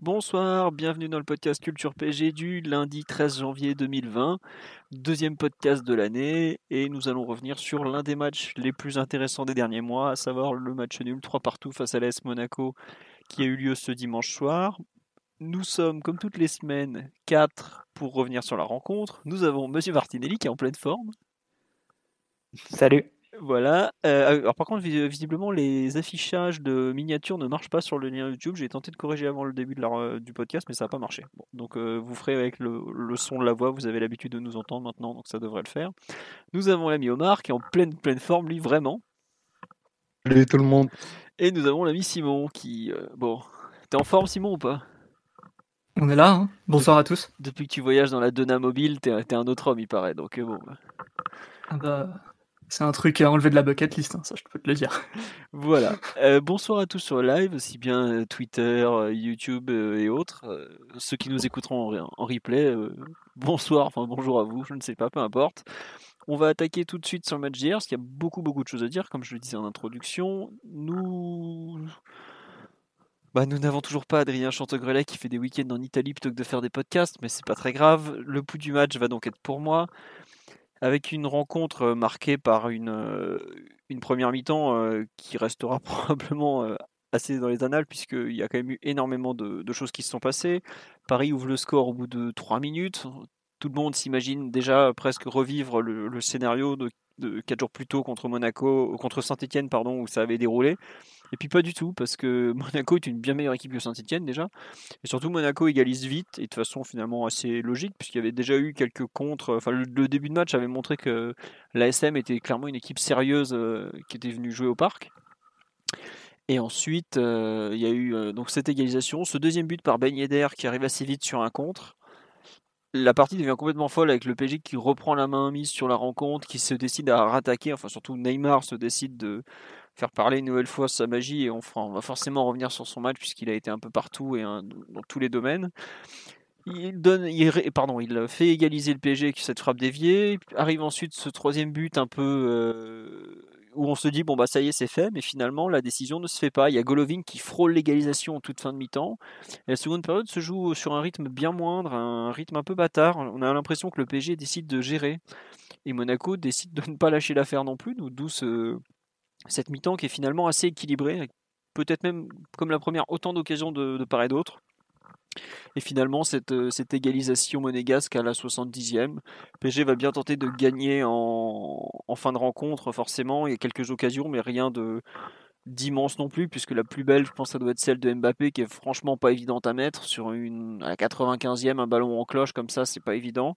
Bonsoir, bienvenue dans le podcast Culture PG du lundi 13 janvier 2020, deuxième podcast de l'année, et nous allons revenir sur l'un des matchs les plus intéressants des derniers mois, à savoir le match nul 3 partout face à l'AS Monaco qui a eu lieu ce dimanche soir. Nous sommes, comme toutes les semaines, 4 pour revenir sur la rencontre. Nous avons Monsieur Martinelli qui est en pleine forme. Salut. Voilà. Euh, alors par contre, vis- visiblement, les affichages de miniatures ne marchent pas sur le lien YouTube. J'ai tenté de corriger avant le début de la re- du podcast, mais ça n'a pas marché. Bon, donc euh, vous ferez avec le, le son de la voix. Vous avez l'habitude de nous entendre maintenant, donc ça devrait le faire. Nous avons l'ami Omar qui est en pleine pleine forme, lui vraiment. Salut tout le monde. Et nous avons l'ami Simon qui, euh, bon, t'es en forme Simon ou pas? On est là, hein bonsoir à tous. Depuis que tu voyages dans la Dona mobile, t'es t'es un autre homme, il paraît. Donc euh, bon. bah. Ah bah, c'est un truc à enlever de la bucket list, hein, ça je peux te le dire. Voilà. Euh, bonsoir à tous sur live, aussi bien euh, Twitter, euh, YouTube euh, et autres. Euh, ceux qui nous écouteront en, en replay, bonsoir, enfin bonjour à vous, je ne sais pas, peu importe. On va attaquer tout de suite sur le match d'hier, parce qu'il y a beaucoup beaucoup de choses à dire, comme je le disais en introduction. Nous... Bah, nous n'avons toujours pas Adrien Chantegrelet qui fait des week-ends en Italie plutôt que de faire des podcasts, mais c'est pas très grave. Le pouls du match va donc être pour moi avec une rencontre marquée par une, première mi-temps qui restera probablement assez dans les annales, puisqu'il y a quand même eu énormément de, choses qui se sont passées. Paris ouvre le score au bout de 3 minutes. Tout le monde s'imagine déjà presque revivre le, le scénario de, de 4 jours plus tôt contre Monaco, contre Saint-Etienne, pardon, où ça avait déroulé. Et puis pas du tout, parce que Monaco est une bien meilleure équipe que Saint-Etienne déjà. Et surtout, Monaco égalise vite, et de façon finalement assez logique, puisqu'il y avait déjà eu quelques contres. Enfin, le, début de match avait montré que l'ASM était clairement une équipe sérieuse euh, qui était venue jouer au parc. Et ensuite, euh, il y a eu euh, donc cette égalisation, ce deuxième but par Ben qui arrive assez vite sur un contre. La partie devient complètement folle avec le PSG qui reprend la main mise sur la rencontre, qui se décide à rattaquer, enfin surtout Neymar se décide de faire parler une nouvelle fois sa magie et on, va forcément revenir sur son match puisqu'il a été un peu partout et dans tous les domaines. Il donne, il, pardon, il fait égaliser le PSG avec cette frappe déviée. Arrive ensuite ce troisième but un peu euh, où on se dit bon bah ça y est c'est fait, mais finalement la décision ne se fait pas. Il y a Golovin qui frôle l'égalisation en toute fin de mi-temps. La seconde période se joue sur un rythme bien moindre, un rythme un peu bâtard. On a l'impression que le PSG décide de gérer et Monaco décide de ne pas lâcher l'affaire non plus. D'où ce, cette mi-temps qui est finalement assez équilibrée, peut-être même comme la première autant d'occasions de, part et d'autre. Et finalement, cette, euh, cette égalisation monégasque à la 70e, PSG va bien tenter de gagner en, fin de rencontre, forcément. Il y a quelques occasions, mais rien d'immense non plus, puisque la plus belle, je pense, ça doit être celle de Mbappé, qui est franchement pas évidente à mettre. Sur une, à la 95e, un ballon en cloche comme ça, c'est pas évident.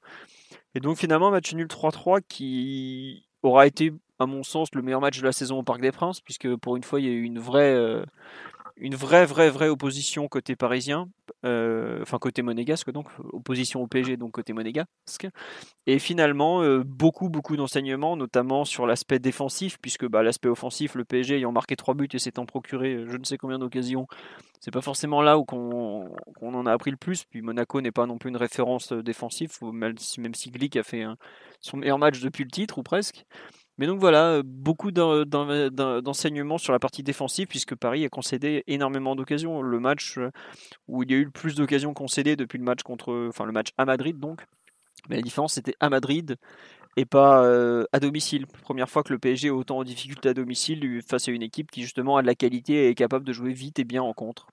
Et donc finalement, match nul 3-3 qui aura été, à mon sens, le meilleur match de la saison au Parc des Princes, puisque pour une fois, il y a eu une vraie, euh, une vraie, vraie, vraie opposition côté parisien, euh, enfin côté monégasque, donc opposition au PSG, donc côté monégasque. Et finalement, euh, beaucoup, beaucoup d'enseignements, notamment sur l'aspect défensif, puisque bah, l'aspect offensif, le PSG ayant marqué trois buts et s'étant procuré je ne sais combien d'occasions, c'est pas forcément là où qu'on qu'on en a appris le plus. Puis Monaco n'est pas non plus une référence défensive, même si, même Glick a fait son meilleur match depuis le titre, ou presque. Mais donc voilà, euh, beaucoup d'en- d'en- d'en- d'enseignements sur la partie défensive, puisque Paris a concédé énormément d'occasions. Le match euh, où il y a eu le plus d'occasions concédées depuis le match contre, enfin le match à Madrid donc. Mais la différence c'était à Madrid et pas euh, à domicile. Première fois que le PSG est autant en difficulté à domicile face à une équipe qui justement a de la qualité et est capable de jouer vite et bien en contre.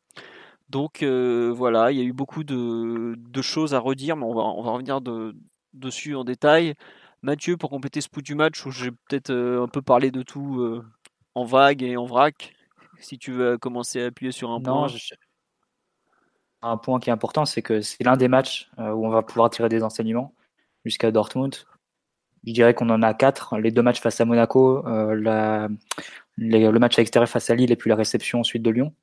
Donc voilà, il y a eu beaucoup de, choses à redire, mais on va, revenir de- dessus en détail. Mathieu, pour compléter ce bout du match où j'ai peut-être euh, un peu parlé de tout euh, en vague et en vrac, si tu veux commencer à appuyer sur un Non, point. je- un point qui est important, c'est que c'est l'un des matchs euh, où on va pouvoir tirer des enseignements jusqu'à Dortmund. je dirais qu'on en a quatre. Les deux matchs face à Monaco, la, le match à l'extérieur face à Lille et puis la réception ensuite de Lyon.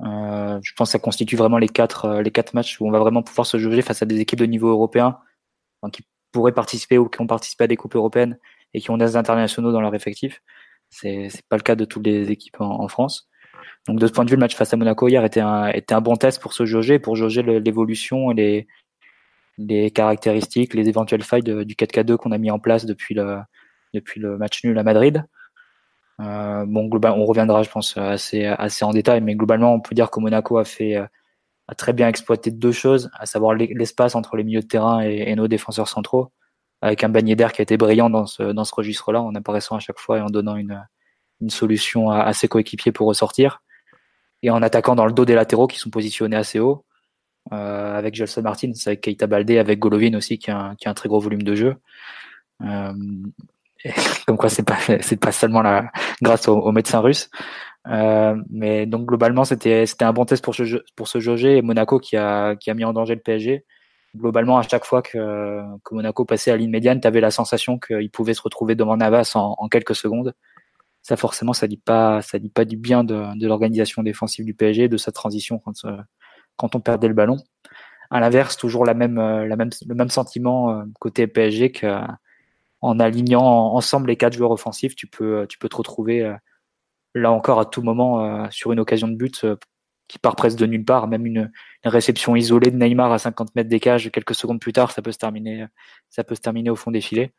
je pense que ça constitue vraiment les quatre, les quatre matchs où on va vraiment pouvoir se juger face à des équipes de niveau européen qui pourraient participer ou qui ont participé à des coupes européennes et qui ont des internationaux dans leur effectif. C'est c'est pas le cas de toutes les équipes en, France. Donc de ce point de vue, le match face à Monaco hier était un était un bon test pour se jauger, pour jauger l'évolution et les les caractéristiques, les éventuelles failles du 4K2 qu'on a mis en place depuis le depuis le match nul à Madrid. Euh, bon, globalement, on reviendra, je pense, assez assez en détail, mais globalement, on peut dire que Monaco a fait a très bien exploité deux choses, à savoir l'espace entre les milieux de terrain et, nos défenseurs centraux avec un bagné d'air qui a été brillant dans ce, dans ce registre-là, en apparaissant à chaque fois et en donnant une, une solution à, ses coéquipiers pour ressortir. Et en attaquant dans le dos des latéraux qui sont positionnés assez haut, euh, avec Gelson Martin, avec Keita Baldé, avec Golovin aussi qui a un, qui a un très gros volume de jeu. Euh, comme quoi, c'est pas c'est pas seulement la grâce aux, médecins russes. Euh, mais donc globalement, c'était un bon test pour ce pour ce jauger et Monaco qui a qui a mis en danger le PSG globalement, à chaque fois que, Monaco passait à ligne médiane, tu avais la sensation qu'il pouvait se retrouver devant Navas en, quelques secondes. Ça, forcément, ça dit pas, ça dit pas du bien de, l'organisation défensive du PSG, de sa transition quand, euh, quand on perdait le ballon. À l'inverse, toujours la même, euh, la même, le même sentiment côté PSG qu'en alignant ensemble les quatre joueurs offensifs, tu peux, tu peux te retrouver là encore à tout moment sur une occasion de but qui part presque de nulle part. Même une, réception isolée de Neymar à 50 mètres des cages, quelques secondes plus tard, ça peut se terminer, ça peut se terminer au fond des filets.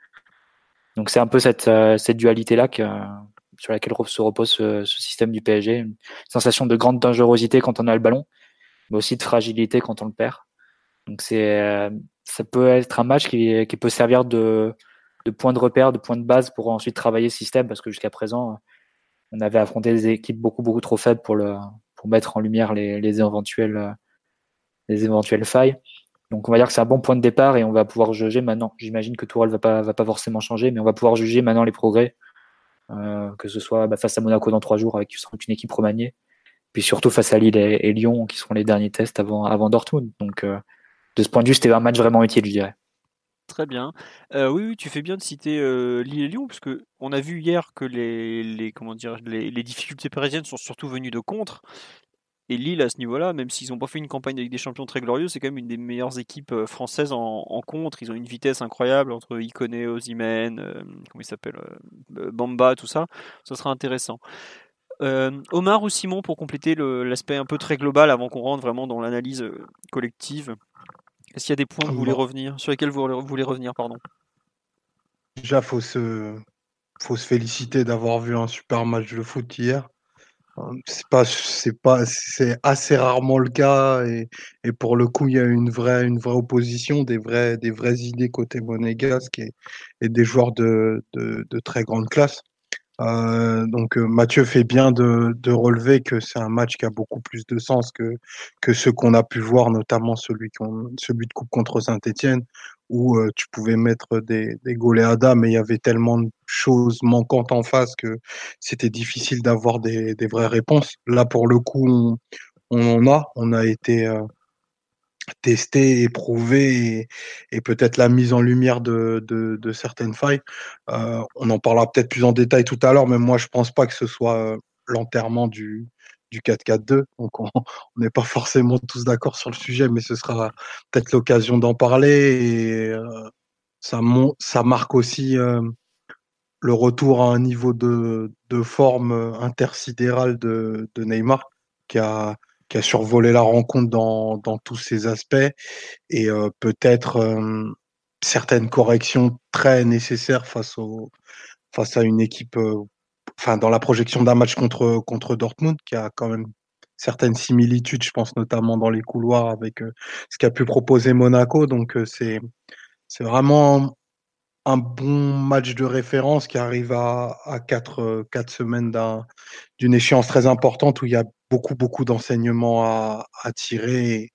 Donc c'est un peu cette, euh, cette dualité-là que, sur laquelle se repose ce, système du PSG. Une sensation de grande dangerosité quand on a le ballon, mais aussi de fragilité quand on le perd. Donc c'est, euh, ça peut être un match qui, qui peut servir de, de point de repère, de point de base pour ensuite travailler le système, parce que jusqu'à présent, on avait affronté des équipes beaucoup beaucoup trop faibles pour le, pour mettre en lumière les, les éventuelles euh, les éventuelles failles. Donc on va dire que c'est un bon point de départ et on va pouvoir juger maintenant. J'imagine que Tourelle va pas va pas forcément changer, mais on va pouvoir juger maintenant les progrès, euh, que ce soit bah, face à Monaco dans trois jours avec une équipe remaniée, puis surtout face à Lille et, Lyon qui seront les derniers tests avant avant Dortmund. Donc euh, de ce point de vue, c'était un match vraiment utile, je dirais. Très bien. Euh, oui, tu fais bien de citer euh, Lille et Lyon, parce que on a vu hier que les, difficultés parisiennes sont surtout venues de contre. Et Lille, à ce niveau-là, même s'ils n'ont pas fait une campagne avec des champions très glorieux, c'est quand même une des meilleures équipes euh, françaises en, contre. Ils ont une vitesse incroyable entre Ikoné, Ozymen, comment il s'appelle, Bamba, tout ça. Ça sera intéressant. Omar ou Simon pour compléter l'aspect un peu très global avant qu'on rentre vraiment dans l'analyse collective. Est-ce qu'il y a des points que vous voulez revenir, sur lesquels vous voulez revenir, pardon Déjà, faut se, faut se féliciter d'avoir vu un super match de foot hier. C'est pas, c'est pas, c'est assez rarement le cas et, et, pour le coup, il y a une vraie, une vraie opposition, des vraies, des vraies idées côté monégasque et, et des joueurs de, de, de, très grande classe. Euh, donc euh, Mathieu fait bien de, de relever que c'est un match qui a beaucoup plus de sens que, que ce qu'on a pu voir, notamment celui, celui de coupe contre Saint-Etienne, où euh, tu pouvais mettre des, des goleadas, mais il y avait tellement de choses manquantes en face que c'était difficile d'avoir des, des vraies réponses. Là, pour le coup, on, on en a. On a été tester, éprouver et, et peut-être la mise en lumière de, certaines failles. Euh, on en parlera peut-être plus en détail tout à l'heure, mais moi je pense pas que ce soit euh, l'enterrement du, du 4-4-2. Donc on n'est pas forcément tous d'accord sur le sujet, mais ce sera peut-être l'occasion d'en parler. Et euh, ça, ça marque aussi le retour à un niveau de, de forme intersidéral de, de Neymar qui a qui a survolé la rencontre dans, dans tous ses aspects et euh, peut-être euh, certaines corrections très nécessaires face, au, face à une équipe, euh, enfin dans la projection d'un match contre, contre Dortmund qui a quand même certaines similitudes, je pense notamment dans les couloirs avec ce qu'a pu proposer Monaco. Donc c'est c'est vraiment un bon match de référence qui arrive à, à quatre, quatre semaines d'une échéance très importante où il y a beaucoup, beaucoup d'enseignements à, tirer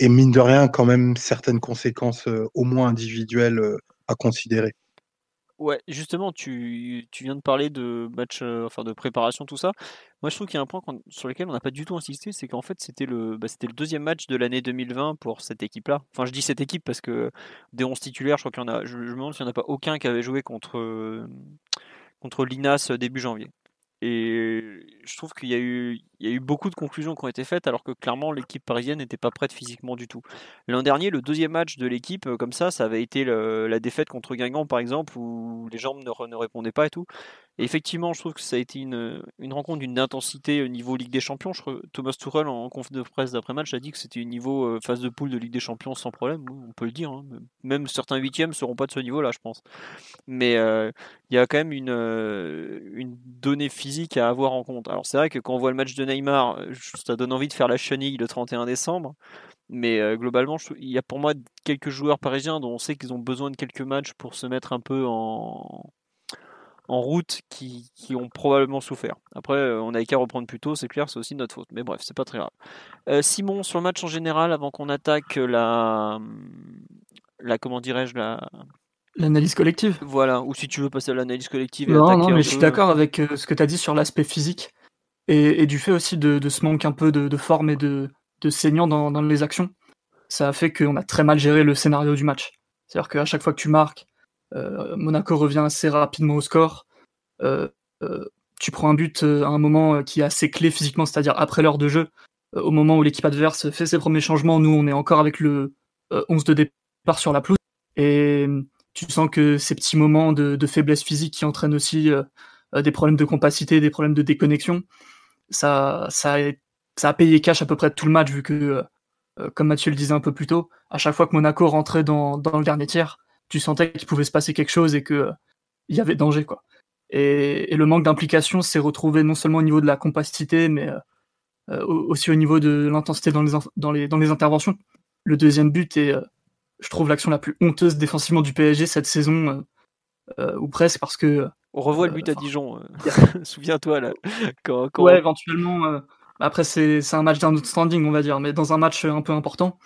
et, mine de rien, quand même, certaines conséquences euh, au moins individuelles euh, à considérer. Ouais, justement, tu, tu viens de parler de match, euh, enfin de préparation, tout ça. Moi, je trouve qu'il y a un point sur lequel on n'a pas du tout insisté, c'est qu'en fait, c'était le, bah, le deuxième match de l'année 2020 pour cette équipe-là. Enfin, je dis cette équipe parce que des 11 titulaires, je crois qu'il y en a, je, me demande s'il n'y en a pas aucun qui avait joué contre, contre l'INAS début janvier. Et je trouve qu'il y a eu, il y a eu beaucoup de conclusions qui ont été faites, alors que clairement l'équipe parisienne n'était pas prête physiquement du tout. L'an dernier, le deuxième match de l'équipe, euh, comme ça, ça avait été la défaite contre Guingamp, par exemple, où les jambes ne, ne répondaient pas et tout. Et effectivement, je trouve que ça a été une, une rencontre d'une intensité au niveau Ligue des Champions. Thomas Tuchel, en conf de presse d'après-match, a dit que c'était une niveau euh, phase de poule de Ligue des Champions sans problème. On peut le dire. hein. Même certains huitièmes ne seront pas de ce niveau-là, je pense. Mais euh, il y a quand même une, euh, une donnée physique à avoir en compte. Alors c'est vrai que quand on voit le match de Neymar, euh, ça donne envie de faire la chenille le 31 décembre. Mais euh, globalement, je il y a pour moi quelques joueurs parisiens dont on sait qu'ils ont besoin de quelques matchs pour se mettre un peu en, en route qui, qui ont probablement souffert. Après, euh, on n'avait qu'à reprendre plus tôt, c'est clair, c'est aussi de notre faute. Mais bref, c'est pas très grave. Euh, Simon, sur le match en général, avant qu'on attaque la, la comment dirais-je, la, L'analyse collective. voilà, ou si tu veux passer à l'analyse collective et Non, non, mais je suis d'accord avec ce que tu as dit sur l'aspect physique et, du fait aussi de, ce manque un peu de, forme et de, saignant dans, les actions. Ça a fait qu'on a très mal géré le scénario du match. C'est-à-dire qu'à chaque fois que tu marques, euh, Monaco revient assez rapidement au score. Euh, euh, tu prends un but à un moment qui est assez clé physiquement, c'est-à-dire après l'heure de jeu, au moment où l'équipe adverse fait ses premiers changements, nous on est encore avec le euh, 11 de départ sur la pelouse. Et tu sens que ces petits moments de, faiblesse physique qui entraînent aussi des problèmes de compacité, des problèmes de déconnexion, ça, ça, a, ça a payé cash à peu près tout le match, vu que, euh, euh, comme Mathieu le disait un peu plus tôt, à chaque fois que Monaco rentrait dans, dans le dernier tiers, tu sentais qu'il pouvait se passer quelque chose et que il y avait danger. quoi. Et, et le manque d'implication s'est retrouvé non seulement au niveau de la compacité, mais euh, euh, aussi au niveau de l'intensité dans les, dans, les, dans les interventions. Le deuxième but est, je trouve, l'action la plus honteuse défensivement du PSG cette saison, euh, ou presque, parce que On revoit le Euh, but à Dijon. euh. Souviens-toi là. Quand, quand- Ouais, éventuellement. euh, après, c'est un match d'un autre standing, on va dire, mais dans un match un peu important,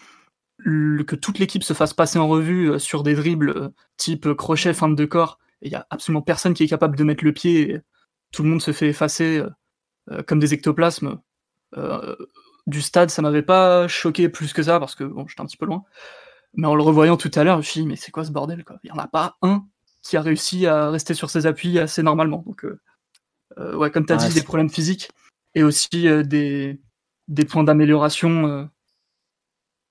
le- que toute l'équipe se fasse passer en revue sur des dribbles type crochet, fin de corps, et il y a absolument personne qui est capable de mettre le pied, et tout le monde se fait effacer euh, comme des ectoplasmes. Euh, du stade, ça m'avait pas choqué plus que ça, parce que bon, j'étais un petit peu loin. Mais en le revoyant tout à l'heure, je me suis dit, mais c'est quoi ce bordel quoi? Il y en a pas un qui a réussi à rester sur ses appuis assez normalement. Donc, euh, euh, ouais, comme tu as dit, des problèmes physiques et aussi euh, des, des points d'amélioration euh,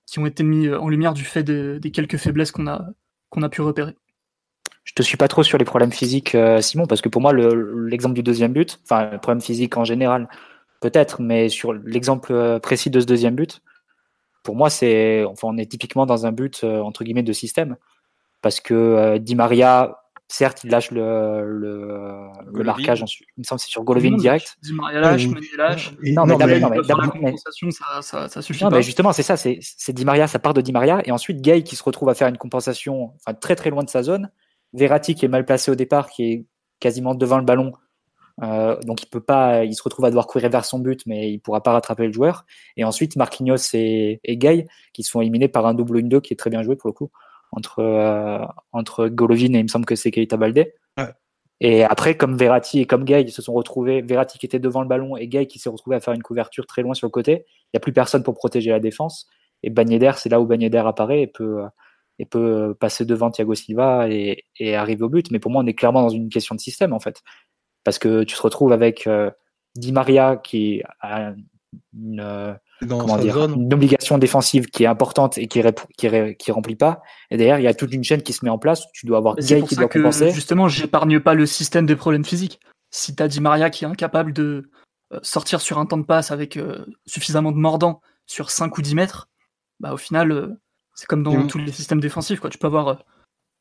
qui ont été mis en lumière du fait de- des quelques faiblesses qu'on a, qu'on a pu repérer. Je te suis pas trop sur les problèmes physiques, Simon, parce que pour moi, le- l'exemple du deuxième but, enfin, le problème physique en général, peut-être, mais sur l'exemple précis de ce deuxième but, pour moi, c'est, enfin, on est typiquement dans un but entre guillemets de système, parce que Di Maria, certes, il lâche le, le, marquage, ensuite, il me semble que c'est sur Golovin direct. Di Maria lâche. Meunier lâche. Et- Non, mais d'abord- non, mais la compensation, ça, ça, ça suffit Non, pas. mais justement, c'est ça, c'est c'est Di Maria, ça part de Di Maria, et ensuite Gay qui se retrouve à faire une compensation enfin, très très loin de sa zone. Verratti qui est mal placé au départ, qui est quasiment devant le ballon, euh, donc il peut pas, il se retrouve à devoir courir vers son but, mais il pourra pas rattraper le joueur. Et ensuite Marquinhos et, et Gay qui sont éliminés par un double 1-2 qui est très bien joué pour le coup entre euh, entre Golovin et il me semble que c'est Keita Balde. Ouais. Et après, comme Verratti et comme Gay, ils se sont retrouvés, Verratti qui était devant le ballon et Gay qui s'est retrouvé à faire une couverture très loin sur le côté. Il n'y a plus personne pour protéger la défense. Et Bagnéder, c'est là où Bagnéder apparaît et peut, et peut passer devant Thiago Silva et, et arriver au but. Mais pour moi, on est clairement dans une question de système, en fait. Parce que tu te retrouves avec euh, Di Maria qui a une, euh, dans comment sa dire, zone. une obligation défensive qui est importante et qui, rép- qui, ré- qui remplit pas. Et derrière, il y a toute une chaîne qui se met en place. Tu dois avoir Gay qui ça doit que compenser. justement, j'épargne pas le système des problèmes physiques. Si t'as Di Maria qui est incapable de euh, sortir sur un temps de passe avec euh, suffisamment de mordant sur 5 ou 10 mètres, bah au final, euh, c'est comme dans Et m- tous les systèmes défensifs. Quoi. Tu peux avoir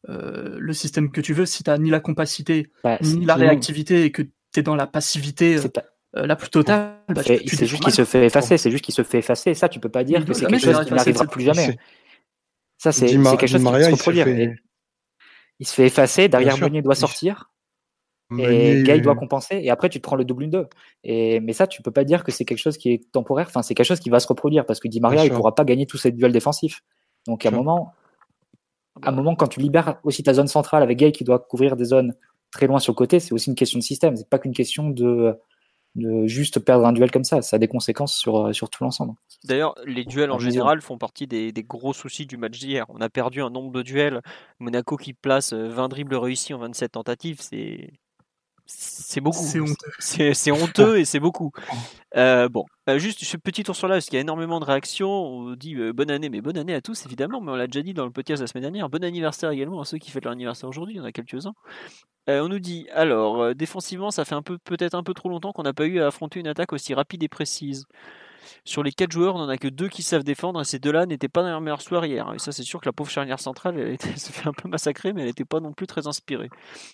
euh, le système que tu veux si t'as ni la compacité, Bah, ni la réactivité et que t'es dans la passivité la plus totale, bah, c'est juste qu'il se fait effacer, c'est juste qu'il se fait effacer. Ça, tu peux pas dire que c'est quelque se chose qui n'arrivera plus jamais. Ça, c'est quelque chose qui va se il se reproduire. Il se fait effacer, derrière. Meunier doit sortir, et Gay doit compenser, et après tu te prends le double 1-2. Et, mais ça, tu peux pas dire que c'est quelque chose qui est temporaire, enfin, c'est quelque chose qui va se reproduire, parce que Di Maria, il pourra pas gagner tous ces duels défensifs. Donc à un moment, à un moment, quand tu libères aussi ta zone centrale avec Gay qui doit couvrir des zones très loin sur le côté, c'est aussi une question de système. C'est pas qu'une question de, de, juste perdre un duel comme ça. Ça a des conséquences sur, sur tout l'ensemble. D'ailleurs, les duels en général font partie des, des gros soucis du match d'hier. On a perdu un nombre de duels. Monaco qui place 20 dribbles réussis en 27 tentatives, c'est c'est beaucoup. C'est honteux. C'est honteux et c'est beaucoup. Euh, bon, euh, juste ce petit tour sur là, parce qu'il y a énormément de réactions. On dit euh, bonne année, mais bonne année à tous, évidemment. Mais on l'a déjà dit dans le podcast la semaine dernière. Bon anniversaire également à ceux qui fêtent leur anniversaire aujourd'hui. Il y en a quelques-uns. on nous dit alors, défensivement, ça fait un peu, peut-être un peu trop longtemps qu'on n'a pas eu à affronter une attaque aussi rapide et précise. Sur les 4 joueurs, on n'en a que deux qui savent défendre et ces deux-là n'étaient pas dans leur meilleur soir hier. Et ça, c'est sûr que la pauvre charnière centrale, elle, était, se fait un peu massacrer, mais elle n'était pas non plus très inspirée.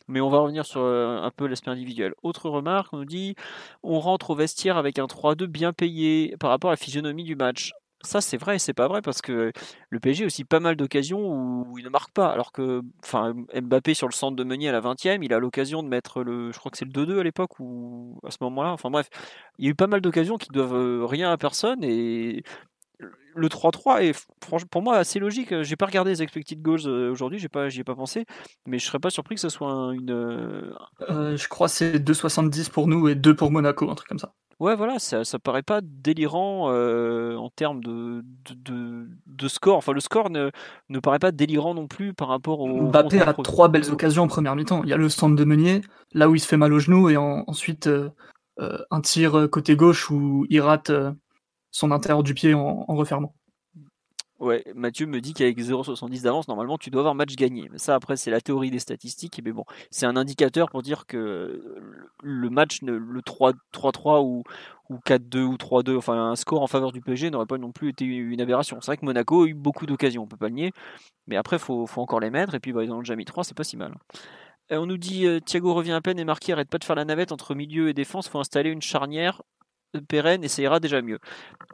Mais on va revenir sur euh, un peu l'aspect individuel. Autre remarque, on nous dit on rentre au vestiaire avec un 3-2 bien payé par rapport à la physionomie du match ça c'est vrai et c'est pas vrai parce que le PSG a aussi pas mal d'occasions où il ne marque pas. Alors que enfin, Mbappé sur le centre de Meunier à la 20e, il a l'occasion de mettre le. Je crois que c'est le 2-2 à l'époque ou à ce moment-là. Enfin bref, il y a eu pas mal d'occasions qui doivent euh, rien à personne et le 3-3 est franchement pour moi assez logique. J'ai pas regardé les expected goals euh, aujourd'hui, j'ai pas, j'y ai pas pensé, mais je serais pas surpris que ce soit une. Euh, je crois que c'est 2,70 pour nous et 2 pour Monaco, un truc comme ça. Ouais, voilà, ça, ça paraît pas délirant euh, en termes de, de, de, score. Enfin, le score ne, ne paraît pas délirant non plus par rapport au. Mbappé a trois belles occasions en première mi-temps. Il y a le stand de Meunier, là où il se fait mal au genou, et ensuite euh, euh, un tir côté gauche où il rate son intérieur du pied en refermant. Ouais, Mathieu me dit qu'avec 0,70 d'avance, normalement, tu dois avoir match gagné. Mais ça, après, c'est la théorie des statistiques. Mais bon, c'est un indicateur pour dire que le match, le 3-3 ou, ou 4-2 ou 3-2, enfin, un score en faveur du PSG n'aurait pas non plus été une aberration. C'est vrai que Monaco a eu beaucoup d'occasions, on peut pas le nier. Mais après, il faut, encore les mettre. Et puis, bah, ils en ont déjà mis 3, c'est pas si mal. Et on nous dit euh, Thiago revient à peine et Marquis arrête pas de faire la navette entre milieu et défense. faut installer une charnière pérenne ira déjà mieux.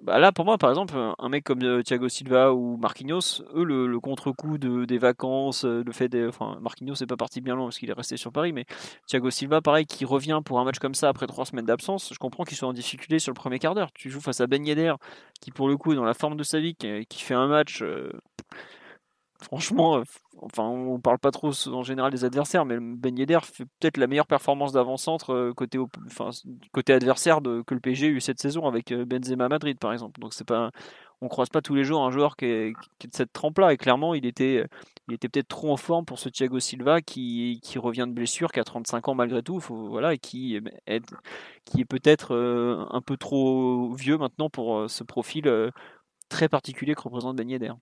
Bah là, pour moi, par exemple, un mec comme euh, Thiago Silva ou Marquinhos, eux, le, contre-coup de, des vacances, euh, le fait des. Enfin, Marquinhos n'est pas parti bien loin parce qu'il est resté sur Paris, mais Thiago Silva, pareil, qui revient pour un match comme ça après trois semaines d'absence, je comprends qu'il soit en difficulté sur le premier quart d'heure. Tu joues face à Ben qui pour le coup est dans la forme de sa vie, qui, fait un match. Euh, franchement, euh, enfin, on parle pas trop en général des adversaires, mais Ben Yedder fait peut-être la meilleure performance d'avant-centre euh, côté, adversaire de, que le PSG a eu cette saison avec euh, Benzema Madrid, par exemple. Donc c'est pas, on croise pas tous les jours un joueur qui est, de cette trempe-là. Et clairement, il était, il était peut-être trop en forme pour ce Thiago Silva qui, revient de blessure, qui a 35 ans malgré tout, voilà, et qui est, qui est peut-être un peu trop vieux maintenant pour ce profil très particulier que représente Ben Yedder.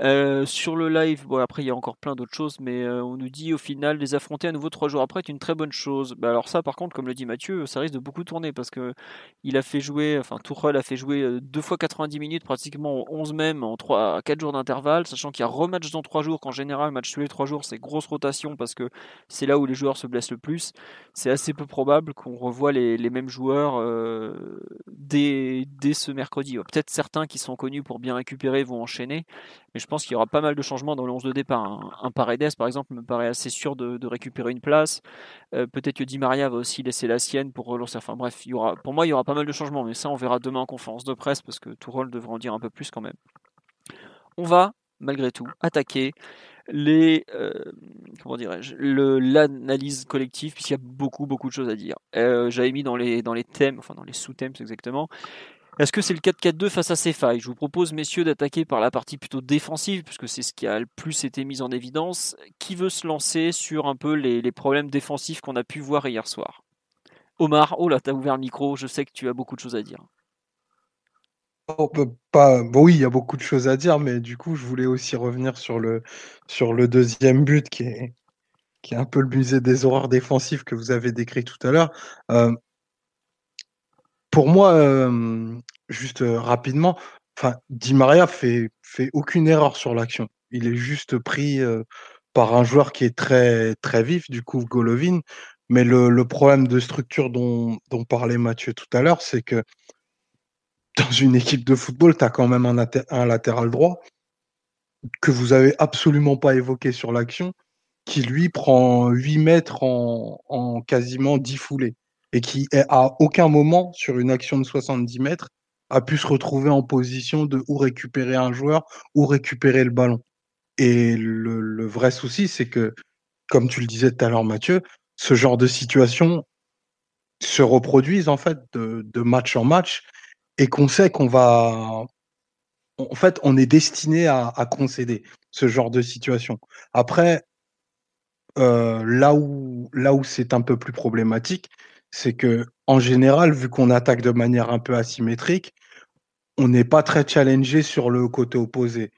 Euh, sur le live, bon après il y a encore plein d'autres choses, mais euh, on nous dit au final les affronter à nouveau trois jours après est une très bonne chose. Bah, alors ça par contre, comme le dit Mathieu, ça risque de beaucoup tourner parce que il a fait jouer, enfin a fait jouer euh, deux fois 90 minutes pratiquement 11 même en 3 à 4 jours d'intervalle, sachant qu'il y a rematch dans 3 jours, qu'en général match tous les 3 jours c'est grosse rotation parce que c'est là où les joueurs se blessent le plus. C'est assez peu probable qu'on revoie les, les, mêmes joueurs dès, dès ce mercredi. Peut-être certains qui sont connus pour bien récupérer vont enchaîner, mais je pense qu'il y aura pas mal de changements dans le 11 de départ. Un, Paredes, par exemple, me paraît assez sûr de, récupérer une place. Euh, peut-être que Di Maria va aussi laisser la sienne pour relancer. Enfin bref, pour moi, il y aura pas mal de changements, mais ça, on verra demain en conférence de presse parce que Tourol devrait en dire un peu plus quand même. On va, malgré tout, attaquer les euh, comment dirais-je l'analyse collective puisqu'il y a beaucoup beaucoup de choses à dire. Euh, j'avais mis dans les dans les thèmes, enfin dans les sous-thèmes exactement, est-ce que c'est le 4-4-2 face à ces failles Je vous propose, messieurs, d'attaquer par la partie plutôt défensive, puisque c'est ce qui a le plus été mis en évidence. Qui veut se lancer sur un peu les, problèmes défensifs qu'on a pu voir hier soir? Omar, oh là, t'as ouvert le micro, je sais que tu as beaucoup de choses à dire. Oh, pas, bon, oui, il y a beaucoup de choses à dire, mais du coup, je voulais aussi revenir sur le, sur le deuxième but qui est, qui est un peu le musée des horreurs défensives que vous avez décrit tout à l'heure. Euh, pour moi, juste rapidement, Di Maria fait, fait aucune erreur sur l'action. Il est juste pris par un joueur qui est très, très vif, du coup, Golovin. Mais le, problème de structure dont, dont parlait Mathieu tout à l'heure, c'est que dans une équipe de football, tu as quand même un, un, latéral droit que vous avez absolument pas évoqué sur l'action, qui lui prend 8 mètres en, en quasiment 10 foulées et qui, à aucun moment, sur une action de 70 mètres, a pu se retrouver en position de ou récupérer un joueur ou récupérer le ballon. Et le, vrai souci, c'est que, comme tu le disais tout à l'heure, Mathieu, ce genre de situation se reproduisent en fait de, match en match et qu'on sait qu'on va. En fait, on est destiné à, concéder ce genre de situation. Après, euh, là où, là où c'est un peu plus problématique, c'est que en général, vu qu'on attaque de manière un peu asymétrique, on n'est pas très challengé sur le côté opposé,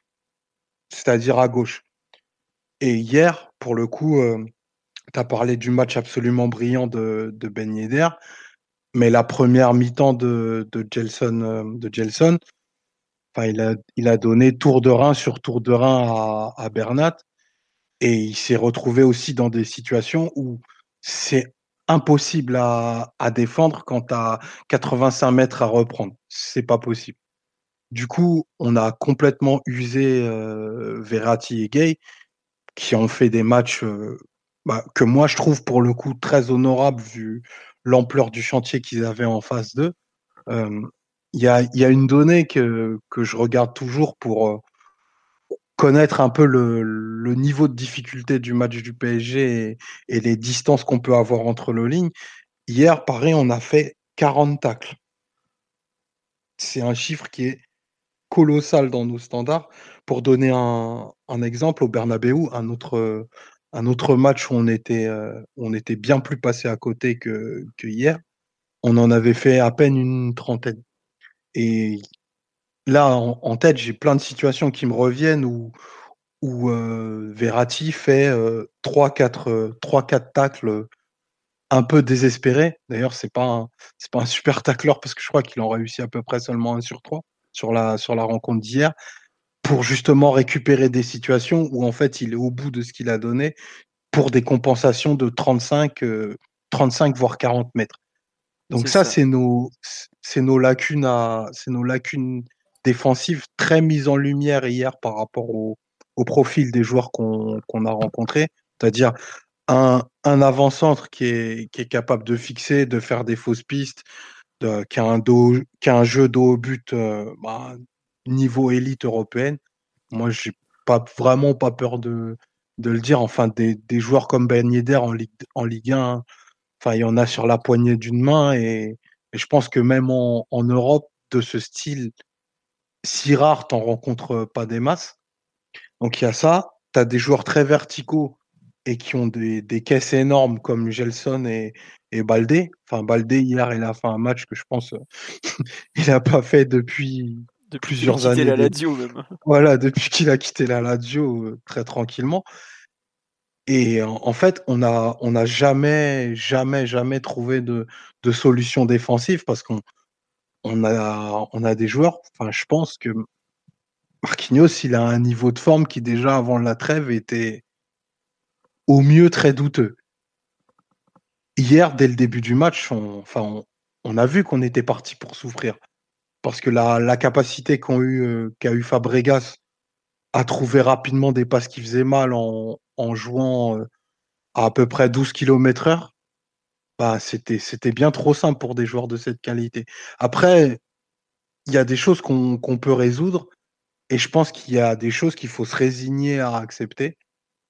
c'est-à-dire à gauche. Et hier, pour le coup, euh, tu as parlé du match absolument brillant de, de Ben mais la première mi-temps de, de Gelson, euh, de il, a, donné tour de rein sur tour de rein à Bernat, et il s'est retrouvé aussi dans des situations où c'est impossible à, défendre quand tu as 85 mètres à reprendre. C'est pas possible. Du coup, on a complètement usé euh, Verratti et Gay, qui ont fait des matchs euh, bah, que moi je trouve pour le coup très honorables vu l'ampleur du chantier qu'ils avaient en face d'eux. Euh, il y, a, une donnée que, que je regarde toujours pour connaître un peu le, niveau de difficulté du match du PSG et, les distances qu'on peut avoir entre nos lignes. Hier, pareil, on a fait 40 tacles. C'est un chiffre qui est colossal dans nos standards. Pour donner un, exemple, au Bernabeu, un autre, un autre match où on était, euh, on était bien plus passé à côté que hier, on en avait fait à peine une trentaine. Et là, en, tête, j'ai plein de situations qui me reviennent où, où euh, Verratti fait euh, 3-4 tacles un peu désespérés. D'ailleurs, c'est pas c'est pas un super tacleur parce que je crois qu'il en réussit à peu près seulement un sur trois sur la, sur la rencontre d'hier pour justement récupérer des situations où en fait il est au bout de ce qu'il a donné pour des compensations de 35, 35 euh, voire 40 mètres. Donc ça, c'est nos, nos lacunes à, c'est nos lacunes défensives très mises en lumière hier par rapport au, profil des joueurs qu'on a rencontrés. C'est-à-dire un, un avant-centre qui est, capable de fixer, de faire des fausses pistes, qui a un, jeu dos au but euh, bah, niveau élite européenne. Moi, j'ai pas vraiment pas peur de, le dire. Enfin, des, joueurs comme Ben Yedder en Ligue, en Ligue 1, enfin, il y en a sur la poignée d'une main et, je pense que même en, Europe, de ce style si rare, t'en rencontres pas des masses. Donc il y a ça. Tu as des joueurs très verticaux et qui ont des, des caisses énormes comme Gelson et, et Baldé. Enfin, Baldé, hier, il a fait un match que je pense il n'a pas fait depuis, depuis plusieurs années. la Lazio, même. Voilà, depuis qu'il a quitté la Lazio euh, très tranquillement. Et en, fait, on n'a on a jamais, jamais, jamais trouvé de, de solution défensive parce qu'on on a, des joueurs. Je pense que Marquinhos, il a un niveau de forme qui déjà avant la trêve était au mieux très douteux hier, dès le début du match, on, a vu qu'on était parti pour souffrir. Parce que la, capacité qu'a eu, euh, qu'a eu Fabregas à trouver rapidement des passes qui faisaient mal en, jouant euh, à à peu près 12 km heure, bah, c'était, bien trop simple pour des joueurs de cette qualité. Après, il y a des choses qu'on, peut résoudre et je pense qu'il y a des choses qu'il faut se résigner à accepter.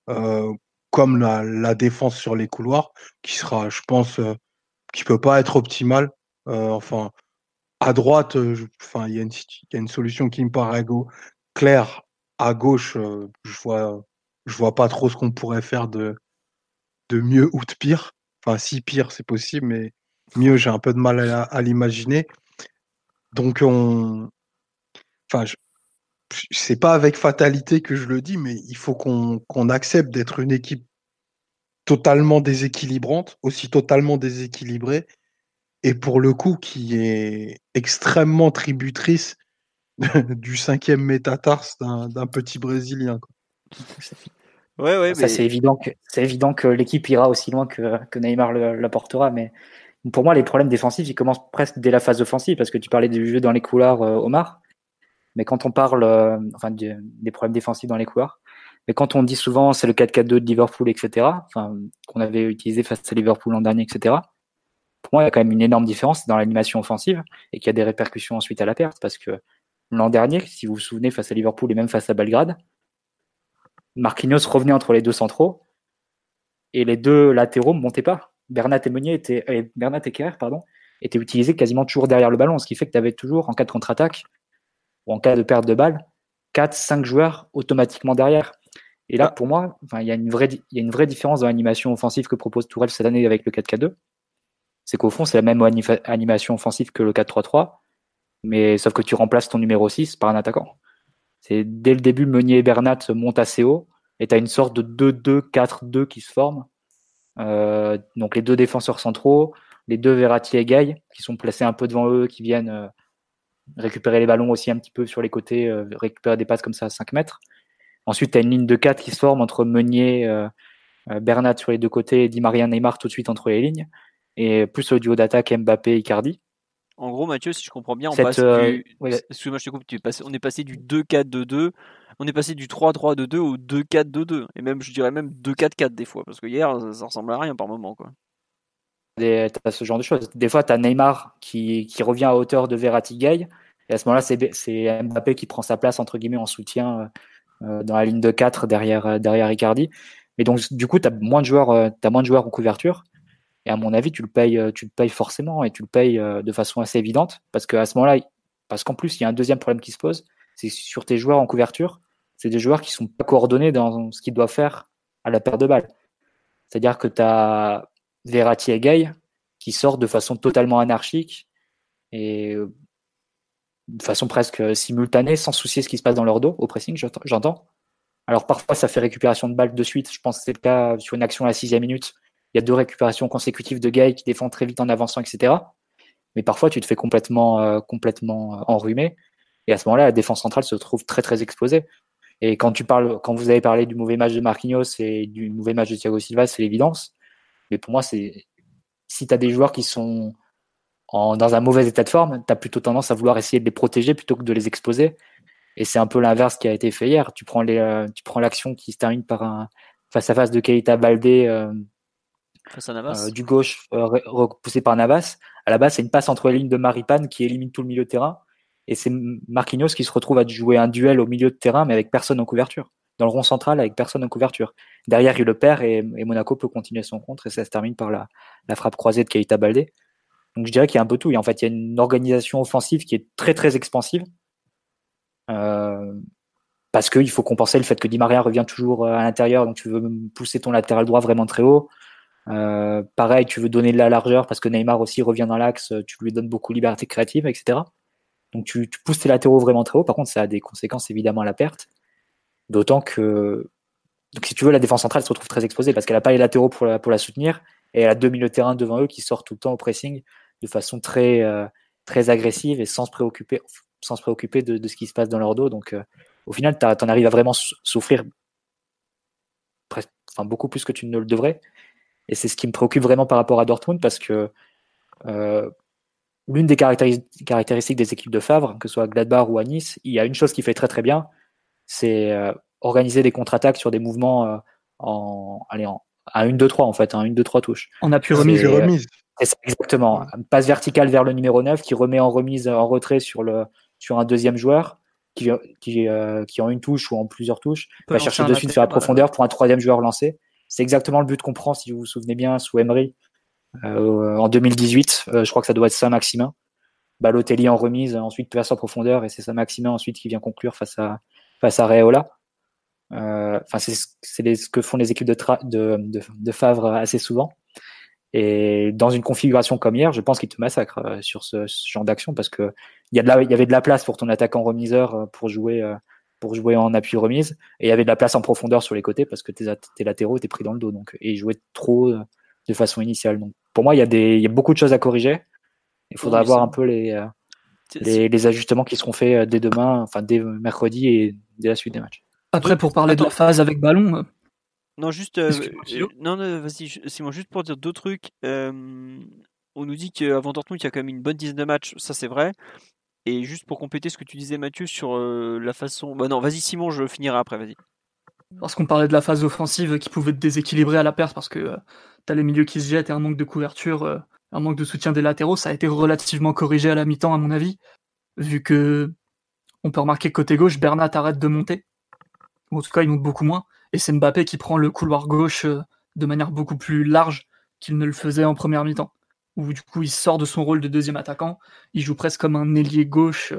Euh, comme la, défense sur les couloirs, qui sera, je pense, euh, qui peut pas être optimale. Euh, à droite, il y, a une solution qui me paraît claire. À gauche, je vois, je vois pas trop ce qu'on pourrait faire de mieux ou de pire. Enfin, si pire, c'est possible, mais mieux, j'ai un peu de mal à, l'imaginer. Donc, on, enfin, c'est pas avec fatalité que je le dis, mais il faut qu'on accepte d'être une équipe totalement déséquilibrante, aussi totalement déséquilibrée, et pour le coup qui est extrêmement tributrice du cinquième métatarse d'un petit Brésilien. Ouais, ouais, Ça, c'est évident que, c'est évident que l'équipe ira aussi loin que, que Neymar l'apportera, mais pour moi, les problèmes défensifs, ils commencent presque dès la phase offensive, parce que tu parlais du jeu dans les couloirs, euh, Omar. Mais quand on parle euh, enfin, des problèmes défensifs dans les couloirs, mais quand on dit souvent c'est le 4-4-2 de Liverpool, etc., enfin, qu'on avait utilisé face à Liverpool l'an dernier, etc., pour moi, il y a quand même une énorme différence dans l'animation offensive et qu'il y a des répercussions ensuite à la perte parce que l'an dernier, si vous vous souvenez, face à Liverpool et même face à Belgrade, Marquinhos revenait entre les deux centraux et les deux latéraux ne montaient pas. Bernat et Meunier étaient, et Bernat et Kerr, pardon, étaient utilisés quasiment toujours derrière le ballon, ce qui fait que tu avais toujours, en cas de contre-attaque ou en cas de perte de balle, 4-5 joueurs automatiquement derrière. Et là, pour moi, il y, a une vraie, y a une vraie différence dans l'animation offensive que propose Tourelle cette année avec le 4-4-2. C'est qu'au fond, c'est la même animation offensive que le 4-3-3, mais sauf que tu remplaces ton numéro 6 par un attaquant. C'est dès le début, Meunier et Bernat montent assez haut, et tu as une sorte de 2-2-4-2 qui se forme. Euh, donc les deux défenseurs centraux, les deux Verratti et Gay, qui sont placés un peu devant eux, qui viennent euh, récupérer les ballons aussi un petit peu sur les côtés, euh, récupérer des passes comme ça à 5 mètres. Ensuite, tu as une ligne de 4 qui se forme entre Meunier, euh, Bernat sur les deux côtés et Di Maria Neymar tout de suite entre les lignes. Et plus le duo d'attaque Mbappé-Icardi. En gros, Mathieu, si je comprends bien, on passe du... Excuse-moi, je te coupe, on est passé du 2-4-2-2, on est passé du 3-3-2-2 au 2-4-2-2. Et même, je dirais même 2-4-4 des fois, parce que hier, ça, ressemble à rien par moment. Quoi. Tu as ce genre de choses. Des fois, tu as Neymar qui, qui, revient à hauteur de Verratti Gay, et à ce moment-là, c'est Mbappé qui prend sa place, entre guillemets, en soutien euh, dans la ligne de 4 derrière, euh, derrière Icardi. Mais donc, du coup, tu as, moins de joueurs, euh, as moins de joueurs en couverture. Et à mon avis, tu le payes, tu le payes forcément et tu le payes de façon assez évidente parce qu'à ce moment-là, parce qu'en plus, il y a un deuxième problème qui se pose, c'est sur tes joueurs en couverture, c'est des joueurs qui sont pas coordonnés dans ce qu'ils doivent faire à la paire de balles. C'est-à-dire que tu as Verratti et Gay qui sortent de façon totalement anarchique et de façon presque simultanée, sans soucier ce qui se passe dans leur dos au pressing, j'entends. Alors parfois ça fait récupération de balles de suite. Je pense que c'est le cas sur une action à la sixième minute. Il y a deux récupérations consécutives de Gay qui défend très vite en avançant, etc. Mais parfois tu te fais complètement, euh, complètement euh, enrhumer. Et à ce moment-là, la défense centrale se trouve très très exposée. Et quand tu parles, quand vous avez parlé du mauvais match de Marquinhos et du mauvais match de Thiago Silva, c'est l'évidence. Mais pour moi, c'est si tu as des joueurs qui sont dans un mauvais état de forme, tu as plutôt tendance à vouloir essayer de les protéger plutôt que de les exposer. Et c'est un peu l'inverse qui a été fait hier. Tu prends les, euh, tu prends l'action qui se termine par un face à face de Keita Baldé euh, euh, du gauche repoussé par Navas. À la base, c'est une passe entre les lignes de Maripane qui élimine tout le milieu de terrain. Et c'est Marquinhos qui se retrouve à jouer un duel au milieu de terrain, mais avec personne en couverture. Dans le rond central, avec personne en couverture. Derrière, il le perd et, Monaco peut continuer son contre. Et ça se termine par la, frappe croisée de Keita Baldé. Donc je dirais qu'il y a un peu tout. Et en fait, il y a une organisation offensive qui est très très expansive. Euh, parce qu'il faut compenser le fait que Di Maria revient toujours euh, à l'intérieur, donc tu veux pousser ton latéral droit vraiment très haut. Euh, pareil, tu veux donner de la largeur parce que Neymar aussi revient dans l'axe, tu lui donnes beaucoup de liberté créative, etc. Donc tu, pousses tes latéraux vraiment très haut. Par contre, ça a des conséquences évidemment à la perte. D'autant que, donc si tu veux, la défense centrale se retrouve très exposée parce qu'elle n'a pas les latéraux pour la, pour la soutenir et elle a deux milieux de terrain devant eux qui sortent tout le temps au pressing de façon très, euh, très agressive et sans se préoccuper, sans se préoccuper de, ce qui se passe dans leur dos. Donc, euh, au final, tu en arrives à vraiment souffrir enfin, beaucoup plus que tu ne le devrais. Et c'est ce qui me préoccupe vraiment par rapport à Dortmund parce que euh, l'une des caractéristiques des équipes de Favre, que ce soit à Gladbach ou à Nice, il y a une chose qui fait très très bien, c'est organiser des contre-attaques sur des mouvements en, allez, en, à 1, 2, 3 en fait, un 1, 2, 3 touches. On a pu remise. remise. exactement. Une passe verticale vers le numéro 9 qui remet en remise en retrait sur, le, sur un deuxième joueur qui, qui, euh, qui en une touche ou en plusieurs touches va chercher de suite sur la profondeur pour un troisième joueur lancé. C'est exactement le but qu'on prend, si vous vous souvenez bien, sous Emery euh, en 2018. Euh, je crois que ça doit être ça, Maximin. Balotelli en remise, ensuite passe en profondeur et c'est ça, Maximin ensuite qui vient conclure face à, face à Reola. Enfin, c'est ce que font les équipes de, de, Favre assez souvent. Et dans une configuration comme hier, je pense qu'il te massacre euh, sur ce, genre d'action parce que il y, y avait de la place pour ton attaquant remiseur euh, pour jouer, euh, pour jouer en appui remise et il y avait de la place en profondeur sur les côtés parce que tes, tes latéraux étaient pris dans le dos donc et ils jouaient trop de façon initiale. Donc pour moi, il y a des, il y a beaucoup de choses à corriger. Il faudra voir un peu les, les, les, ajustements qui seront faits dès demain, enfin dès mercredi et dès la suite des matchs. Après, pour parler de la phase avec ballon, non, juste. Euh, euh, non, vas-y, Simon, juste pour dire deux trucs. on nous dit qu'avant Dortmund, il y a quand même une bonne dizaine de matchs, ça c'est vrai. Et juste pour compléter ce que tu disais, Mathieu, sur euh, la façon. Bah non, vas-y, Simon, je finirai après, vas-y. Parce qu'on parlait de la phase offensive qui pouvait te déséquilibrer à la perte parce que tu as les milieux qui se jettent et un manque de couverture, un manque de soutien des latéraux. Ça a été relativement corrigé à la mi-temps, à mon avis, vu que on peut remarquer que côté gauche, Bernat arrête de monter. En tout cas, il monte beaucoup moins. et c'est Mbappé qui prend le couloir gauche de manière beaucoup plus large qu'il ne le faisait en première mi-temps. Où du coup il sort de son rôle de deuxième attaquant, il joue presque comme un ailier gauche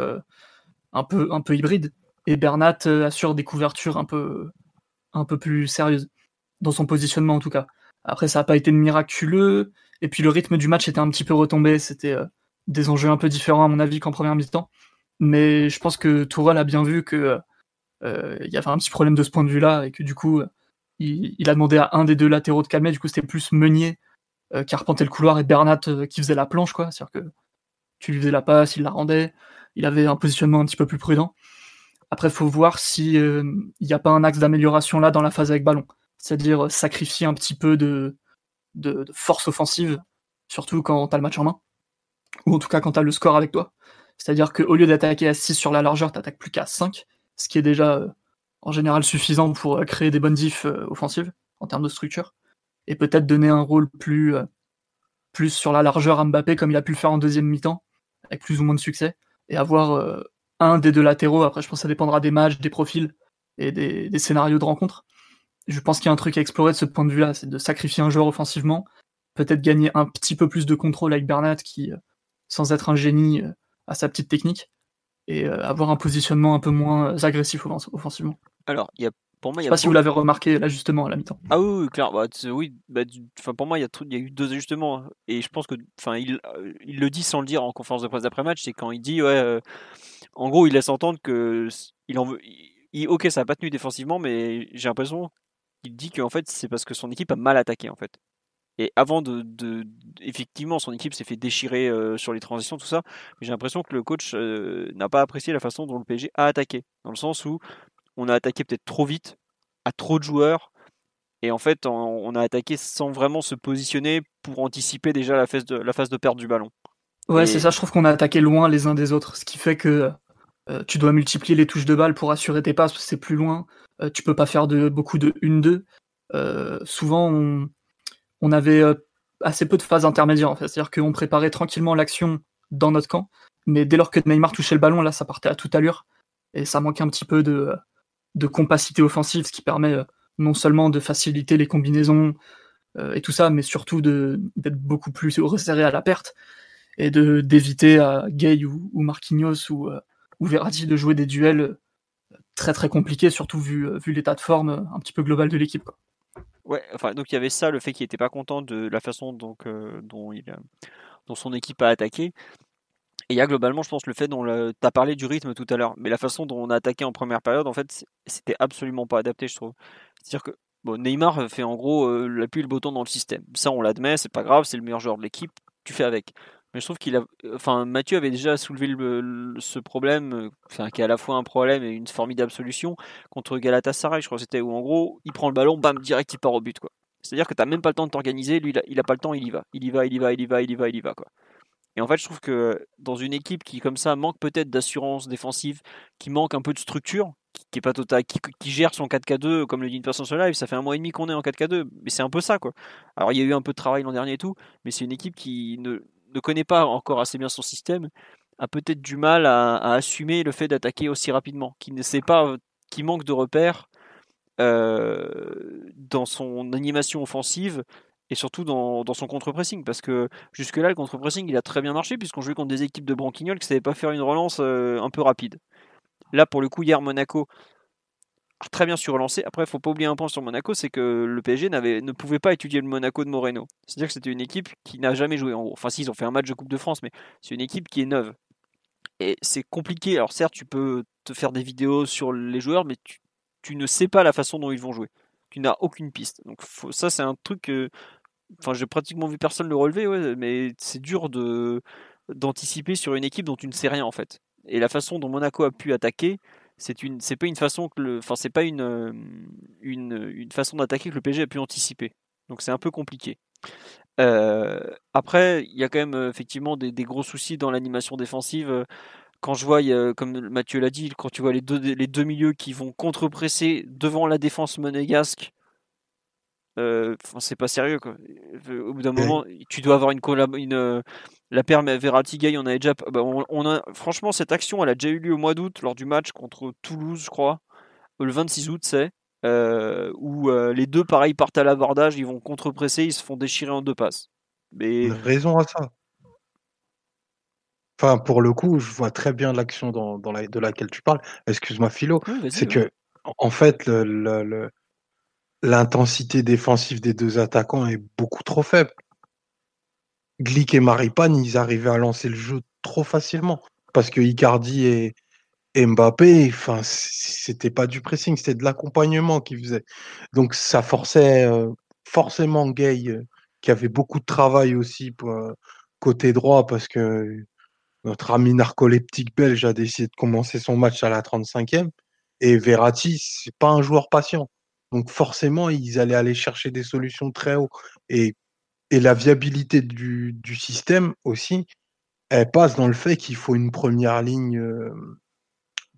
un, peu, un peu hybride, et Bernat assure des couvertures un peu, plus sérieuses, dans son positionnement en tout cas. Après ça n'a pas été miraculeux, et puis le rythme du match était un petit peu retombé, c'était des enjeux un peu différents à mon avis qu'en première mi-temps. Mais je pense que Tourelle a bien vu que euh, y avait un petit problème de ce point de vue-là et que du coup, il, a demandé à un des deux latéraux de calmer. Du coup, c'était plus Meunier euh, qui arpentait le couloir et Bernat euh, qui faisait la planche, quoi. C'est-à-dire que tu lui faisais la passe, il la rendait. Il avait un positionnement un petit peu plus prudent. Après, il faut voir s'il n'y a pas un axe d'amélioration là dans la phase avec ballon. C'est-à-dire sacrifier un petit peu de, force offensive, surtout quand tu as le match en main ou en tout cas quand tu as le score avec toi. C'est-à-dire qu'au lieu d'attaquer à 6 sur la largeur, tu n'attaques plus qu'à 5, ce qui est déjà euh, en général suffisant pour euh, créer des bonnes diffs euh, offensives en termes de structure. Et peut-être donner un rôle plus, plus sur la largeur à Mbappé comme il a pu le faire en deuxième mi-temps, avec plus ou moins de succès, et avoir un des deux latéraux. Après, je pense que ça dépendra des matchs, des profils et des, scénarios de rencontre. Je pense qu'il y a un truc à explorer de ce point de vue-là, c'est de sacrifier un joueur offensivement, peut-être gagner un petit peu plus de contrôle avec Bernat qui sans être un génie euh, à sa petite technique et euh, avoir un positionnement un peu moins euh, agressif offensivement. Alors, il y a pour moi, je sais pas si vous l'avez remarqué là justement à la mi-temps. Ah oui, oui clair. Bah, oui, bah, pour moi, il y, a il y a eu deux ajustements hein. et je pense que, enfin, il, il, le dit sans le dire en conférence de presse d'après match, c'est quand il dit ouais, en gros, il laisse entendre que il en veut. Il, ok, ça n'a pas tenu défensivement, mais j'ai l'impression qu'il dit qu'en fait, c'est parce que son équipe a mal attaqué en fait. Et avant de, effectivement, son équipe s'est fait déchirer euh, sur les transitions, tout ça. Mais j'ai l'impression que le coach euh, n'a pas apprécié la façon dont le PSG a attaqué, dans le sens où on a attaqué peut-être trop vite, à trop de joueurs, et en fait, on, a attaqué sans vraiment se positionner pour anticiper déjà la phase de, la phase de perte du ballon. Ouais, c'est ça. Je trouve qu'on a attaqué loin les uns des autres, ce qui fait que euh, tu dois multiplier les touches de balle pour assurer tes passes, c'est plus loin. tu peux pas faire de beaucoup de 1-2. souvent, on on avait euh, assez peu de phases intermédiaires en fait. C'est-à-dire qu'on préparait tranquillement l'action dans notre camp, mais dès lors que Neymar touchait le ballon, là ça partait à toute allure et ça manquait un petit peu de, de compacité offensive, ce qui permet euh, non seulement de faciliter les combinaisons euh, et tout ça, mais surtout d'être beaucoup plus resserré à la perte et d'éviter à Gay ou, Marquinhos ou, ou Verratti de jouer des duels très très compliqués, surtout vu, vu l'état de forme un petit peu global de l'équipe. Ouais, enfin, donc il y avait ça, le fait qu'il n'était pas content de la façon donc, euh, dont, il, dont son équipe a attaqué. Et il y a globalement, je pense, le fait dont tu as parlé du rythme tout à l'heure, mais la façon dont on a attaqué en première période, en fait, c'était absolument pas adapté, je trouve. C'est-à-dire que bon, Neymar fait en gros euh, l'appui le bouton dans le système. Ça, on l'admet, c'est pas grave, c'est le meilleur joueur de l'équipe, tu fais avec. Mais je trouve qu'il a, enfin, Mathieu avait déjà soulevé ce problème, enfin, qui est à la fois un problème et une formidable solution contre Galatasaray. Je crois que c'était où en gros, il prend le ballon, bam, direct, il part au but, quoi. C'est-à-dire que tu n'as même pas le temps de t'organiser. Lui, il a, pas le temps, il y va, il y va, il y va, il y va, il y va, il y va, quoi. Et en fait, je trouve que dans une équipe qui, comme ça, manque peut-être d'assurance défensive, qui manque un peu de structure, qui, est pas total, qui, gère son 4K2, comme le dit une personne sur live, ça fait un mois et demi qu'on est en 4K2, mais c'est un peu ça, quoi. Alors, il y a eu un peu de travail l'an dernier et tout, mais c'est une équipe qui ne, ne connaît pas encore assez bien son système, a peut-être du mal à, assumer le fait d'attaquer aussi rapidement, qui ne sait pas, qui manque de repères euh, dans son animation offensive et surtout dans, son contre-pressing. Parce que jusque-là, le contre-pressing, il a très bien marché, puisqu'on jouait contre des équipes de branquignoles qui ne savaient pas faire une relance euh, un peu rapide. Là, pour le coup, hier, Monaco très bien su relancer. Après, il faut pas oublier un point sur Monaco, c'est que le PSG ne pouvait pas étudier le Monaco de Moreno. C'est-à-dire que c'était une équipe qui n'a jamais joué. Enfin, si, ils ont fait un match de Coupe de France, mais c'est une équipe qui est neuve. Et c'est compliqué. Alors, certes, tu peux te faire des vidéos sur les joueurs, mais tu, ne sais pas la façon dont ils vont jouer. Tu n'as aucune piste. Donc, ça, c'est un truc. Enfin, j'ai pratiquement vu personne le relever, mais c'est dur de d'anticiper sur une équipe dont tu ne sais rien en fait. Et la façon dont Monaco a pu attaquer, c'est une c'est pas une façon que le enfin c'est pas une, euh, une, une façon d'attaquer que le PSG a pu anticiper. Donc c'est un peu compliqué. Euh, après il y a quand même effectivement des, des gros soucis dans l'animation défensive. Quand je vois comme Mathieu l'a dit quand tu vois les deux les deux milieux qui vont contre-presser devant la défense monégasque euh, c'est pas sérieux quoi. Au bout d'un moment, tu dois avoir une, une euh, la paire Verratti Gay, on avait déjà bah, on, a franchement cette action, elle a déjà eu lieu au mois d'août lors du match contre Toulouse, je crois. Le 26 août, c'est euh, où euh, les deux, pareil, partent à l'abordage, ils vont contre-presser, ils se font déchirer en deux passes. Mais Une raison à ça. Enfin, pour le coup, je vois très bien l'action dans, dans la- de laquelle tu parles. Excuse-moi, Philo. C'est ouais. que, en fait, le- le- le- l'intensité défensive des deux attaquants est beaucoup trop faible. Glick et Maripane, ils arrivaient à lancer le jeu trop facilement. Parce que Icardi et, Mbappé, enfin, c'était pas du pressing, c'était de l'accompagnement qu'ils faisaient. Donc ça forçait euh, forcément Gay, euh, qui avait beaucoup de travail aussi pour, euh, côté droit, parce que notre ami narcoleptique belge a décidé de commencer son match à la 35e. Et Verratti, c'est pas un joueur patient. Donc forcément, ils allaient aller chercher des solutions très haut. Et, et la viabilité du, du système aussi, elle passe dans le fait qu'il faut une première ligne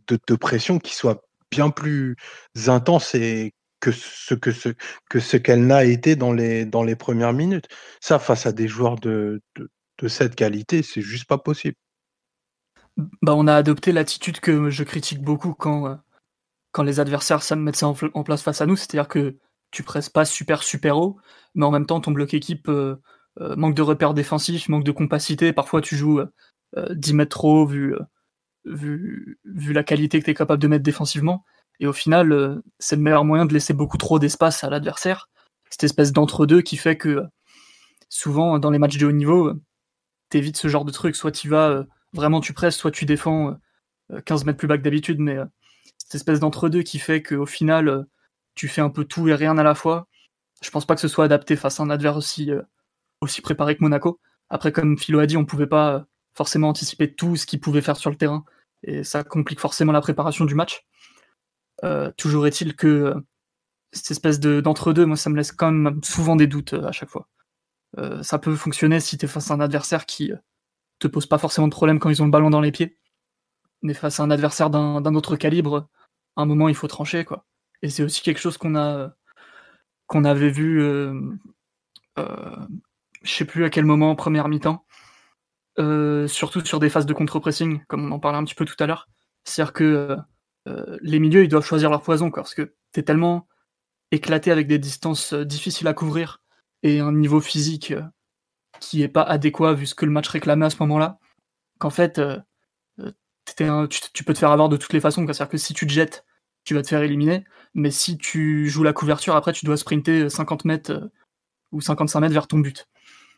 de, de pression qui soit bien plus intense que ce que ce que ce qu'elle n'a été dans les dans les premières minutes. Ça, face à des joueurs de, de, de cette qualité, c'est juste pas possible. Bah, on a adopté l'attitude que je critique beaucoup quand, euh, quand les adversaires ça mettent ça en, place face à nous, c'est-à-dire que tu presses pas super super haut, mais en même temps ton bloc équipe euh, euh, manque de repères défensifs, manque de compacité, parfois tu joues euh, euh, 10 mètres trop haut vu, vu, vu la qualité que tu es capable de mettre défensivement, et au final c'est le meilleur moyen de laisser beaucoup trop d'espace à l'adversaire, cette espèce d'entre-deux qui fait que souvent dans les matchs de haut niveau, t'évites ce genre de truc, soit tu vas vraiment tu presses, soit tu défends euh, 15 mètres plus bas que d'habitude, mais cette espèce d'entre-deux qui fait qu'au final, euh, tu fais un peu tout et rien à la fois. Je pense pas que ce soit adapté face à un adversaire aussi, euh, aussi préparé que Monaco. Après, comme Philo a dit, on pouvait pas euh, forcément anticiper tout ce qu'il pouvait faire sur le terrain, et ça complique forcément la préparation du match. Toujours est-il que cette espèce de- d'entre-deux, moi, ça me laisse quand même souvent des doutes à chaque fois. Ça peut fonctionner si tu es face à un adversaire qui te pose pas forcément de problème quand ils ont le ballon dans les pieds. Mais face à un adversaire d'un autre calibre, à un moment il faut trancher quoi. Et c'est aussi quelque chose qu'on a qu'on avait vu, euh, euh, je sais plus à quel moment en première mi-temps, euh, surtout sur des phases de contre-pressing, comme on en parlait un petit peu tout à l'heure. C'est-à-dire que les milieux ils doivent choisir leur poison parce que t'es tellement éclaté avec des distances difficiles à couvrir et un niveau physique qui est pas adéquat vu ce que le match réclamait à ce moment-là, qu'en fait, tu, tu peux te faire avoir de toutes les façons. C'est-à-dire que si tu te jettes, tu vas te faire éliminer, mais si tu joues la couverture, après tu dois sprinter 50 mètres euh, ou 55 mètres vers ton but.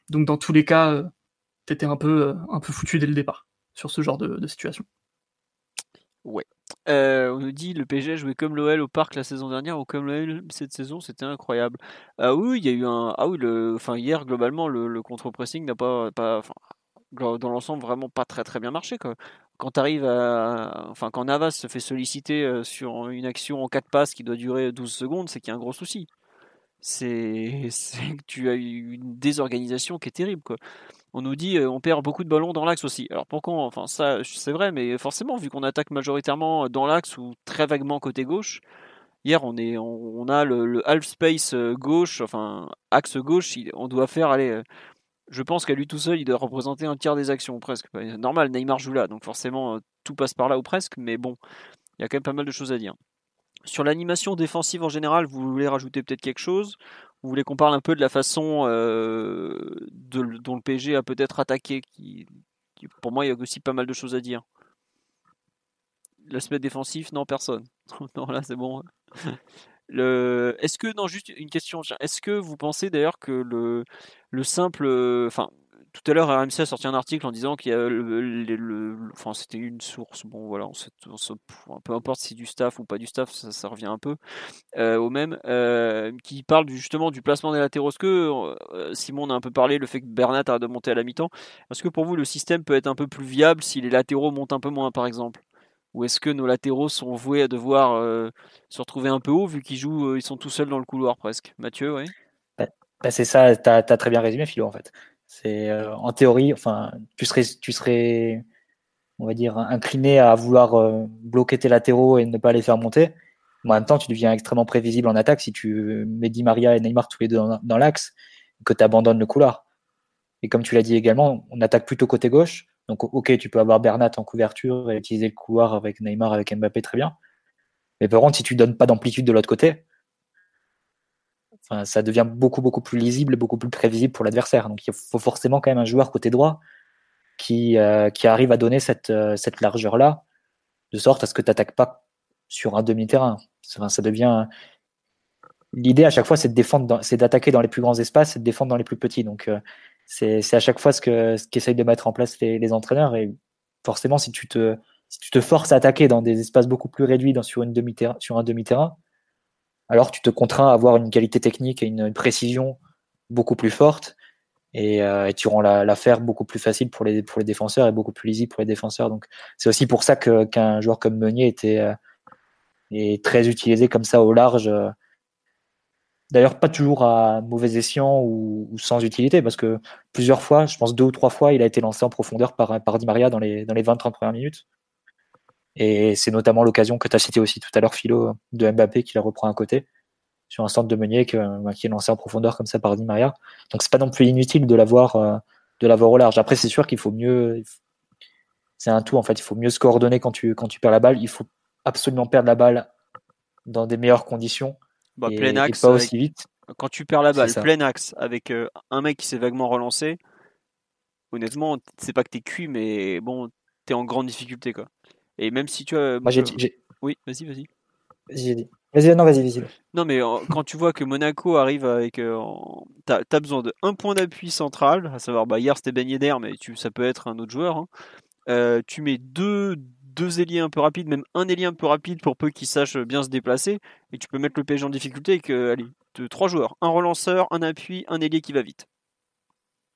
Donc dans tous les cas, euh, t'étais un peu, euh, un peu foutu dès le départ sur ce genre de, situation. Euh, on nous dit le PSG joué comme l'OL au parc la saison dernière ou comme l'OL cette saison, c'était incroyable. Ah oui, il y a eu un. Ah oui, le... enfin, hier, globalement, le, contre-pressing n'a pas. pas... Enfin, dans l'ensemble, vraiment pas très très bien marché. Quoi. Quand tu arrives à. Quand Navas se fait solliciter euh, sur une action en 4 passes qui doit durer 12 secondes, c'est qu'il y a un gros souci. C'est que tu as une désorganisation qui est terrible. On nous dit euh, on perd beaucoup de ballons dans l'axe aussi. Alors pourquoi? Enfin ça c'est vrai, mais forcément vu qu'on attaque majoritairement dans l'axe ou très vaguement côté gauche. Hier on a le, le half space euh, gauche, enfin axe gauche, on doit faire aller. Je pense qu'à lui tout seul il doit représenter un tiers des actions presque. Bah, Normal, Neymar joue là, donc forcément euh, tout passe par là ou presque, mais bon, il y a quand même pas mal de choses à dire. Sur l'animation défensive en général, vous voulez rajouter peut-être quelque chose? Vous voulez qu'on parle un peu de la façon euh, dont le PSG a peut-être attaqué Pour moi, il y a aussi pas mal de choses à dire. L'aspect défensif, non, personne. non, là, c'est bon. Est-ce que, non, juste une question. Est-ce que vous pensez d'ailleurs que le, le simple. Enfin, tout à l'heure, RMC a sorti un article en disant qu'il y a le, c'était une source. Bon, voilà, on se- on peu importe si du staff ou pas du staff, ça, revient un peu euh, au même, euh, qui parle justement du placement des latéraux. Que, euh, Simon on a un peu parlé, le fait que Bernat arrête de monter à la mi-temps, est-ce que pour vous le système peut être un peu plus viable si les latéraux montent un peu moins par exemple? Ou est-ce que nos latéraux sont voués à devoir euh, se retrouver un peu haut vu qu'ils jouent, euh, ils sont tout seuls dans le couloir presque? Mathieu, oui Bah, c'est ça, tu as, très bien résumé, Philo, en fait. C'est euh, en théorie, enfin, tu serais, tu serais, on va dire, incliné à vouloir bloquer tes latéraux et ne pas les faire monter. Mais en même temps, tu deviens extrêmement prévisible en attaque si tu mets Di Maria et Neymar tous les deux dans, dans l'axe que tu abandonnes le couloir. Et comme tu l'as dit également, on attaque plutôt côté gauche. Donc, ok, tu peux avoir Bernat en couverture et utiliser le couloir avec Neymar, avec Mbappé, très bien. Mais par contre, si tu donnes pas d'amplitude de l'autre côté, ça devient beaucoup, beaucoup plus lisible beaucoup plus prévisible pour l'adversaire. Donc il faut forcément quand même un joueur côté droit qui, euh, arrive à donner cette, euh, cette largeur-là, de sorte à ce que tu n'attaques pas sur un demi-terrain. ça devient. L'idée à chaque fois, c'est de c'est d'attaquer dans les plus grands espaces et de défendre dans les plus petits. Euh, c'est à chaque fois ce que ce qu'essayent de mettre en place les, les, entraîneurs. Et forcément, si tu te si tu te forces à attaquer dans des espaces beaucoup plus réduits dans, sur, une demi sur un demi-terrain, alors tu te contrains à avoir une qualité technique et une, précision beaucoup plus forte et, euh, et tu rends l'affaire beaucoup plus facile pour les, pour les défenseurs et beaucoup plus lisible pour les défenseurs. Donc c'est aussi pour ça qu'un joueur comme Meunier était euh, est très utilisé comme ça au large. Euh. D'ailleurs, pas toujours à mauvais escient ou, sans utilité, parce que plusieurs fois, je pense deux ou trois fois, il a été lancé en profondeur par, Di Maria dans les, dans les 20-30 premières minutes. Et c'est notamment l'occasion que tu as cité aussi tout à l'heure, Philo, de Mbappé qui la reprend à côté, sur un centre de Meunier bah, qui est lancé en profondeur comme ça par Di Maria. Donc c'est pas non plus inutile de l'avoir euh, de l'avoir au large. Après, c'est sûr qu'il faut mieux. C'est un tout en fait. Il faut mieux se coordonner quand tu perds la balle. Il faut absolument perdre la balle dans des meilleures conditions. Bah, plein axe, pas aussi vite. Quand tu perds la balle, plein axe, avec euh, un mec qui s'est vaguement relancé, honnêtement, c'est pas que t'es cuit, mais bon, t'es en grande difficulté quoi. Et même si tu as. Moi, j'ai, Oui, vas-y, vas-y. Vas-y, non, vas-y, vas-y. Non, mais quand tu vois que Monaco arrive avec. Euh, t'as, as besoin de un point d'appui central, à savoir, bah, hier c'était Ben Yedder, mais tu, ça peut être un autre joueur. Hein. Euh, tu mets deux, deux ailiers un peu rapides, même un ailier un peu rapide pour peu qu'il sache bien se déplacer, et tu peux mettre le PSG en difficulté avec euh, allez, trois joueurs un relanceur, un appui, un ailier qui va vite.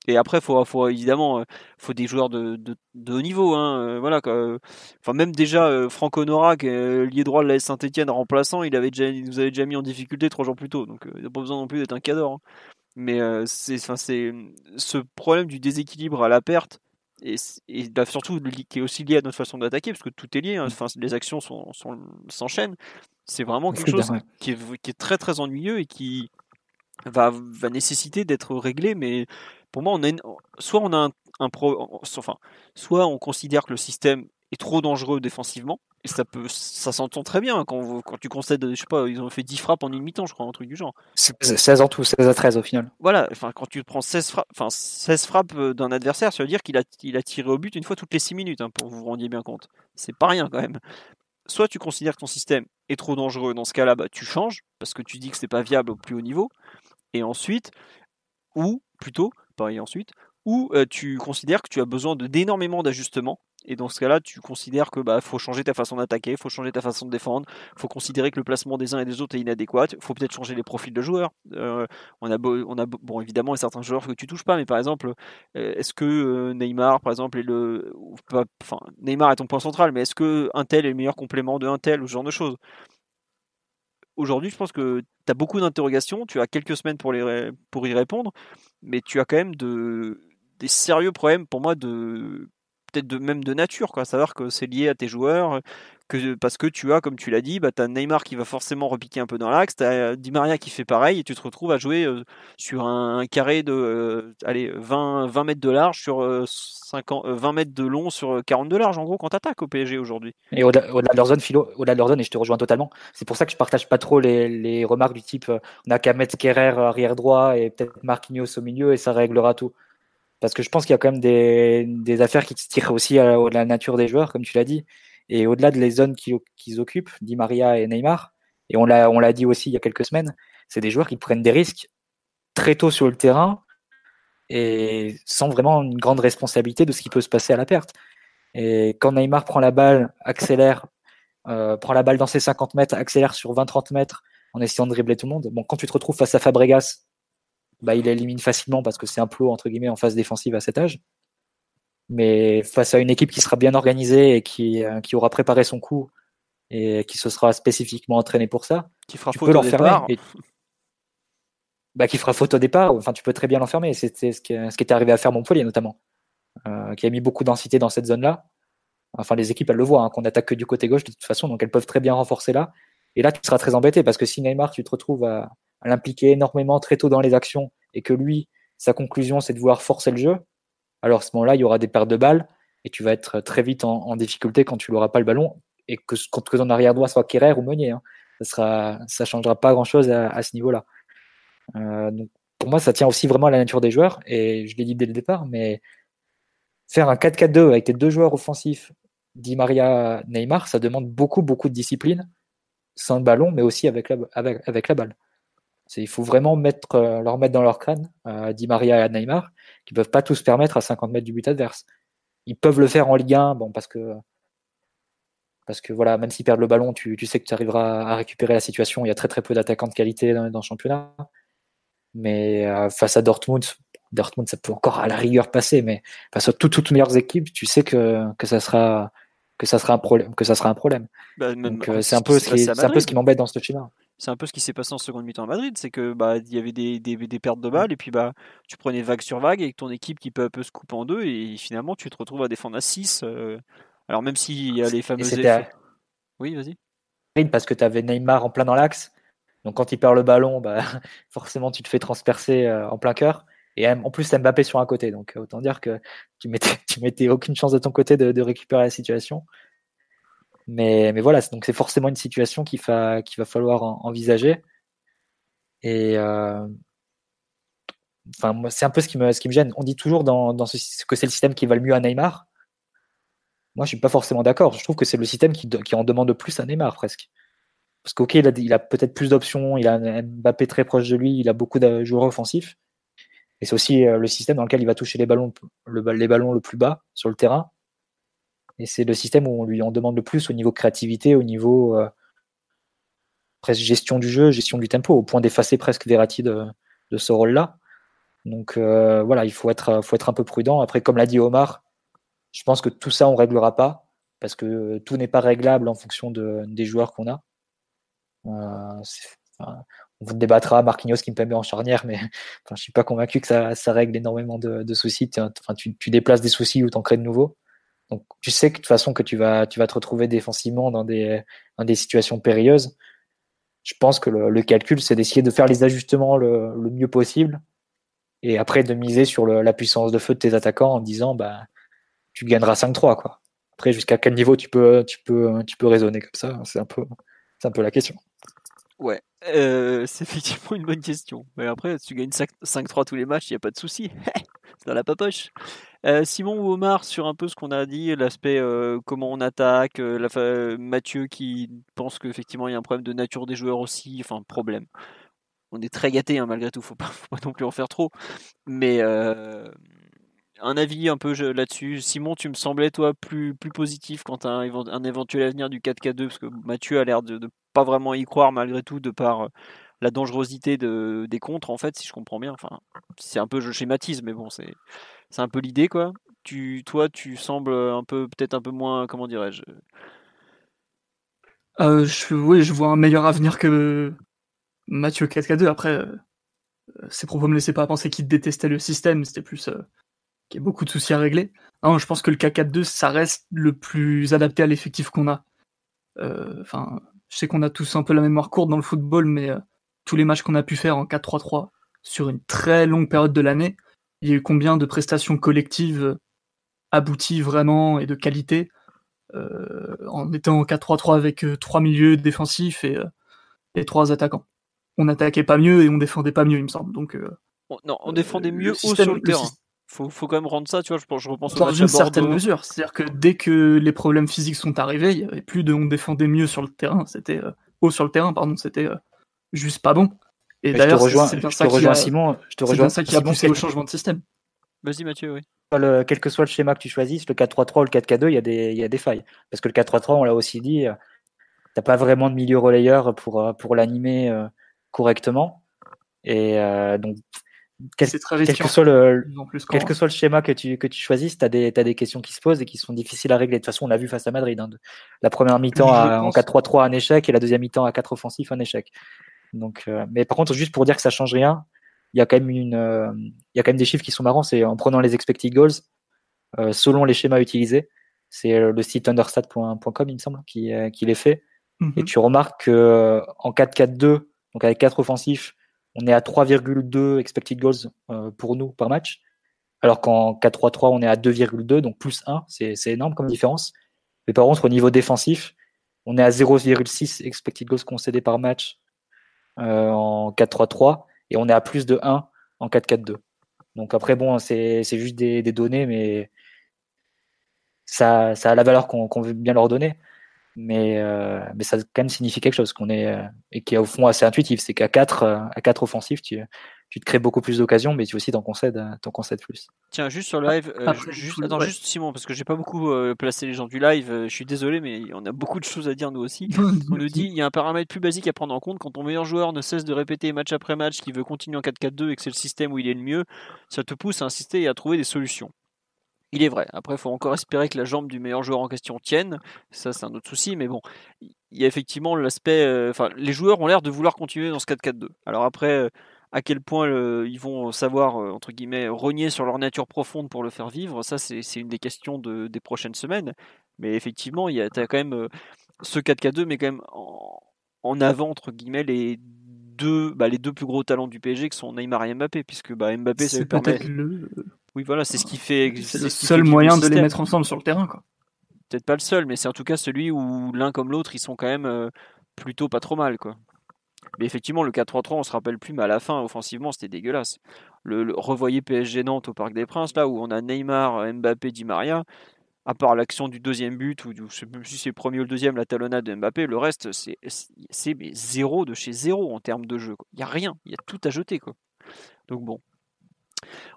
Et après, faut, faut évidemment, euh, faut des joueurs de, haut niveau. Hein, euh, voilà, Enfin, même déjà, euh, Franck qui est lié droit de la Saint-Etienne remplaçant, il, avait déjà, nous avait déjà mis en difficulté trois jours plus tôt. Donc, il n'a pas besoin non plus d'être un cadre. Hein. Mais c'est ce problème du déséquilibre à la perte, et, et bah, surtout qui est aussi lié à notre façon d'attaquer, parce que tout est lié, hein, enfin, les actions sont, s'enchaînent. C'est vraiment quelque chose qui est, qui est, très très ennuyeux et qui va, va nécessiter d'être réglé, mais pour moi, on a soit on a un, pro, enfin, soit on considère que le système est trop dangereux défensivement, et ça peut, ça s'entend très bien quand, quand tu concèdes, je sais pas, ils ont fait 10 frappes en une mi-temps, je crois, un truc du genre. 16 en tout, 16 à 13 au final. Voilà, enfin, quand tu prends 16 frappes, enfin, 16 frappes d'un adversaire, ça veut dire qu'il a, il a tiré au but une fois toutes les 6 minutes, hein, pour vous vous rendiez bien compte. C'est pas rien quand même. Soit tu considères que ton système est trop dangereux, dans ce cas-là, bah, tu changes, parce que tu dis que c'est pas viable au plus haut niveau, et ensuite, ou plutôt, pareil ensuite, ou euh, tu considères que tu as besoin d'énormément d'ajustements. Et dans ce cas-là, tu considères que bah faut changer ta façon d'attaquer, faut changer ta façon de défendre, faut considérer que le placement des uns et des autres est inadéquat, faut peut-être changer les profils de joueurs. Euh, on a on a bon évidemment certains joueurs que tu touches pas, mais par exemple, euh, est-ce que Neymar, par exemple, est le, Neymar est ton point central, mais est-ce que un tel est le meilleur complément de un tel ou ce genre de choses? Aujourd'hui, je pense que tu as beaucoup d'interrogations, tu as quelques semaines pour, les, pour y répondre, mais tu as quand même de, des sérieux problèmes pour moi de peut-être même de nature, quoi. Savoir que c'est lié à tes joueurs, que parce que tu as, comme tu l'as dit, bah, tu as Neymar qui va forcément repiquer un peu dans l'axe, tu as Di Maria qui fait pareil, et tu te retrouves à jouer euh, sur un, carré de euh, allez, 20, 20 mètres de large sur 50, euh, 20 mètres de long sur 40 de large, en gros, quand tu attaques au PSG aujourd'hui. Et au-delà, de leur zone, Philo, au-delà de leur zone, et je te rejoins totalement, c'est pour ça que je partage pas trop les, les remarques du type on a qu'à mettre Kerrer arrière droit et peut-être Marquinhos au milieu et ça réglera tout. Parce que je pense qu'il y a quand même des, affaires qui se tirent aussi à la nature des joueurs, comme tu l'as dit. Et au-delà de les zones qu'ils occupent, Di Maria et Neymar, et on l'a, on l'a dit aussi il y a quelques semaines, c'est des joueurs qui prennent des risques très tôt sur le terrain et sans vraiment une grande responsabilité de ce qui peut se passer à la perte. Et quand Neymar prend la balle, accélère, euh, prend la balle dans ses 50 mètres, accélère sur 20-30 mètres en essayant de dribbler tout le monde, bon, quand tu te retrouves face à Fabregas, bah, il élimine facilement parce que c'est un plot entre guillemets en phase défensive à cet âge. Mais face à une équipe qui sera bien organisée et qui, euh, qui aura préparé son coup et qui se sera spécifiquement entraîné pour ça, qui fera faute au départ. Bah, qui fera faute au départ. Enfin, tu peux très bien l'enfermer. C'était ce qui, était arrivé à faire Montpellier notamment, euh, qui a mis beaucoup densité dans cette zone-là. Enfin, les équipes, elles le voient, hein, qu'on attaque que du côté gauche de toute façon, donc elles peuvent très bien renforcer là. Et là, tu seras très embêté parce que si Neymar, tu te retrouves à, à l'impliquer énormément très tôt dans les actions et que lui, sa conclusion, c'est de vouloir forcer le jeu, alors à ce moment-là, il y aura des pertes de balles et tu vas être très vite en, difficulté quand tu n'auras pas le ballon et que, quand ton arrière droit soit Kerrer ou Meunier. Hein. Ça ça changera pas grand-chose à, ce niveau-là. donc pour moi, ça tient aussi vraiment à la nature des joueurs, et je l'ai dit dès le départ, mais faire un 4-4-2 avec tes deux joueurs offensifs, Di Maria, Neymar, ça demande beaucoup, beaucoup de discipline, sans le ballon, mais aussi avec la, avec, la balle. Il faut vraiment mettre, euh, leur mettre dans leur crâne, euh, Di Maria et Neymar, qui ne peuvent pas tous se permettre à 50 mètres du but adverse. Ils peuvent le faire en Ligue 1, bon, parce que, parce que voilà, même s'ils perdent le ballon, tu, sais que tu arriveras à récupérer la situation. Il y a très très peu d'attaquants de qualité dans, le championnat. Mais euh, face à Dortmund, Dortmund, ça peut encore à la rigueur passer, mais face à toutes, toutes meilleures équipes, tu sais que, que ça sera que ça sera un problème. Que ça sera un problème. Bah, c'est un peu ce qui, c'est un peu ce qui m'embête dans ce schéma. C'est un peu ce qui s'est passé en seconde mi-temps à Madrid, c'est que bah il y avait des, des, des, pertes de balles et puis bah tu prenais vague sur vague avec ton équipe qui peut un peu se couper en deux et finalement tu te retrouves à défendre à 6 euh, alors même s'il y a les fameux effets... Oui, vas-y. Parce que tu avais Neymar en plein dans l'axe. Donc quand il perd le ballon, bah, forcément tu te fais transpercer euh, en plein cœur. Et en plus, Mbappé sur un côté. Donc, autant dire que tu mettais, tu mettais aucune chance de ton côté de, récupérer la situation. Mais, mais voilà, donc c'est forcément une situation qu'il va, falloir envisager. Et euh, enfin, c'est un peu ce qui, me, ce qui me gêne. On dit toujours dans, dans ce, que c'est le système qui va le mieux à Neymar. Moi, je suis pas forcément d'accord. Je trouve que c'est le système qui, qui en demande plus à Neymar presque. Parce qu'ok, il a, a peut-être plus d'options, il a Mbappé très proche de lui, il a beaucoup de joueurs offensifs. Et c'est aussi euh, le système dans lequel il va toucher les ballons le, les ballons le plus bas sur le terrain. Et c'est le système où on lui en demande le plus au niveau créativité, au niveau euh, presque gestion du jeu, gestion du tempo, au point d'effacer presque Verratti de, de ce rôle-là. Donc euh, voilà, il faut être, un peu prudent. Après, comme l'a dit Omar, je pense que tout ça, on ne réglera pas, parce que tout n'est pas réglable en fonction de, des joueurs qu'on a. Euh, on débattra Marquinhos qui me permet en charnière, mais je suis pas convaincu que ça, règle énormément de, soucis. Enfin, tu, déplaces des soucis ou tu en crées de nouveaux. Donc tu sais que de toute façon que tu vas, tu vas te retrouver défensivement dans des, des situations périlleuses. Je pense que le, calcul, c'est d'essayer de faire les ajustements le, mieux possible et après de miser sur la puissance de feu de tes attaquants en disant bah tu gagneras 5-3 quoi. Après jusqu'à quel niveau tu peux tu peux tu peux raisonner comme ça, c'est un peu c'est un peu la question. Ouais, euh, c'est effectivement une bonne question. Mais après, tu gagnes 5-3 tous les matchs, il n'y a pas de souci. c'est dans la papoche. Euh, Simon ou Omar, sur un peu ce qu'on a dit, l'aspect euh, comment on attaque, la Mathieu qui pense qu'effectivement il y a un problème de nature des joueurs aussi, enfin problème. On est très gâté hein, malgré tout, faut pas, faut pas non plus en faire trop. Mais un avis un peu là-dessus. Simon, tu me semblais toi plus, plus positif quant à un, éventuel avenir du 4K2 parce que Mathieu a l'air de ne pas vraiment y croire malgré tout de par euh, la dangerosité de, des contres en fait, si je comprends bien. Enfin, c'est un peu je schématise, mais bon, c'est un peu l'idée quoi. Tu, toi, tu sembles un peu peut-être un peu moins, comment dirais-je euh, je, Oui, je vois un meilleur avenir que Mathieu 4K2. Après, euh, ses propos me laissaient pas penser qu'il détestait le système. C'était plus qui a beaucoup de soucis à régler. Non, je pense que le K4-2, ça reste le plus adapté à l'effectif qu'on a. Euh, enfin, je sais qu'on a tous un peu la mémoire courte dans le football, mais euh, tous les matchs qu'on a pu faire en 4-3-3 sur une très longue période de l'année, il y a eu combien de prestations collectives euh, abouties vraiment et de qualité en étant en 4-3-3 avec trois milieux défensifs et, et trois attaquants. On n'attaquait pas mieux et on défendait pas mieux, il me semble. Donc, non, on défendait mieux haut sur le terrain faut, faut quand même rendre ça, tu vois, je, je repense Dans une certaine mesure. C'est-à-dire que dès que les problèmes physiques sont arrivés, il n'y avait plus de on défendait mieux sur le terrain, c'était euh, haut sur le terrain, pardon, c'était euh, juste pas bon. Et d'ailleurs, c'est bien ça qui a, Simon, je te rejoins, ça qui a poussé au changement de système. Vas-y Mathieu, oui. quel que soit le schéma que tu choisisses, le 4-3-3 ou le 4-4-2, il y, a des, y a des failles. Parce que le 4-3-3, on l'a aussi dit, euh, t'as pas vraiment de milieu relayeur pour, pour l'animer correctement. Et donc, quel, que soit le, quel que soit le schéma que tu, que tu choisisses, tu as, des questions qui se posent et qui sont difficiles à régler. De toute façon, on l'a vu face à Madrid. Hein. La première mi-temps en 4-3-3, un échec, et la deuxième mi-temps à 4 offensifs, un échec. Donc, euh, mais par contre, juste pour dire que ça change rien, il y a quand même une, euh, il y a quand même des chiffres qui sont marrants. C'est en prenant les expected goals, euh, selon les schémas utilisés. C'est le site understat.com, il me semble, qui, qui les fait. Et mhm. tu remarques que en 4-4-2, donc avec 4 offensifs, on est à 3,2 expected goals euh, pour nous par match, alors qu'en 4-3-3, on est à 2,2, donc plus 1, c'est énorme comme différence. Mais par contre, au niveau défensif, on est à 0,6 expected goals concédés par match euh, en 4-3-3 et on est à plus de 1 en 4-4-2. Donc après, bon, c'est juste des, données, mais ça, ça a la valeur qu'on veut bien leur donner. Mais, euh, mais ça quand même signifie quelque chose qu'on est euh, et qui est au fond assez intuitif. C'est qu'à 4 à 4 offensifs, tu, tu te crées beaucoup plus d'occasions, mais tu aussi t'en concèdes, euh, t'en concèdes plus. Tiens, juste sur le live, euh, juste, attends, juste Simon, parce que j'ai pas beaucoup euh, placé les gens du live, je suis désolé, mais on a beaucoup de choses à dire nous aussi. on nous dit il y a un paramètre plus basique à prendre en compte quand ton meilleur joueur ne cesse de répéter match après match qu'il veut continuer en 4-4-2 et que c'est le système où il est le mieux, ça te pousse à insister et à trouver des solutions. Il est vrai. Après, il faut encore espérer que la jambe du meilleur joueur en question tienne. Ça, c'est un autre souci. Mais bon, il y a effectivement l'aspect. Enfin, les joueurs ont l'air de vouloir continuer dans ce 4-4-2. Alors après, à quel point ils vont savoir, entre guillemets, renier sur leur nature profonde pour le faire vivre, ça c'est une des questions de, des prochaines semaines. Mais effectivement, il y a as quand même ce 4K2, mais quand même en, avant, entre guillemets, les deux, bah, les deux plus gros talents du PSG qui sont Neymar et Mbappé, puisque bah, Mbappé, ça permet. Le... Oui, voilà, c'est ce qui fait. C'est le seul moyen de les mettre ensemble sur le terrain, quoi. Peut-être pas le seul, mais c'est en tout cas celui où l'un comme l'autre, ils sont quand même plutôt pas trop mal, quoi. Mais effectivement, le 4-3-3, on se rappelle plus, mais à la fin, offensivement, c'était dégueulasse. Le, revoyer PSG Nantes au Parc des Princes, là où on a Neymar, Mbappé, Di Maria, à part l'action du deuxième but, ou je sais même si c'est le premier ou le deuxième, la talonnade de Mbappé, le reste, c'est zéro de chez zéro en termes de jeu. Il n'y a rien, il y a tout à jeter. Quoi. Donc bon.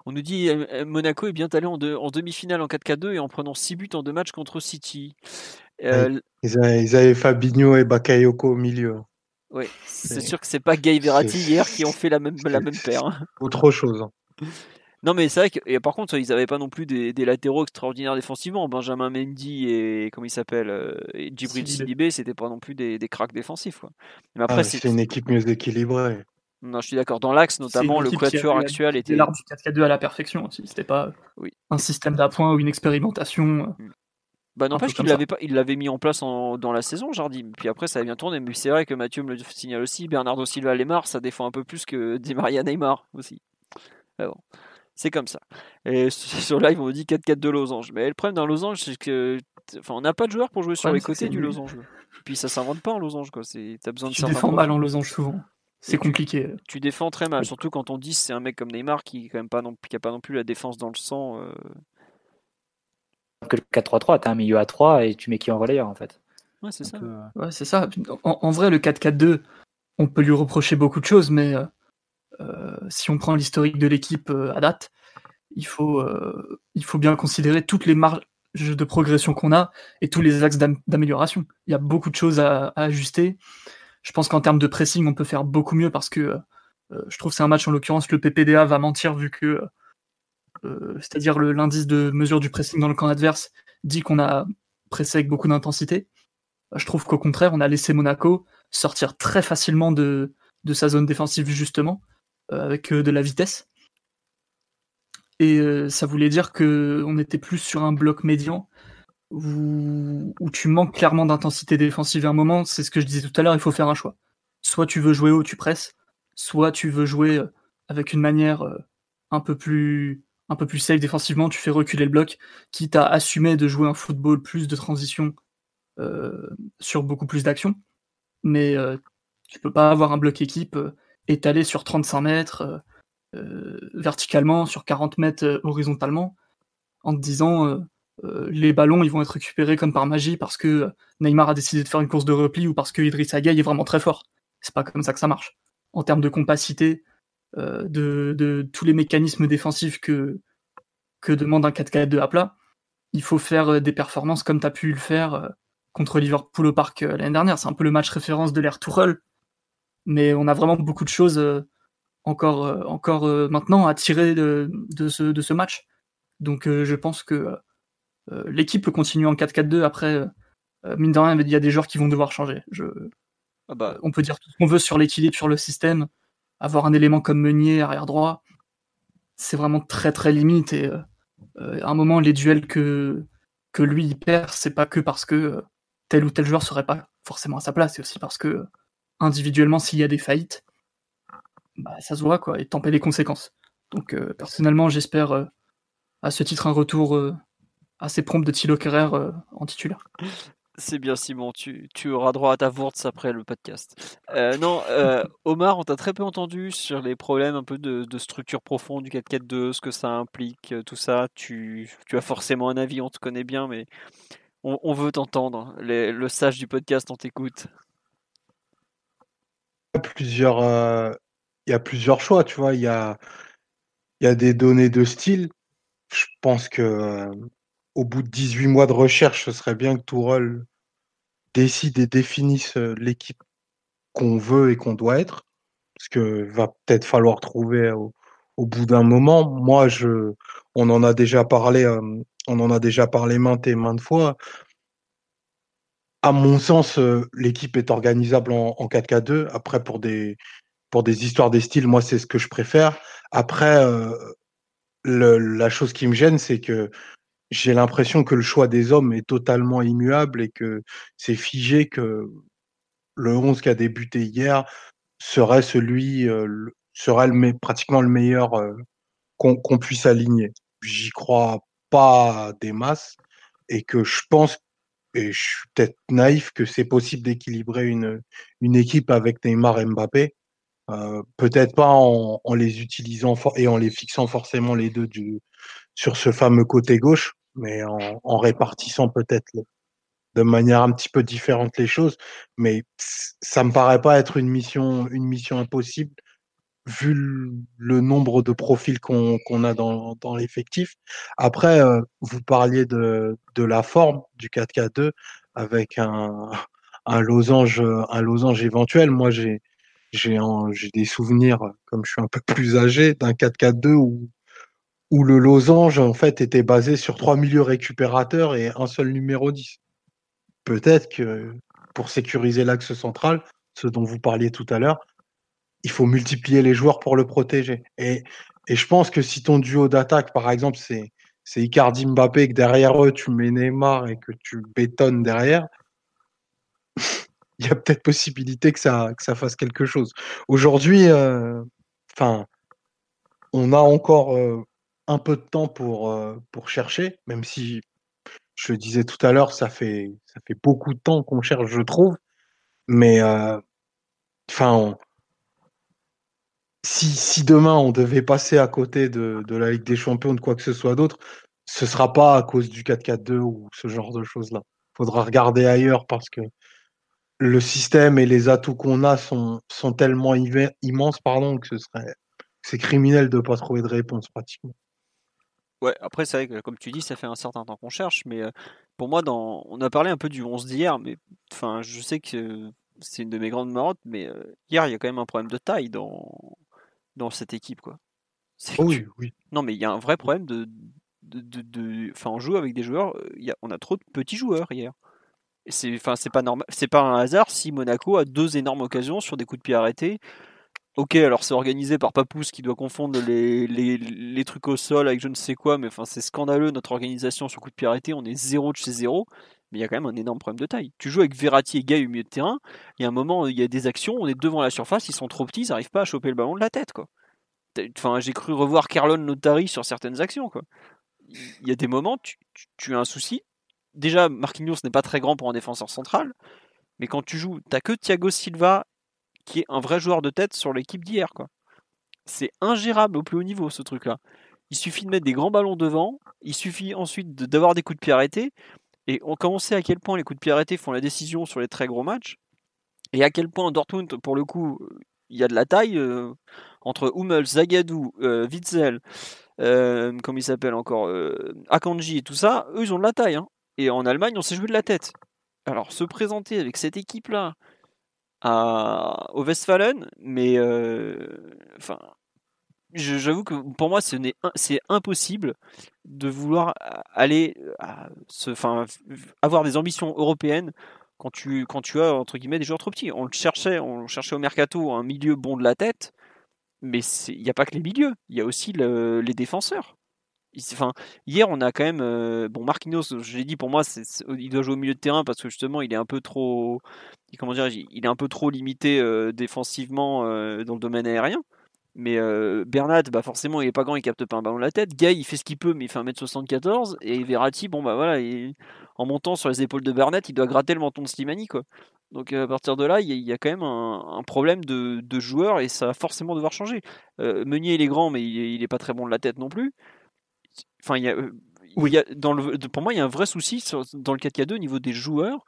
On nous dit euh, euh, Monaco est bien allé en, en demi-finale en 4K2 et en prenant 6 buts en deux matchs contre City. Euh, ils, avaient, Fabinho et Bakayoko au milieu. Oui, c'est sûr que c'est pas Gay Verratti hier qui ont fait la même, la même paire. Hein. Autre chose. Hein. Non, mais c'est vrai que, et par contre, ils n'avaient pas non plus des, latéraux extraordinaires défensivement. Benjamin Mendy et, comment il s'appelle, Djibril Sidibé, c'était pas non plus des, des cracks défensifs. Quoi. Mais après, ah, c'est une équipe mieux équilibrée. Non, je suis d'accord. Dans l'axe, notamment, le quatuor actuel était. l'arbre du 4-4-2 à la perfection aussi. C'était pas oui. un système d'appoint ou une expérimentation. Mm. Bah n'empêche qu'il l'avait pas, il l'avait mis en place dans la saison, Jardim. Puis après ça a bien tourné. Mais c'est vrai que Mathieu me le signale aussi. Bernardo Silva Lemar, ça défend un peu plus que Di Maria Neymar aussi. bon, c'est comme ça. Et sur live on me dit 4-4 de losange. Mais le problème d'un losange, c'est que, enfin, on n'a pas de joueurs pour jouer sur les côtés du losange. Puis ça s'invente pas en losange quoi. C'est, t'as besoin de. Tu défends mal en losange souvent. C'est compliqué. Tu, défends très mal, surtout quand on dit c'est un mec comme Neymar qui quand même pas non, qui a pas non plus la défense dans le sang. Euh, que le 4-3-3, tu as un milieu à 3 et tu mets qui en relayeur en fait. Ouais, c'est ça. Euh, ouais, c'est ça. En, vrai, le 4-4-2, on peut lui reprocher beaucoup de choses, mais euh, si on prend l'historique de l'équipe à date, il faut, il faut bien considérer toutes les marges de progression qu'on a et tous les axes d'amélioration. Il y a beaucoup de choses à, à ajuster. Je pense qu'en termes de pressing, on peut faire beaucoup mieux parce que je trouve que c'est un match en l'occurrence le PPDA va mentir vu que euh, c'est-à-dire l'indice de mesure du pressing dans le camp adverse, dit qu'on a pressé avec beaucoup d'intensité. Euh, je trouve qu'au contraire, on a laissé Monaco sortir très facilement de, de sa zone défensive justement, euh, avec de la vitesse. Et ça voulait dire qu'on était plus sur un bloc médian où, tu manques clairement d'intensité défensive à un moment. C'est ce que je disais tout à l'heure, il faut faire un choix. Soit tu veux jouer haut, tu presses, soit tu veux jouer avec une manière un peu plus un peu plus safe défensivement, tu fais reculer le bloc, quitte à assumer de jouer un football plus de transition euh, sur beaucoup plus d'actions. Mais euh, tu peux pas avoir un bloc équipe euh, étalé sur 35 mètres verticalement, sur 40 mètres horizontalement, en te disant les ballons ils vont être récupérés comme par magie parce que Neymar a décidé de faire une course de repli ou parce que Idriss Gueye est vraiment très fort. C'est pas comme ça que ça marche. En termes de compacité, euh, de, tous les mécanismes défensifs que, que demande un 4-4-2 à plat, il faut faire euh, des performances comme tu as pu le faire euh, contre Liverpool au parc l'année dernière. C'est un peu le match référence de l'ère Tourelle, mais on a vraiment beaucoup de choses encore, encore maintenant à tirer de ce match. Donc je pense que l'équipe peut continuer en 4-4-2. Après, mine de rien, il y a des joueurs qui vont devoir changer. Je... Ah bah. On peut dire tout ce qu'on veut sur l'équilibre, sur le système avoir un élément comme Meunier arrière droit, c'est vraiment très très limite. Et euh, euh, à un moment, les duels que, que lui il perd, c'est pas que parce que euh, tel ou tel joueur serait pas forcément à sa place, c'est aussi parce que individuellement, s'il y a des faillites, bah, ça se voit quoi, et tamper les conséquences. Donc personnellement, j'espère à ce titre un retour assez prompt de Thilo Kerrer en titulaire. C'est bien Simon, tu, tu auras droit à ta Wurtz après le podcast. Euh, non, euh, Omar, on t'a très peu entendu sur les problèmes un peu de, de structure profonde du 4-4-2, ce que ça implique, euh, tout ça. Tu, tu as forcément un avis, on te connaît bien, mais on, on veut t'entendre. Le sage du podcast, on t'écoute. plusieurs, euh, il y a plusieurs choix, tu vois. Il y a, il y a des données de style. Je pense que euh, au bout de 18 mois de recherche, ce serait bien que Tourelle décide et définisse euh, l'équipe qu'on veut et qu'on doit être. Parce que va peut-être falloir trouver au, bout d'un moment. Moi, je, on en a déjà parlé, euh, on en a déjà parlé maintes et maintes fois. À mon sens, euh, l'équipe est organisable en, en 4K2. Après, pour des, pour des histoires des styles, moi, c'est ce que je préfère. Après, la chose qui me gêne, c'est que j'ai l'impression que le choix des hommes est totalement immuable et que c'est figé que le 11 qui a débuté hier serait celui, euh, serait le, me- pratiquement le meilleur euh, qu'on puisse aligner. J'y crois pas des masses et que je pense, et je suis peut-être naïf, que c'est possible d'équilibrer une, une équipe avec Neymar et Mbappé. Euh, peut-être pas en, les utilisant et en les fixant forcément les deux sur ce fameux côté gauche, mais en, en répartissant peut-être de manière un petit peu différente les choses. Mais ça me paraît pas être une mission, une mission impossible vu le, nombre de profils qu'on qu'on a dans, dans l'effectif. Après, euh, vous parliez de, de la forme du 4K2 avec un, un losange, un losange éventuel. Moi, j'ai j'ai des souvenirs, comme je suis un peu plus âgé, d'un 4-4-2 où, où le losange, en fait, était basé sur trois milieux récupérateurs et un seul numéro 10. Peut-être que pour sécuriser l'axe central, ce dont vous parliez tout à l'heure, il faut multiplier les joueurs pour le protéger. Et, je pense que si ton duo d'attaque, par exemple, c'est c'est Icardi Mbappé, que derrière eux, tu mets Neymar et que tu bétonnes derrière, il y a peut-être possibilité que ça, que ça fasse quelque chose. Aujourd'hui, euh, enfin, on a encore euh, un peu de temps pour, euh, pour chercher, même si je disais tout à l'heure, ça fait, ça fait beaucoup de temps qu'on cherche, je trouve. Mais euh, enfin, si, si demain on devait passer à côté de, de la Ligue des Champions, ou de quoi que ce soit d'autre, ce sera pas à cause du 4-4-2 ou ce genre de choses-là. Faudra regarder ailleurs parce que le système et les atouts qu'on a sont, sont tellement immenses pardon, que ce serait c'est criminel de ne pas trouver de réponse pratiquement. Ouais, après, c'est vrai que, comme tu dis, ça fait un certain temps qu'on cherche, mais euh, pour moi, dans... on a parlé un peu du 11 d'hier, mais enfin, je sais que c'est une de mes grandes marottes, mais euh, hier, il y a quand même un problème de taille dans, dans cette équipe, quoi. Oui, tu- oui. Non, mais il y a un vrai problème de. de, de- de- Enfin, on joue avec des joueurs, il y a... on a trop de petits joueurs hier. C'est enfin, pas normal, c'est pas un hasard si Monaco a deux énormes occasions sur des coups de pied arrêtés. Ok, alors c'est organisé par Papous qui doit confondre les, les, trucs au sol avec je ne sais quoi, mais enfin c'est scandaleux notre organisation sur coup de pied arrêté, on est zéro de chez zéro, mais il y a quand même un énorme problème de taille. Tu joues avec Verratti et Gay au milieu de terrain, il y a un moment, il y a des actions, on est devant la surface, ils sont trop petits, ils n'arrivent pas à choper le ballon de la tête, quoi. Enfin, j'ai cru revoir Carlon Notari sur certaines actions. Il y a des moments, tu, tu- tu as un souci. Déjà, Marquinhos n'est pas très grand pour un défenseur central, mais quand tu joues, t'as que Thiago Silva qui est un vrai joueur de tête sur l'équipe d'hier, quoi. C'est ingérable au plus haut niveau, ce truc-là. Il suffit de mettre des grands ballons devant, il suffit ensuite d'avoir des coups de pied arrêtés, et on, quand on sait à quel point les coups de pied arrêtés font la décision sur les très gros matchs, et à quel point Dortmund, pour le coup, il y a de la taille euh, entre Hummels, Zagadou, euh, Witzel, euh, comme il s'appelle encore, Akanji et tout ça, eux ils ont de la taille. hein. Et en Allemagne, on s'est joué de la tête. Alors se présenter avec cette équipe-là au Westfalen, mais euh, enfin, j'avoue que pour moi, c'est impossible de vouloir aller enfin, avoir des ambitions européennes quand tu, quand tu as entre guillemets des joueurs trop petits. On le cherchait, on cherchait au mercato un milieu bon de la tête, mais il n'y a pas que les milieux, il y a aussi le- les défenseurs. Il- hier, on a quand même. euh, bon, Marquinhos, je l'ai dit, pour moi, il doit jouer au milieu de terrain parce que justement, il est un peu trop. Comment dire Il est un peu trop limité euh, défensivement euh, dans le domaine aérien. Mais Bernat, bah forcément, il est pas grand, il capte pas un ballon de la tête. Gay, il fait ce qu'il peut, mais il fait 1m74. Et Verratti, bon, bah voilà, il- en montant sur les épaules de Bernat, il doit gratter le menton de Slimani. Quoi. Donc à partir de là, il y, a quand même un, problème de, de, joueur et ça va forcément devoir changer. Meunier, il est grand, mais il n'est pas très bon de la tête non plus. Enfin, il y a, oui. dans le, pour moi, il y a un vrai souci dans le 4K2 au niveau des joueurs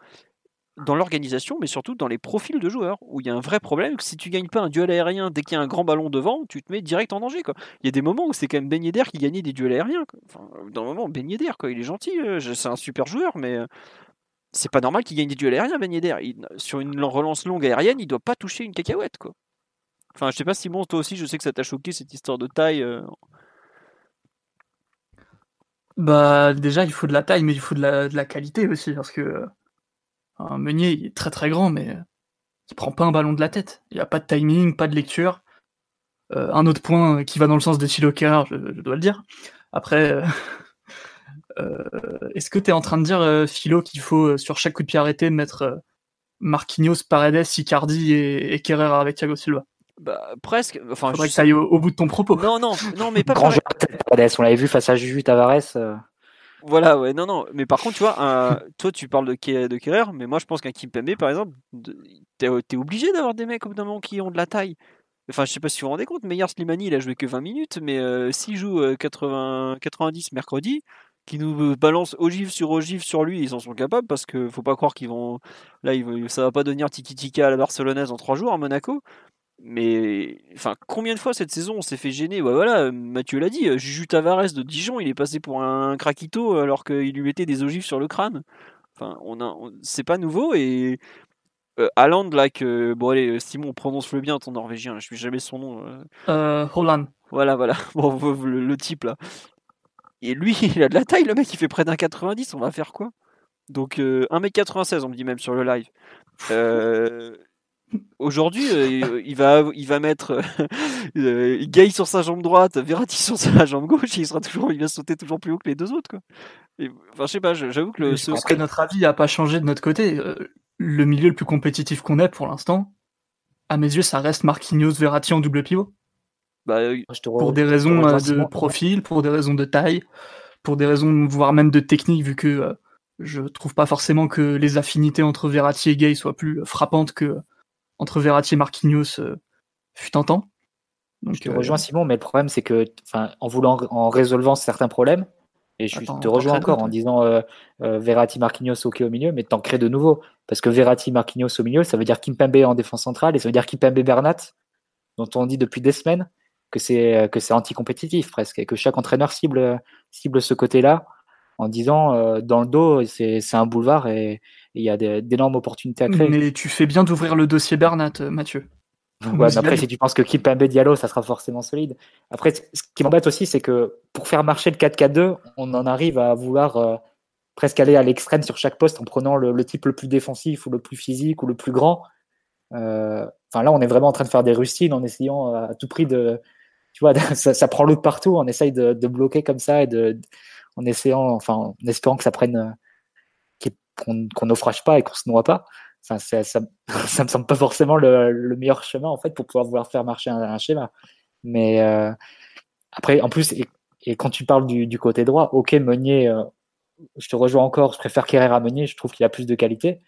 dans l'organisation, mais surtout dans les profils de joueurs, où il y a un vrai problème, que si tu gagnes pas un duel aérien dès qu'il y a un grand ballon devant, tu te mets direct en danger. Quoi. Il y a des moments où c'est quand même Ben Yedder qui gagnait des duels aériens. Enfin, dans le moment, Ben Yedder, quoi, il est gentil, euh, c'est un super joueur, mais euh, c'est pas normal qu'il gagne des duels aériens, Ben Yedder. sur une relance longue aérienne, il doit pas toucher une cacahuète. Quoi. Enfin, je sais pas si bon, toi aussi, je sais que ça t'a choqué cette histoire de taille. Euh. Bah, déjà, il faut de la taille, mais il faut de la, de la qualité aussi, parce que un Meunier, il est très très grand, mais il prend pas un ballon de la tête. Il n'y a pas de timing, pas de lecture. Euh, un autre point qui va dans le sens de Thilo Kerrer, je, dois le dire. Après, euh, euh, est-ce que tu es en train de dire, Philo, qu'il faut sur chaque coup de pied arrêté mettre Marquinhos, Paredes, Icardi et, et avec Thiago Silva? Bah, presque. Enfin, Faudrait que ça aille au, bout de ton propos. Non, non, non, mais pas. Grand Paredes, on l'avait vu face à Juju Tavares. Voilà, ouais, non, non. Mais par contre, tu vois, toi, tu parles de, de Kerrer, mais moi, je pense qu'un Kimpembe, par exemple, t'es es obligé d'avoir des mecs, au bout d'un moment, qui ont de la taille. Enfin, je sais pas si vous vous rendez compte, Meyer Slimani, il a joué que 20 minutes, mais euh, s'il joue 80, euh, 90 mercredi, qui nous balance ogive sur ogive sur lui, ils en sont capables parce que faut pas croire qu'ils vont. Là, ils, ça va pas devenir tiki-tika à la barcelonaise en 3 jours à Monaco. Mais enfin, combien de fois cette saison on s'est fait gêner? Bah, Voilà, Mathieu l'a dit, Juju Tavares de Dijon, il est passé pour un craquito alors qu'il lui mettait des ogives sur le crâne. Enfin, on a, c'est pas nouveau et euh, là que bon allez Simon prononce-le bien ton norvégien, je sais jamais son nom. Euh, euh Holland. Voilà, voilà. Bon, le, type là. Et lui, il a de la taille, le mec, il fait près d'un 90, on va faire quoi? Donc 1m96, euh, on me dit même sur le live. Euh, Aujourd'hui, euh, il, va, il va mettre euh, Gay sur sa jambe droite, Verratti sur sa jambe gauche, et il sera toujours, il va sauter toujours plus haut que les deux autres, quoi. enfin, je sais pas, j'avoue que le. Je pense que notre avis n'a pas changé de notre côté. Euh, le milieu le plus compétitif qu'on ait pour l'instant, à mes yeux, ça reste Marquinhos, Verratti en double pivot. Bah, pour des raisons de profil, pour des raisons de taille, pour des raisons voire même de technique, vu que je trouve pas forcément que les affinités entre Verratti et Gay soient plus frappantes que entre Verratti et Marquinhos euh, fut un temps. Donc, je te rejoins Simon, mais le problème c'est que, en voulant, en résolvant certains problèmes, et je te rejoins encore en disant euh, euh, Verratti, Marquinhos, ok au milieu, mais t'en crées de nouveau. Parce que Verratti, Marquinhos au milieu, ça veut dire Kimpembe en défense centrale et ça veut dire Kimpembe Bernat, dont on dit depuis des semaines que c'est que c'est anti-compétitif presque et que chaque entraîneur cible cible ce côté-là en disant dans le dos c'est un boulevard et il y a d'énormes opportunités à créer. Mais tu fais bien d'ouvrir le dossier Bernat, euh, Mathieu. après, si tu penses que Kipembe Diallo, ça sera forcément solide. Après, ce qui m'embête aussi, c'est que pour faire marcher le 4-4-2, on en arrive à vouloir euh, presque aller à l'extrême sur chaque poste en prenant le, type le plus défensif ou le plus physique ou le plus grand. Euh, enfin, là, on est vraiment en train de faire des rustines en essayant à tout prix de. Tu vois, ça, prend l'eau partout. On essaye de, bloquer comme ça et de, en essayant, enfin, en espérant que ça prenne qu'on naufrage pas et qu'on se noie pas. ça, ça, me semble pas forcément le, meilleur chemin en fait pour pouvoir vouloir faire marcher un, schéma. Mais euh, après, en plus, et, quand tu parles du, côté droit, ok, Meunier, euh, je te rejoins encore, je préfère Kerrer à Meunier, je trouve qu'il a plus de qualité.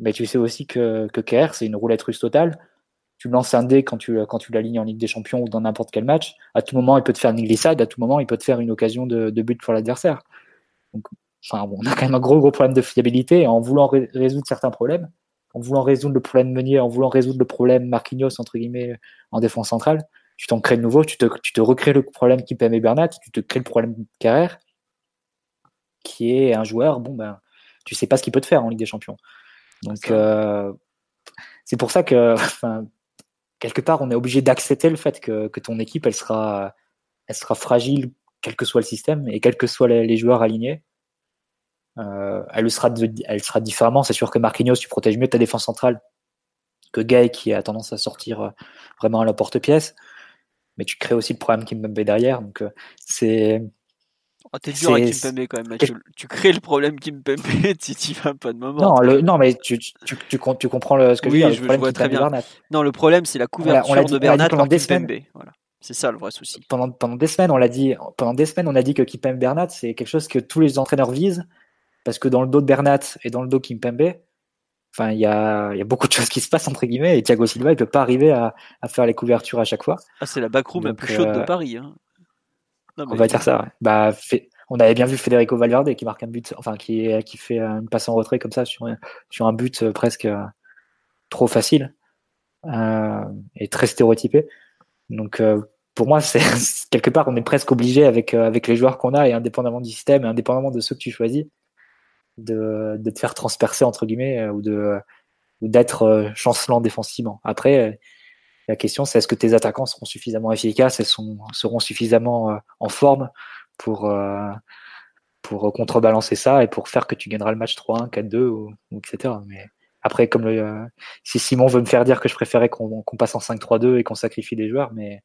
Mais tu sais aussi que, que Kerrer, c'est une roulette russe totale. Tu lances un dé quand tu, quand l'alignes en Ligue des Champions ou dans n'importe quel match. À tout moment, il peut te faire une glissade, à tout moment, il peut te faire une occasion de, de but pour l'adversaire. Donc, on a quand même un gros gros problème de fiabilité. en voulant résoudre certains problèmes, en voulant résoudre le problème Meunier, en voulant résoudre le problème Marquinhos entre guillemets en défense centrale, tu t'en crées de nouveau, tu te, tu te recrées le problème qui et Bernat, tu te crées le problème Carrère, qui est un joueur, bon ben, tu sais pas ce qu'il peut te faire en Ligue des Champions. Donc euh, c'est pour ça que quelque part on est obligé d'accepter le fait que, ton équipe elle sera elle sera fragile quel que soit le système et quels que soient les joueurs alignés euh, elle, sera elle sera différemment. C'est sûr que Marquinhos, tu protèges mieux ta défense centrale que Gay qui a tendance à sortir euh, vraiment à la porte-pièce. Mais tu crées aussi le problème Kimpembe derrière. Donc euh, c'est. Oh, t'es dur avec Kimpembe quand même, Tu crées le problème Kimpembe si tu vas pas de moment. Non, le... non mais tu, tu, tu, tu, comprends le, ce que oui, je veux dire. Je, vois très bien. Non, le problème c'est la couverture dit, de Bernat par Kimpembe. Voilà. C'est ça le vrai souci. Pendant, pendant des semaines, on l'a dit. Pendant des semaines, on a dit que Kimpembe Bernat, c'est quelque chose que tous les entraîneurs visent parce que dans le dos de Bernat et dans le dos de Kimpembe, enfin, il y a, y a, beaucoup de choses qui se passent entre guillemets et Thiago Silva, il peut pas arriver à, à faire les couvertures à chaque fois. Ah, c'est la backroom la plus chaude de Paris. Hein. Non, mais... On va dire ça. Ouais. Bah, fait, on avait bien vu Federico Valverde qui marque un but, enfin qui, qui fait une passe en retrait comme ça sur, sur un but euh, presque euh, trop facile euh, et très stéréotypé. Donc euh, pour moi, c'est quelque part on est presque obligé avec euh, avec les joueurs qu'on a et indépendamment du système et indépendamment de ceux que tu choisis, de, de te faire transpercer entre guillemets ou de ou d'être chancelant défensivement. Après, la question c'est est-ce que tes attaquants seront suffisamment efficaces sont, seront suffisamment en forme pour, euh, pour contrebalancer ça et pour faire que tu gagneras le match 3-1, 4-2, ou, ou, etc. Mais après, comme le, euh, si Simon veut me faire dire que je préférais qu'on qu passe en 5-3-2 et qu'on sacrifie des joueurs, mais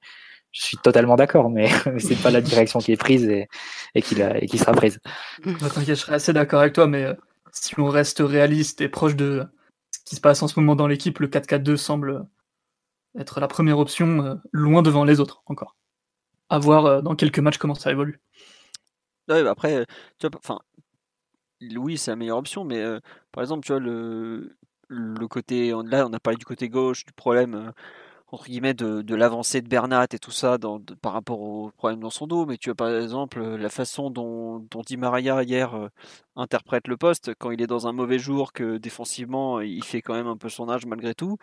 je suis totalement d'accord, mais, mais c'est pas la direction qui est prise et, et, qui, et qui sera prise. T'inquiète, je serais assez d'accord avec toi, mais euh, si on reste réaliste et proche de ce qui se passe en ce moment dans l'équipe, le 4-4-2 semble être la première option, euh, loin devant les autres encore. À voir euh, dans quelques matchs comment ça évolue. Ouais, bah après, tu vois, enfin, oui, c'est la meilleure option, mais euh, par exemple, tu vois, le, le côté, là, on a parlé du côté gauche, du problème, euh, entre guillemets, de, de l'avancée de Bernat et tout ça dans, par rapport au problème dans son dos, mais tu vois, par exemple, la façon dont, dont Di Maria, hier, euh, interprète le poste, quand il est dans un mauvais jour, que défensivement, il fait quand même un peu son âge malgré tout,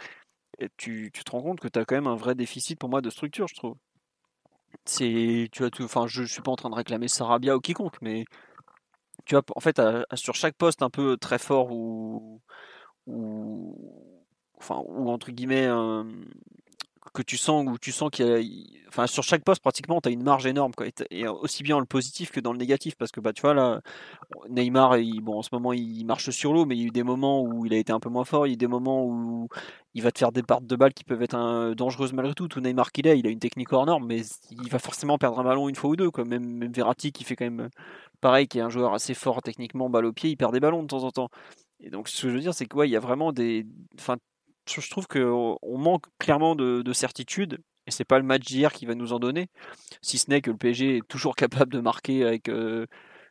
tu, tu te rends compte que tu as quand même un vrai déficit pour moi de structure, je trouve. C'est tu enfin je, je suis pas en train de réclamer Sarabia ou quiconque mais tu vois en fait sur chaque poste un peu très fort ou ou enfin ou entre guillemets que tu sens où tu sens qu'il y a enfin sur chaque poste pratiquement tu as une marge énorme quoi. Et, aussi bien dans le positif que dans le négatif parce que bah tu vois là Neymar il, bon en ce moment il marche sur l'eau mais il y a eu des moments où il a été un peu moins fort il y a eu des moments où il va te faire des parts de balles qui peuvent être un, dangereuses malgré tout. Tout Neymar qu'il est il a une technique hors norme mais il va forcément perdre un ballon une fois ou deux quoi. Même, même Verratti qui fait quand même pareil qui est un joueur assez fort techniquement balle au pied il perd des ballons de temps en temps. Et donc ce que je veux dire c'est que ouais il y a vraiment des enfin je trouve qu'on manque clairement de, de certitude. Et c'est pas le match d'hier qui va nous en donner. Si ce n'est que le PSG est toujours capable de marquer avec euh,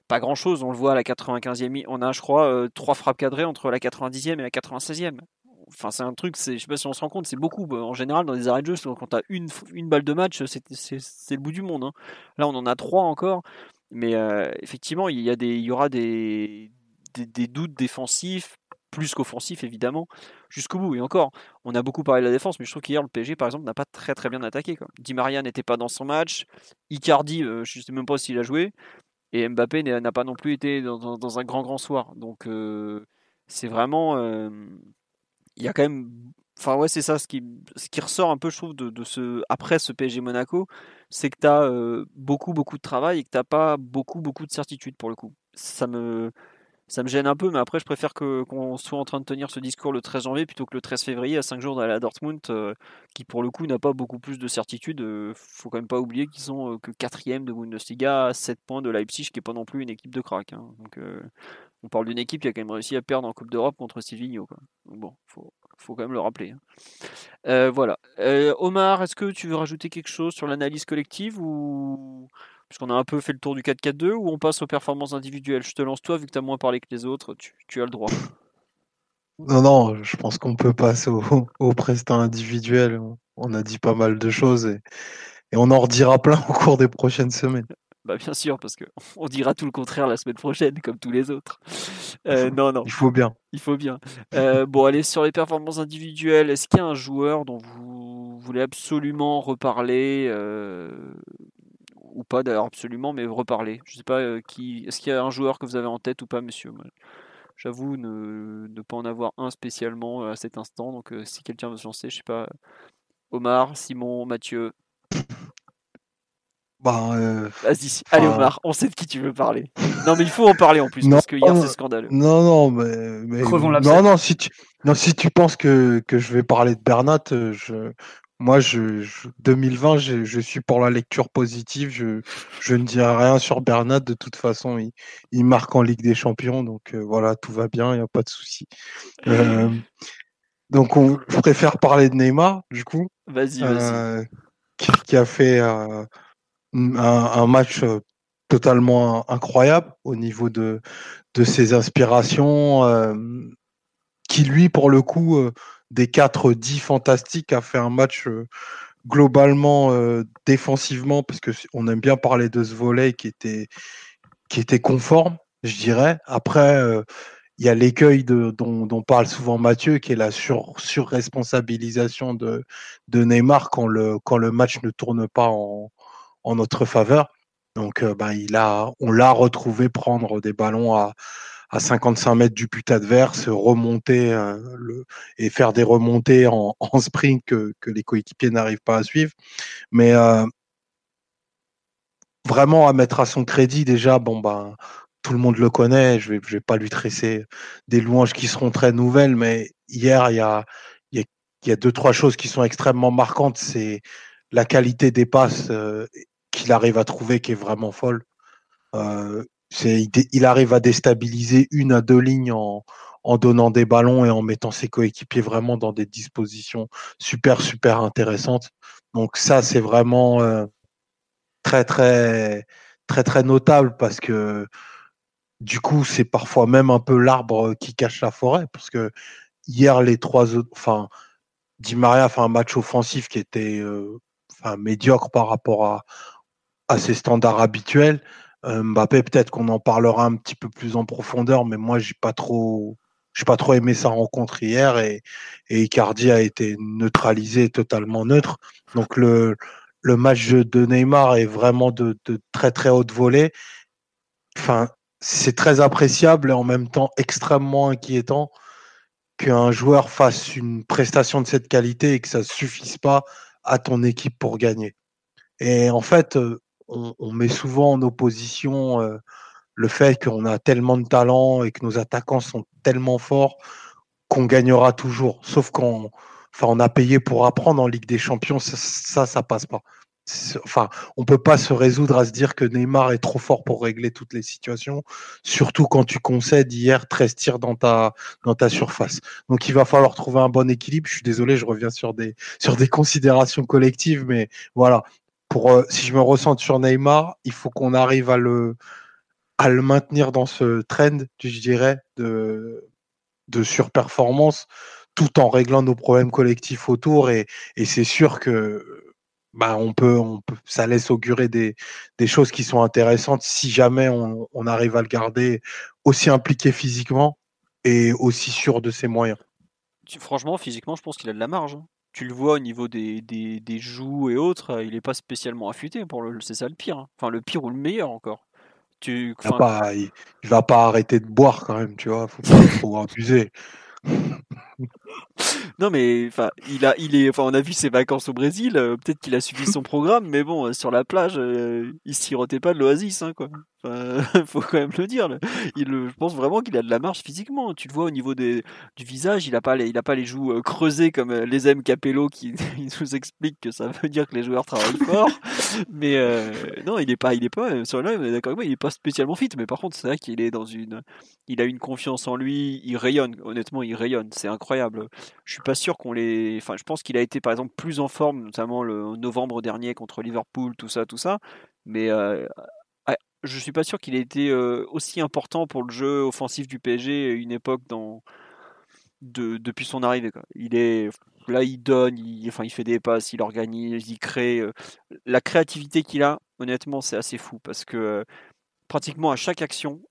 pas grand chose. On le voit à la 95e. On a, je crois, euh, trois frappes cadrées entre la 90e et la 96e. Enfin, c'est un truc, je sais pas si on se rend compte, c'est beaucoup. En général, dans les arrêts de jeu, quand tu as une, une balle de match, c'est le bout du monde. Hein. Là, on en a trois encore. Mais euh, effectivement, il y, a des, il y aura des, des, des doutes défensifs plus qu'offensif évidemment, jusqu'au bout. Et encore, on a beaucoup parlé de la défense, mais je trouve qu'hier le PSG par exemple n'a pas très très bien attaqué. Quoi. Di Maria n'était pas dans son match, Icardi, euh, je ne sais même pas s'il a joué, et Mbappé n'a pas non plus été dans, un grand grand soir. Donc euh, c'est vraiment, euh, il y a quand même, enfin ouais c'est ça ce qui, ce qui ressort un peu je trouve de ce après ce PSG Monaco, c'est que tu as beaucoup beaucoup de travail et que tu n'as pas beaucoup beaucoup de certitude pour le coup. Ça me ça me gêne un peu, mais après, je préfère qu'on soit en train de tenir ce discours le 13 janvier plutôt que le 13 février, à 5 jours d'aller à Dortmund, euh, qui pour le coup n'a pas beaucoup plus de certitude. Euh, faut quand même pas oublier qu'ils sont euh, que quatrième de Bundesliga, à 7 points de Leipzig, qui est pas non plus une équipe de crack. Hein. Donc, euh, on parle d'une équipe qui a quand même réussi à perdre en Coupe d'Europe contre Silvigno. Quoi. Donc bon, faut, faut quand même le rappeler. Hein. Voilà. Omar, est-ce que tu veux rajouter quelque chose sur l'analyse collective ou puisqu'on a un peu fait le tour du 4-4-2, ou on passe aux performances individuelles? Je te lance toi, vu que tu as moins parlé que les autres, tu, tu as le droit. Non, non, je pense qu'on peut passer au, au prestat individuel. On a dit pas mal de choses et, et on en redira plein au cours des prochaines semaines. Bah bien sûr, parce qu'on dira tout le contraire la semaine prochaine, comme tous les autres. Euh, non, non. Il faut bien. Il faut bien. Euh, bon, allez, sur les performances individuelles, est-ce qu'il y a un joueur dont vous voulez absolument reparler euh, ou pas d'ailleurs absolument, mais reparler. Je sais pas euh, qui. Est-ce qu'il y a un joueur que vous avez en tête ou pas, monsieur? J'avoue ne, ne, pas en avoir un spécialement euh, à cet instant. Donc euh, si quelqu'un veut se lancer, je sais pas. Omar, Simon, Mathieu. Bah, euh... Vas-y, allez Omar, on sait de qui tu veux parler. Non mais il faut en parler en plus non, parce que hier c'est scandaleux. Non non mais, mais non non si tu non si tu penses que, que je vais parler de Bernat, je moi, je, je 2020, je, je, suis pour la lecture positive. Je, je ne dirai rien sur Bernat. De toute façon, il, il marque en Ligue des Champions. Donc euh, voilà, tout va bien, il n'y a pas de souci. Euh, donc, on, je préfère parler de Neymar, du coup. Vas-y, vas-y. Euh, qui, qui, a fait un, un, match totalement incroyable au niveau de, de ses inspirations, qui lui, pour le coup, des 4-10 fantastiques, a fait un match globalement défensivement, parce qu'on aime bien parler de ce volet qui était, qui était conforme, je dirais. Après, il y a l'écueil dont, parle souvent Mathieu, qui est la sur, surresponsabilisation de, de Neymar quand le, quand le match ne tourne pas en, en notre faveur. Donc, ben, il a, on l'a retrouvé prendre des ballons à, à 55 mètres du but adverse, remonter le, et faire des remontées en, en sprint que, que les coéquipiers n'arrivent pas à suivre. Mais vraiment à mettre à son crédit, déjà, bon, ben, tout le monde le connaît, je vais, je vais pas lui tresser des louanges qui seront très nouvelles, mais hier, il y a, il y a, deux, trois choses qui sont extrêmement marquantes. C'est la qualité des passes qu'il arrive à trouver qui est vraiment folle. Euh, il, arrive à déstabiliser une à deux lignes en, donnant des ballons et en mettant ses coéquipiers vraiment dans des dispositions super, super intéressantes. Donc ça, c'est vraiment euh, très, très, très, très notable parce que du coup, c'est parfois même un peu l'arbre qui cache la forêt, parce que hier, les trois autres, enfin, Di Maria a fait un match offensif qui était euh, enfin, médiocre par rapport à ses standards habituels. Euh, Mbappé, peut-être qu'on en parlera un petit peu plus en profondeur, mais moi, j'ai pas trop, j'ai pas trop aimé sa rencontre hier et, et Icardi a été neutralisé, totalement neutre. Donc le, le match de Neymar est vraiment de, de très très haute volée. Enfin, c'est très appréciable et en même temps extrêmement inquiétant qu'un joueur fasse une prestation de cette qualité et que ça suffise pas à ton équipe pour gagner. Et en fait, euh, on, met souvent en opposition euh, le fait qu'on a tellement de talent et que nos attaquants sont tellement forts qu'on gagnera toujours. Sauf qu'on a payé pour apprendre en Ligue des Champions, ça, ça, ça passe pas enfin, on peut pas se résoudre à se dire que Neymar est trop fort pour régler toutes les situations, surtout quand tu concèdes hier 13 tirs dans ta, dans ta surface. Donc, il va falloir trouver un bon équilibre. Je suis désolé, je reviens sur des, sur des considérations collectives, mais voilà. Pour, euh, si je me ressens sur Neymar, il faut qu'on arrive à le, à le maintenir dans ce trend, je dirais, de, de surperformance, tout en réglant nos problèmes collectifs autour. Et, c'est sûr que bah, on peut, on peut, ça laisse augurer des, des choses qui sont intéressantes si jamais on, on, arrive à le garder aussi impliqué physiquement et aussi sûr de ses moyens. Franchement, physiquement, je pense qu'il a de la marge. Tu le vois au niveau des, des, des joues et autres, il n'est pas spécialement affûté. Pour le, c'est ça le pire. Hein. Enfin, le pire ou le meilleur encore. Tu, il, va pas, il, va pas arrêter de boire quand même, tu vois. Faut pas trop abuser. non mais enfin il a il est enfin on a vu ses vacances au Brésil euh, peut-être qu'il a suivi son programme mais bon euh, sur la plage euh, il sirotait pas de l'oasis hein, quoi faut quand même le dire. Il, je pense vraiment qu'il a de la marge physiquement. Tu le vois au niveau des, du visage, il a pas les, il a pas les joues euh, creusées comme euh, les aime Capello qui nous explique que ça veut dire que les joueurs travaillent fort. Mais euh, non, il est pas, il est pas sur là, d'accord il est pas spécialement fit. Mais par contre, c'est vrai qu'il est dans une, il a une confiance en lui, il rayonne. Honnêtement, il rayonne. C'est incroyable. Je suis pas sûr qu'on les, enfin, je pense qu'il a été par exemple plus en forme, notamment le novembre dernier contre Liverpool, tout ça, tout ça. Mais je suis pas sûr qu'il ait été euh, aussi important pour le jeu offensif du PSG une époque dans, de, depuis son arrivée. Il est là, il donne, il, enfin, il fait des passes, il organise, il crée. Euh, la créativité qu'il a, honnêtement, c'est assez fou parce que euh, pratiquement à chaque action,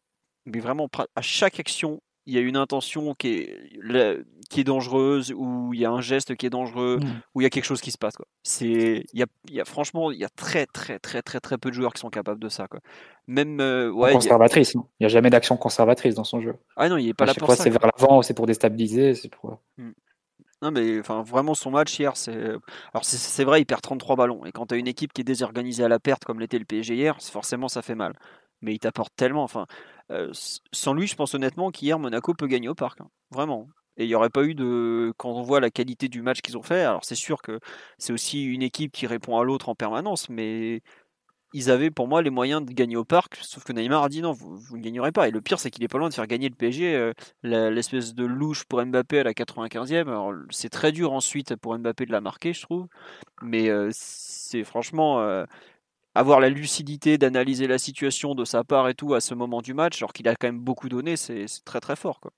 mais vraiment à chaque action, il y a une intention qui est, qui est dangereuse, ou il y a un geste qui est dangereux, mmh. ou il y a quelque chose qui se passe. Quoi. C'est, il y a, il y a, franchement, il y a très, très, très, très, très peu de joueurs qui sont capables de ça. Quoi. Même, euh, ouais, conservatrice. Il n'y a... jamais d'action conservatrice dans son jeu. Ah non, il est pas là pour fois, C'est vers l'avant, c'est pour déstabiliser, c'est pour. Mmh. Non mais enfin vraiment son match hier c'est alors c'est vrai il perd 33 ballons et quand tu as une équipe qui est désorganisée à la perte comme l'était le PSG hier forcément ça fait mal mais il t'apporte tellement enfin sans lui, je pense honnêtement qu'hier, Monaco peut gagner au parc. Hein. Vraiment. Et il n'y aurait pas eu de. Quand on voit la qualité du match qu'ils ont fait, alors c'est sûr que c'est aussi une équipe qui répond à l'autre en permanence, mais ils avaient pour moi les moyens de gagner au parc, sauf que Neymar a dit non, vous, ne gagnerez pas. Et le pire, c'est qu'il est pas loin de faire gagner le PSG, l'espèce de louche pour Mbappé à la 95e. Alors c'est très dur ensuite pour Mbappé de la marquer, je trouve. Mais c'est franchement avoir la lucidité d'analyser la situation de sa part et tout à ce moment du match, alors qu'il a quand même beaucoup donné, c'est très très fort. Quoi.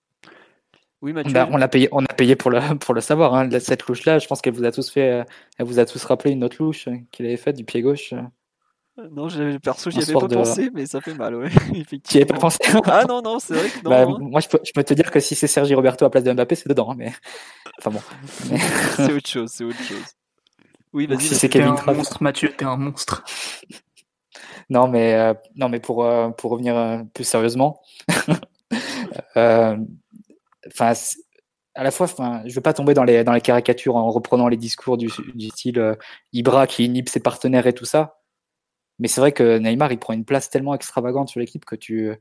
Oui, Mathieu. Bah, on l'a payé, on a payé pour le, pour le savoir. Hein. Cette louche-là, je pense qu'elle vous a tous fait, elle vous a tous rappelé une autre louche qu'il avait faite du pied gauche. Non, perso, j'y avais pas pensé, mais ça fait mal, ouais. Tu avais pas pensé Ah non, non, c'est vrai que non. Bah, hein. Moi, je peux, je peux, te dire que si c'est Sergi Roberto à place de Mbappé, c'est dedans, hein, mais. Enfin bon. c'est autre chose, c'est autre chose. Oui, vas-y. Si c'est Kevin un monstre, Mathieu, t'es un monstre. non, mais, euh, non, mais pour, euh, pour revenir euh, plus sérieusement, enfin, à la fois, enfin, je veux pas tomber dans les, dans les caricatures en reprenant les discours du, du style Ibra qui inhibe ses partenaires et tout ça. Mais c'est vrai que Neymar, il prend une place tellement extravagante sur l'équipe que tu,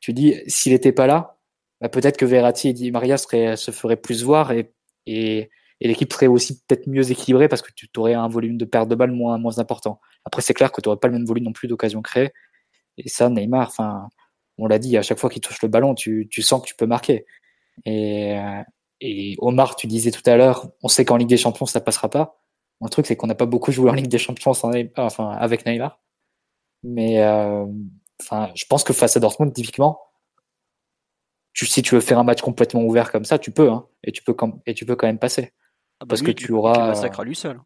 tu dis, s'il n'était pas là, bah, peut-être que Verratti et Di Maria se feraient plus voir et, et, l'équipe serait aussi peut-être mieux équilibrée parce que tu aurais un volume de perte de balles moins, moins important. Après, c'est clair que tu n'aurais pas le même volume non plus d'occasions créées. Et ça, Neymar, enfin, on l'a dit, à chaque fois qu'il touche le ballon, tu, tu, sens que tu peux marquer. Et, et Omar, tu disais tout à l'heure, on sait qu'en Ligue des Champions, ça passera pas. Le truc, c'est qu'on n'a pas beaucoup joué en Ligue des Champions enfin, avec Neymar. Mais euh, enfin, je pense que face à Dortmund, typiquement, tu, si tu veux faire un match complètement ouvert comme ça, tu peux, hein, et tu peux quand, et tu peux quand même passer, ah bah parce que tu auras. Tu lui seul.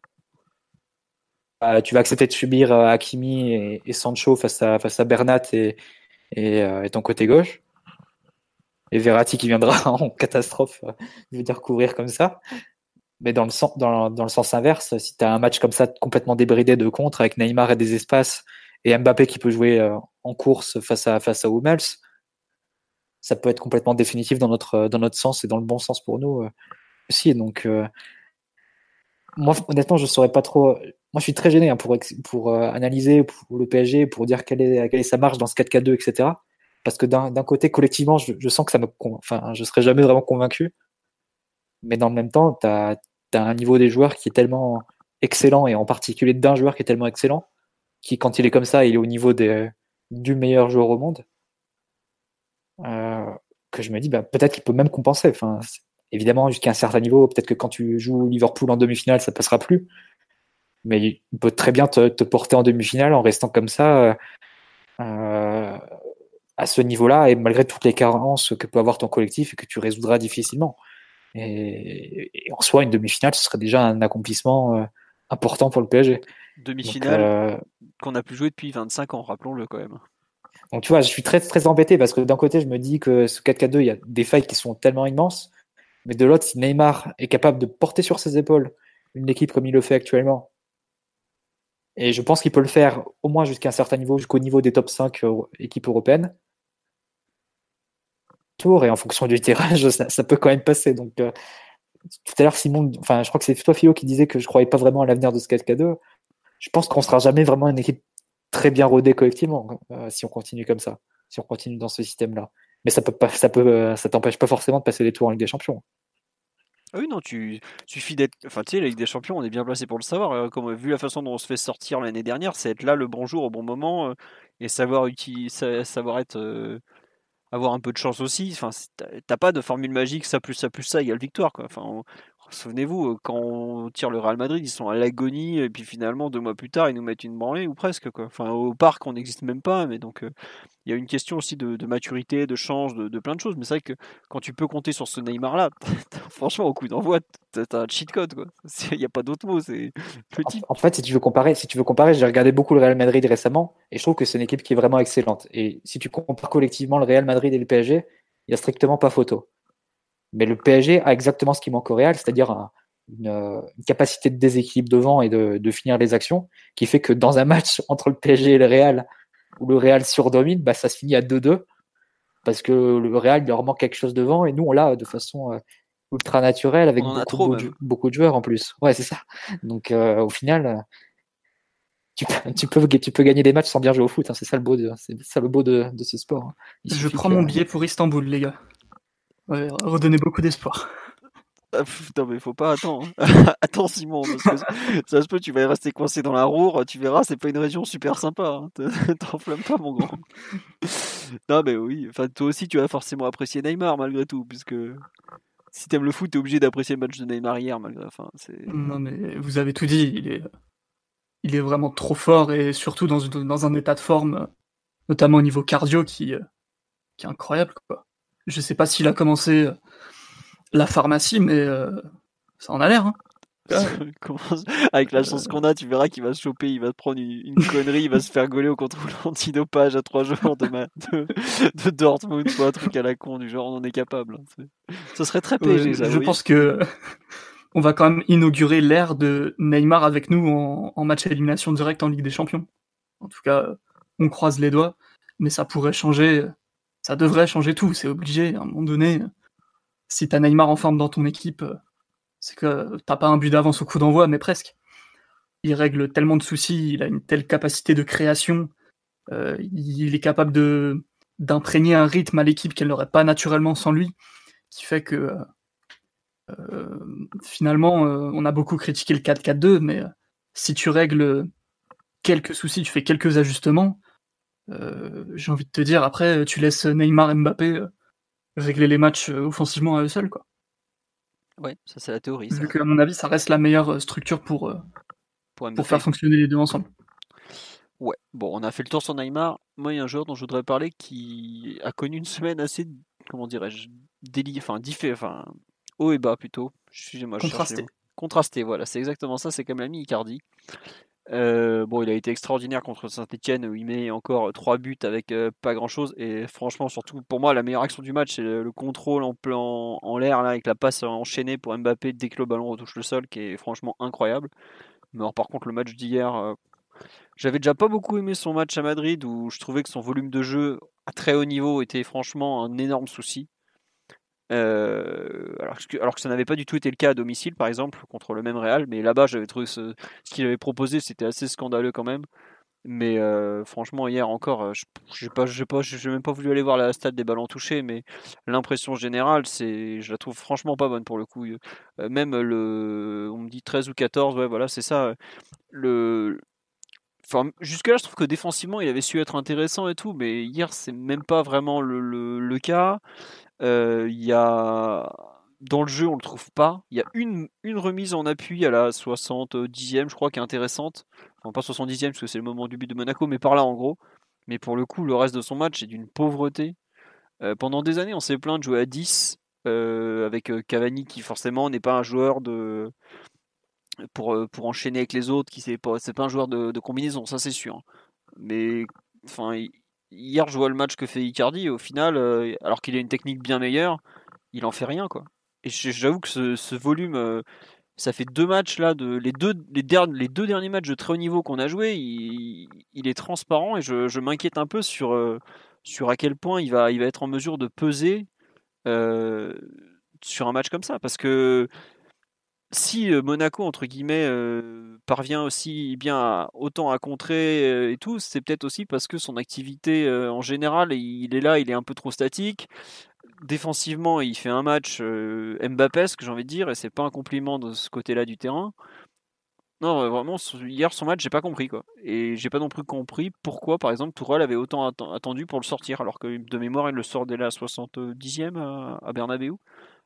Bah, tu vas accepter de subir euh, Hakimi et, Sancho face à face à Bernat et, euh, et, ton côté gauche. Et Verratti qui viendra en catastrophe, je veux dire couvrir comme ça. Mais dans le sens, dans, dans le sens inverse, si tu as un match comme ça complètement débridé de contre avec Neymar et des espaces et Mbappé qui peut jouer euh, en course face à face à Hummels, ça peut être complètement définitif dans notre dans notre sens et dans le bon sens pour nous euh, aussi. Donc euh, moi honnêtement je saurais pas trop. Moi je suis très gêné hein, pour pour analyser le PSG pour dire quelle est est sa marge dans ce 4K2 etc. Parce que d'un côté collectivement je, sens que ça me enfin je serais jamais vraiment convaincu. Mais dans le même temps tu as, un niveau des joueurs qui est tellement excellent et en particulier d'un joueur qui est tellement excellent qui, quand il est comme ça, il est au niveau des, du meilleur joueur au monde, euh, que je me dis, bah, peut-être qu'il peut même compenser. Évidemment, jusqu'à un certain niveau, peut-être que quand tu joues Liverpool en demi-finale, ça passera plus. Mais il peut très bien te, te porter en demi-finale en restant comme ça euh, à ce niveau-là et malgré toutes les carences que peut avoir ton collectif et que tu résoudras difficilement. Et, en soi, une demi-finale, ce serait déjà un accomplissement euh, important pour le PSG. Demi-finale euh, qu'on a pu jouer depuis 25 ans, rappelons-le quand même. Donc tu vois, je suis très très embêté parce que d'un côté, je me dis que ce 4-4-2, il y a des failles qui sont tellement immenses, mais de l'autre, si Neymar est capable de porter sur ses épaules une équipe comme il le fait actuellement, et je pense qu'il peut le faire au moins jusqu'à un certain niveau, jusqu'au niveau des top 5 équipes européennes, tour et en fonction du tirage, ça, peut quand même passer. Donc euh, tout à l'heure, Simon, enfin, je crois que c'est toi, Fio, qui disait que je croyais pas vraiment à l'avenir de ce 4K2 je pense qu'on sera jamais vraiment une équipe très bien rodée collectivement euh, si on continue comme ça, si on continue dans ce système-là. Mais ça peut pas, ça peut, euh, ça t'empêche pas forcément de passer les tours en Ligue des Champions. Ah oui, non, tu suffit d'être. Enfin, tu sais, la Ligue des Champions, on est bien placé pour le savoir. Euh, comme, vu la façon dont on se fait sortir l'année dernière, c'est être là le bon jour au bon moment et savoir, utiliser, savoir être. avoir un peu de chance aussi. Enfin, t'as pas de formule magique, ça plus ça plus ça égale victoire. Quoi. Enfin, Souvenez-vous, euh, quand on tire le Real Madrid, ils sont à l'agonie, et puis finalement, deux mois plus tard, ils nous mettent une branlée, ou presque. Quoi. Enfin, au parc, on n'existe même pas, mais donc euh, il y a une question aussi de, maturité, de chance, de, plein de choses. Mais c'est vrai que quand tu peux compter sur ce Neymar-là, franchement, au coup d'envoi, t'as un cheat code. Il n'y a pas d'autre mot, c'est petit. En, fait, si tu veux comparer, si tu veux comparer, j'ai regardé beaucoup le Real Madrid récemment, et je trouve que c'est une équipe qui est vraiment excellente. Et si tu compares collectivement le Real Madrid et le PSG, il n'y a strictement pas photo. Mais le PSG a exactement ce qui manque au Real, c'est-à-dire une, capacité de déséquilibre devant et de, finir les actions, qui fait que dans un match entre le PSG et le Real, où le Real surdomine, bah, ça se finit à 2-2, parce que le Real, il leur manque quelque chose devant, et nous, on l'a de façon euh, ultra naturelle, avec beaucoup, de, joueurs en plus. Ouais, c'est ça. Donc, euh, au final, tu, tu, peux, tu peux gagner des matchs sans bien jouer au foot. Hein. C'est ça le beau de, c'est ça le beau de, ce sport. Hein. Je prends mon billet pour Istanbul, les gars. Ouais, redonner beaucoup d'espoir. Ah, non mais faut pas attendre. Attends Simon, parce que ça se peut tu vas rester coincé dans la roue, tu verras, c'est pas une région super sympa. Hein. T'enflamme pas mon grand. non mais oui, enfin toi aussi tu vas forcément apprécier Neymar malgré tout, puisque si t'aimes le foot, t'es obligé d'apprécier le match de Neymar hier malgré. Enfin, non mais vous avez tout dit, il est il est vraiment trop fort et surtout dans, dans un état de forme, notamment au niveau cardio, qui, qui est incroyable. Quoi. Je sais pas s'il a commencé la pharmacie, mais ça en a l'air. Hein. Avec la chance qu'on a, tu verras qu'il va se choper, il va prendre une, connerie, il va se faire gauler au contrôle antidopage à trois jours de, de, Dortmund ou un truc à la con du genre on en est capable. Hein, Ce serait très PSG, Je pense que on va quand même inaugurer l'ère de Neymar avec nous en, en match à élimination directe en Ligue des Champions. En tout cas, on croise les doigts, mais ça pourrait changer, ça devrait changer tout, c'est obligé. À un moment donné, si t'as Neymar en forme dans ton équipe, c'est que t'as pas un but d'avance au coup d'envoi, mais presque. Il règle tellement de soucis, il a une telle capacité de création, euh, il est capable de d'imprégner un rythme à l'équipe qu'elle n'aurait pas naturellement sans lui, qui fait que euh, euh, finalement, on a beaucoup critiqué le 4-4-2, mais si tu règles quelques soucis, tu fais quelques ajustements, j'ai envie de te dire, après, tu laisses Neymar Mbappé régler les matchs offensivement à eux seuls, quoi. Ouais, ça c'est la théorie. Vu qu'à mon avis, ça reste la meilleure euh, structure pour, euh, pour, faire fonctionner les deux ensemble. Ouais, bon, on a fait le tour sur Neymar. Moi, il y a un joueur dont je voudrais parler qui a connu une semaine assez, comment dirais-je, délié, enfin, diffé, enfin, haut et bas plutôt. Excusez-moi, Contrasté. Contrasté, voilà, c'est exactement ça, c'est comme l'ami Icardi. Euh, bon, il a été extraordinaire contre Saint-Etienne où il met encore trois buts avec euh, pas grand-chose. Et franchement, surtout pour moi, la meilleure action du match, c'est le, contrôle en, plan, en l'air avec la passe enchaînée pour Mbappé dès que le ballon retouche le sol, qui est franchement incroyable. Mais par contre, le match d'hier, euh, j'avais déjà pas beaucoup aimé son match à Madrid où je trouvais que son volume de jeu à très haut niveau était franchement un énorme souci. Euh, alors, que, ça n'avait pas du tout été le cas à domicile, par exemple, contre le même Real. Mais là-bas, j'avais trouvé ce, qu'il avait proposé, c'était assez scandaleux quand même. Mais euh, franchement, hier encore, euh, je n'ai pas, même pas voulu aller voir la stade des ballons touchés, mais l'impression générale, c'est, je la trouve franchement pas bonne pour le coup. même le, on me dit 13 ou 14, ouais, voilà, c'est ça. Jusque-là, je trouve que défensivement, il avait su être intéressant et tout, mais hier, c'est même pas vraiment le, le, le cas. Euh, il y a dans le jeu, on le trouve pas. Il y a une, une remise en appui à la 70e, je crois, qui est intéressante. Enfin, pas 70e, parce que c'est le moment du but de Monaco, mais par là, en gros. Mais pour le coup, le reste de son match est d'une pauvreté. Euh, pendant des années, on s'est plaint de jouer à 10, euh, avec Cavani, qui forcément n'est pas un joueur de. Pour, pour enchaîner avec les autres, qui c'est pas, c'est pas un joueur de, de combinaison, ça c'est sûr. Mais enfin, hier, je vois le match que fait Icardi, au final, euh, alors qu'il a une technique bien meilleure, il en fait rien, quoi. Et j'avoue que ce, volume, euh, ça fait deux matchs là, de, les, deux, les, les deux derniers matchs de très haut niveau qu'on a joué, il, est transparent et je, m'inquiète un peu sur, euh, sur à quel point il va, il va être en mesure de peser sur un match comme ça. Parce que si Monaco, entre guillemets, parvient aussi bien autant à contrer et tout, c'est peut-être aussi parce que son activité en général, il est là, il est un peu trop statique. Défensivement, il fait un match Mbappesque, j'ai envie de dire, et c'est pas un compliment de ce côté-là du terrain. Non, vraiment, hier son match, j'ai pas compris quoi. Et j'ai pas non plus compris pourquoi, par exemple, Tourelle avait autant attendu pour le sortir, alors que de mémoire, il le sort dès la 70e à, à Bernabeu.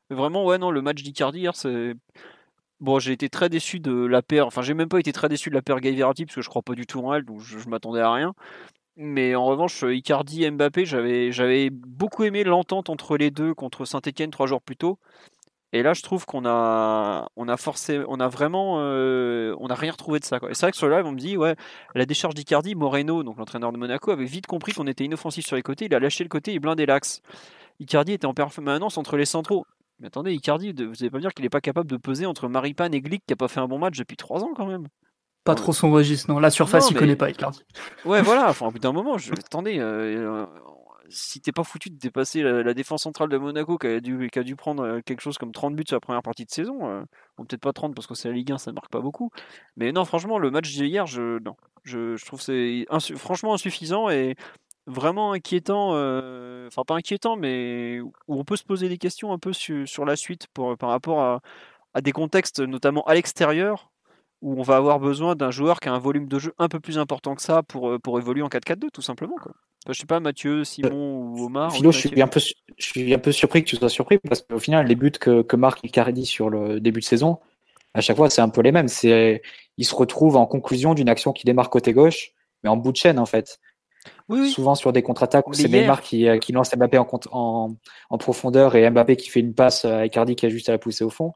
Vraiment, ouais, non, le match d'Icardi hier, c'est Bon, j'ai été très déçu de la paire. Enfin, j'ai même pas été très déçu de la paire Guy parce que je crois pas du tout en elle, donc je, m'attendais à rien. Mais en revanche, Icardi et Mbappé, j'avais, j'avais beaucoup aimé l'entente entre les deux contre Saint-Etienne trois jours plus tôt. Et là, je trouve qu'on a, on a forcé, on a vraiment, euh, on n'a rien retrouvé de ça. Quoi. Et c'est vrai que sur le live, on me dit, ouais, la décharge d'Icardi, Moreno, donc l'entraîneur de Monaco, avait vite compris qu'on était inoffensif sur les côtés. Il a lâché le côté et blindé l'axe. Icardi était en permanence entre les centraux. Mais attendez, Icardi, vous n'allez pas me dire qu'il n'est pas capable de peser entre Maripane et Glick qui n'a pas fait un bon match depuis 3 ans quand même Pas trop son registre, non. La surface, il ne connaît pas Icardi. Ouais, voilà. Enfin, au bout d'un moment, je... attendez, euh, euh, si t'es pas foutu de dépasser la, défense centrale de Monaco qui a, dû, qui a, dû, prendre euh, quelque chose comme 30 buts sur la première partie de saison, bon, peut-être pas 30 parce que c'est la Ligue 1, ça ne marque pas beaucoup. Mais non, franchement, le match d'hier, je, non, je, je trouve c'est franchement insuffisant et vraiment inquiétant, euh, enfin pas inquiétant, mais où on peut se poser des questions un peu sur, la suite pour, par rapport à, des contextes, notamment à l'extérieur, où on va avoir besoin d'un joueur qui a un volume de jeu un peu plus important que ça pour, euh, pour évoluer en 4-4-2, tout simplement. Quoi. je sais pas, Mathieu, Simon ou Omar. Philo, je suis, un peu, je suis un peu surpris que tu sois surpris, parce qu'au final, les buts que, que marque Icardi sur le début de saison, à chaque fois, c'est un peu les mêmes. C'est, il se retrouve en conclusion d'une action qui démarre côté gauche, mais en bout de chaîne, en fait. Souvent sur des contre-attaques où c'est Neymar qui, euh, qui, lance Mbappé en, en, en, profondeur et Mbappé qui fait une passe à Icardi qui a juste à la pousser au fond.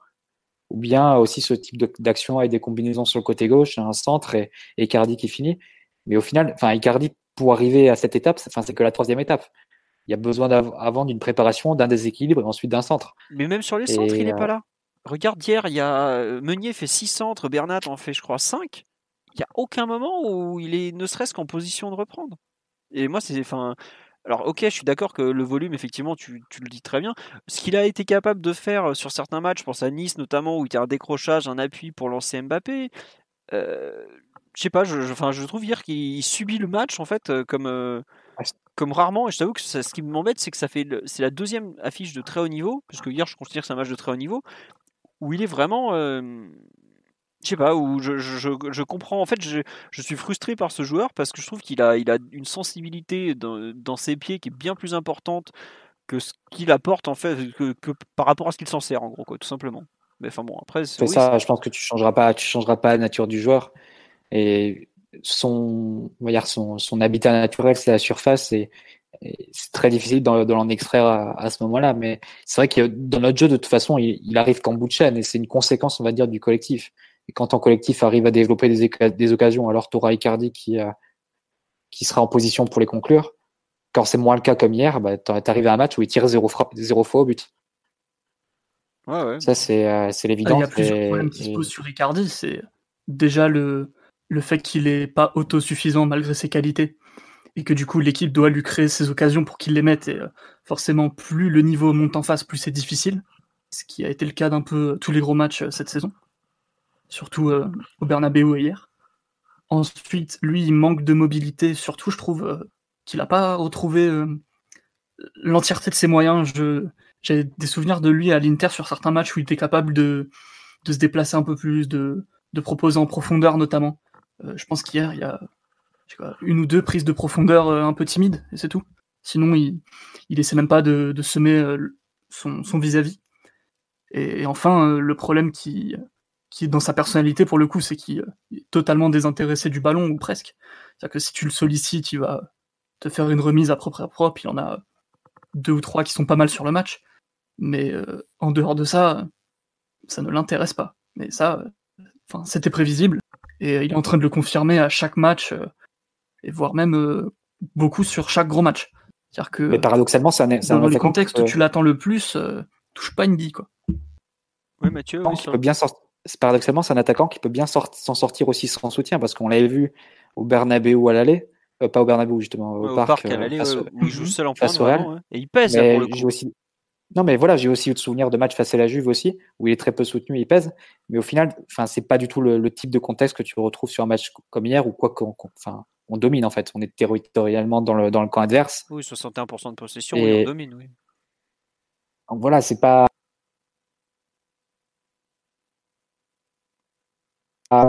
Ou bien aussi ce type d'action avec des combinaisons sur le côté gauche, un centre et, Icardi qui finit. Mais au final, enfin, Icardi, pour arriver à cette étape, c'est que la troisième étape. Il y a besoin avant d'une préparation, d'un déséquilibre et ensuite d'un centre. Mais même sur les centres, il n'est pas euh, là. Regarde, hier, il y a euh, Meunier fait 6 centres, Bernat en fait, je crois, 5. Il n'y a aucun moment où il est ne serait-ce qu'en position de reprendre. Et moi, c'est. Enfin, alors, ok, je suis d'accord que le volume, effectivement, tu, tu, le dis très bien. Ce qu'il a été capable de faire sur certains matchs, je pense à Nice notamment, où il y a un décrochage, un appui pour lancer Mbappé. Euh, je sais pas, je, je, je trouve hier qu'il subit le match, en fait, euh, comme, euh, comme rarement. Et je t'avoue que ce qui m'embête, c'est que ça fait c'est la deuxième affiche de très haut niveau, parce que hier, je considère que c'est un match de très haut niveau, où il est vraiment je sais pas, où je, je, je, comprends. En fait, je, je, suis frustré par ce joueur parce que je trouve qu'il a, il a une sensibilité dans, dans, ses pieds qui est bien plus importante que ce qu'il apporte en fait, que, que par rapport à ce qu'il s'en sert en gros, quoi, tout simplement. Mais enfin bon, après, c'est ça. Je pense que tu changeras pas, tu changeras pas la nature du joueur et son, on va dire son, son habitat naturel, c'est la surface et, c'est très difficile d'en, l'en extraire à, à ce moment-là. Mais c'est vrai que dans notre jeu, de toute façon, il, il arrive qu'en bout de chaîne et c'est une conséquence, on va dire, du collectif. Et quand ton collectif arrive à développer des, des occasions, alors tu auras Icardi qui, euh, qui sera en position pour les conclure. Quand c'est moins le cas comme hier, bah, tu arrives à un match où il tire zéro, zéro fois au but. Ouais, ouais. Ça, c'est euh, l'évidence. Il y a plusieurs problèmes qui se posent sur Icardi. C'est déjà le, le fait qu'il n'est pas autosuffisant malgré ses qualités et que du coup l'équipe doit lui créer ses occasions pour qu'il les mette. Et euh, forcément, plus le niveau monte en face, plus c'est difficile. Ce qui a été le cas d'un peu tous les gros matchs cette saison surtout euh, au Bernabeu hier. Ensuite, lui, il manque de mobilité, surtout je trouve euh, qu'il n'a pas retrouvé euh, l'entièreté de ses moyens. J'ai des souvenirs de lui à l'Inter sur certains matchs où il était capable de, de se déplacer un peu plus, de, de proposer en profondeur notamment. je pense qu'hier, il y a une ou deux prises de profondeur un peu timides, et c'est tout. Sinon, il, il essaie même pas de, de semer son vis-à-vis. Et, enfin, le problème qui, qui est dans sa personnalité pour le coup, c'est qu'il est totalement désintéressé du ballon ou presque. C'est-à-dire que si tu le sollicites, il va te faire une remise à propre à propre. Il y en a deux ou trois qui sont pas mal sur le match, mais euh, en dehors de ça, ça ne l'intéresse pas. Mais ça, enfin, c'était prévisible et il est en train de le confirmer à chaque match euh, et voire même euh, beaucoup sur chaque gros match. C'est-à-dire que mais paradoxalement, ça dans le contexte où tu l'attends le plus, touche pas une bille quoi. Oui, Mathieu, oui, peut bien sortir paradoxalement, c'est un attaquant qui peut bien s'en sortir aussi sans soutien parce qu'on l'avait vu au Bernabeu à l'aller, euh, pas au Bernabeu justement, au, parc, à euh, où il joue seul en face et il pèse. pour le Aussi... Non, mais voilà, j'ai aussi eu souvenir de matchs face à la Juve aussi où il est très peu soutenu, il pèse. Mais au final, enfin, c'est pas du tout le, type de contexte que tu retrouves sur un match comme hier ou quoi qu'on, enfin, on domine en fait. On est territorialement dans le dans le camp adverse. Oui, 61% de possession, et... on domine. Oui. Donc voilà, c'est pas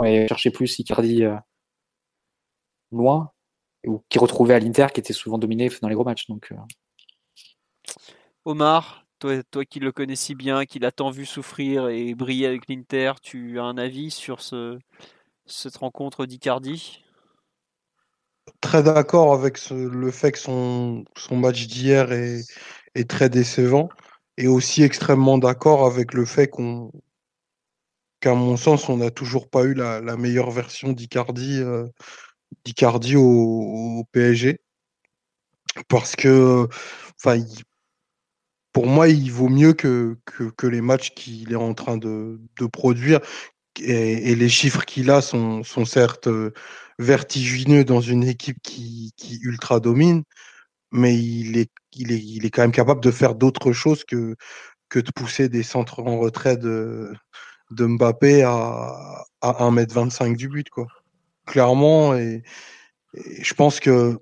et chercher plus Icardi euh, loin, ou qui retrouvait à l'Inter qui était souvent dominé dans les gros matchs. Donc, euh. Omar, toi, toi qui le connais si bien, qui l'a tant vu souffrir et briller avec l'Inter, tu as un avis sur ce, cette rencontre d'Icardi? Très d'accord avec le fait que son, son match d'hier est, est très décevant et aussi extrêmement d'accord avec le fait qu'on qu'à mon sens, on n'a toujours pas eu la, meilleure version d'Icardi euh, au, PSG. Parce que, pour moi, il vaut mieux que, que, les matchs qu'il est en train de, produire. Et, les chiffres qu'il a sont, sont certes euh, vertigineux dans une équipe qui, qui ultra domine, mais il est, il, est, il est quand même capable de faire d'autres choses que, que de pousser des centres en retrait de, de Mbappé à, à 1m25 du but, quoi. Clairement, et, je pense que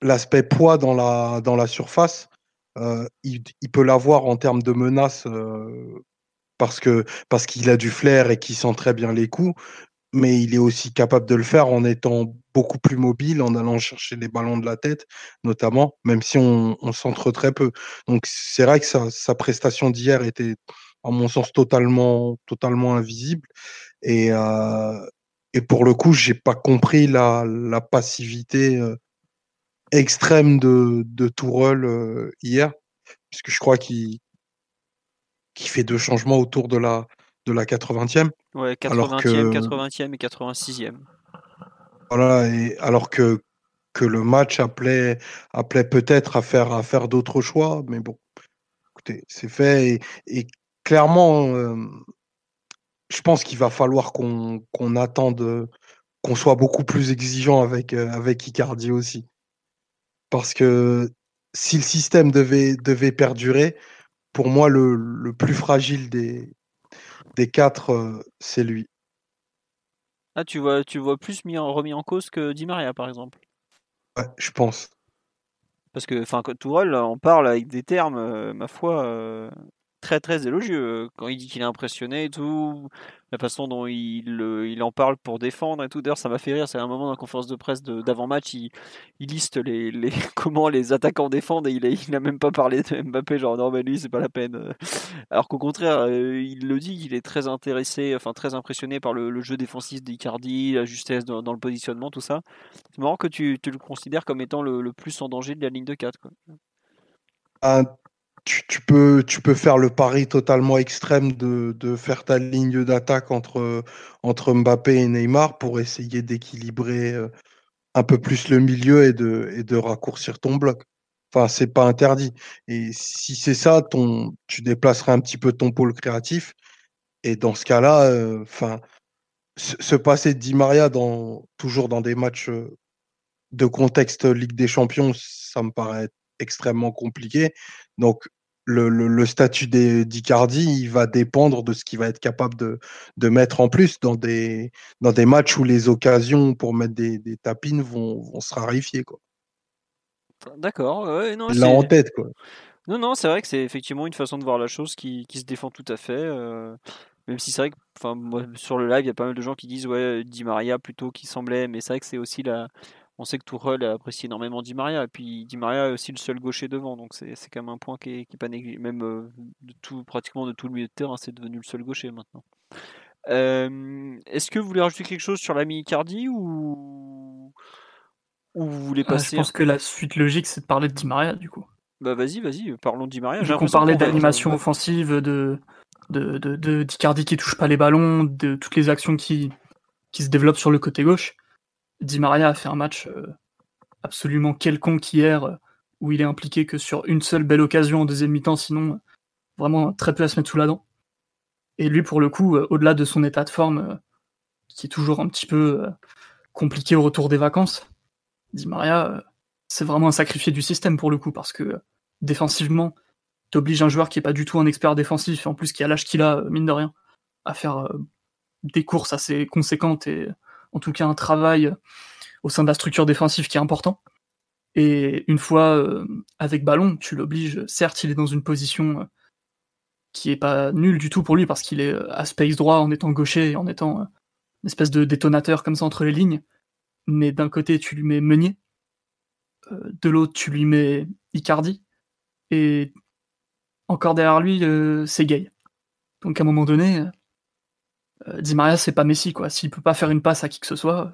l'aspect poids dans la, dans la surface, euh, il, peut l'avoir en termes de menace euh, parce que parce qu'il a du flair et qu'il sent très bien les coups, mais il est aussi capable de le faire en étant beaucoup plus mobile, en allant chercher les ballons de la tête, notamment, même si on, on centre très peu. Donc c'est vrai que sa, sa prestation d'hier était à mon sens, totalement, totalement invisible. Et, et pour le coup, j'ai pas compris la, la passivité extrême de, de Tourelle hier, puisque je crois qu'il qui fait deux changements autour de la, de la 80e. Ouais, 80e, 80e et 86e. Voilà, et alors que, que le match appelait, appelait peut-être à faire, à faire d'autres choix, mais bon, écoutez, c'est fait. Et, clairement, euh, je pense qu'il va falloir qu'on attende, qu'on soit beaucoup plus exigeant avec, euh, avec Icardi aussi. Parce que si le système devait, devait perdurer, pour moi, le, le plus fragile des, des quatre, euh, c'est lui. Ah, tu vois, tu vois plus mis en, remis en cause que Di Maria, par exemple. Ouais, je pense. Parce que, enfin, Tourelle, on parle avec des termes, ma foi, très très élogieux. Quand il dit qu'il est impressionné et tout, la façon dont il, il en parle pour défendre et tout. D'ailleurs, ça m'a fait rire. C'est un moment dans la conférence de presse d'avant-match, il, liste les, les, comment les attaquants défendent et il n'a même pas parlé de Mbappé. Genre, non, mais lui, c'est pas la peine. Alors qu'au contraire, euh, il le dit, il est très intéressé, enfin très impressionné par le, jeu défensif d'Icardi, la justesse dans, le positionnement, tout ça. C'est marrant que tu, tu, le considères comme étant le, plus en danger de la ligne de 4. Quoi tu, peux, tu peux faire le pari totalement extrême de, de faire ta ligne d'attaque entre, entre Mbappé et Neymar pour essayer d'équilibrer euh, un peu plus le milieu et de, et de raccourcir ton bloc. Enfin, c'est pas interdit. Et si c'est ça, ton, tu déplaceras un petit peu ton pôle créatif. Et dans ce cas-là, euh, enfin, se, passer de Di Maria dans, toujours dans des matchs euh, de contexte Ligue des Champions, ça me paraît extrêmement compliqué. Donc, le, le, statut d'Icardi, il va dépendre de ce qu'il va être capable de, de, mettre en plus dans des, dans des matchs où les occasions pour mettre des, des tapines vont, vont, se raréfier. D'accord. Non, Là en tête. Quoi. Non, non, c'est vrai que c'est effectivement une façon de voir la chose qui, qui se défend tout à fait. Euh, même si c'est vrai que enfin, moi, sur le live, il y a pas mal de gens qui disent ouais, Di Maria plutôt qui semblait, mais c'est vrai que c'est aussi la, on sait que Tourelle apprécie énormément Di Maria, et puis Di Maria est aussi le seul gaucher devant, donc c'est quand même un point qui est, pas négligé. Même euh, de tout, pratiquement de tout le milieu de terrain, c'est devenu le seul gaucher maintenant. Euh, est-ce que vous voulez rajouter quelque chose sur l'ami Icardi ou... ou vous voulez ah, passer Je pense que la suite logique, c'est de parler de Di Maria, du coup. Bah vas-y, vas-y, parlons de Di Maria. Qu'on parlait d'animation offensive, de de, de, d'Icardi qui touche pas les ballons, de toutes les actions qui, qui se développent sur le côté gauche. Di Maria a fait un match euh, absolument quelconque hier, euh, où il est impliqué que sur une seule belle occasion en deuxième mi-temps, sinon vraiment très peu à se mettre sous la dent. Et lui, pour le coup, euh, au-delà de son état de forme, qui est toujours un petit peu compliqué au retour des vacances, Di Maria, c'est vraiment un sacrifié du système pour le coup, parce que défensivement, t'obliges un joueur qui est pas du tout un expert défensif, et en plus qui a l'âge qu'il a, mine de rien, à faire des courses assez conséquentes et en tout cas un travail au sein de la structure défensive qui est important. Et une fois euh, avec ballon, tu l'obliges, certes il est dans une position euh, qui est pas nulle du tout pour lui parce qu'il est euh, à space droit en étant gaucher en étant une espèce de détonateur comme ça entre les lignes. Mais d'un côté tu lui mets Meunier, de l'autre tu lui mets Icardi, et encore derrière lui c'est Gay. Donc à un moment donné, euh, Di Maria, c'est pas Messi, quoi. S'il peut pas faire une passe à qui que ce soit,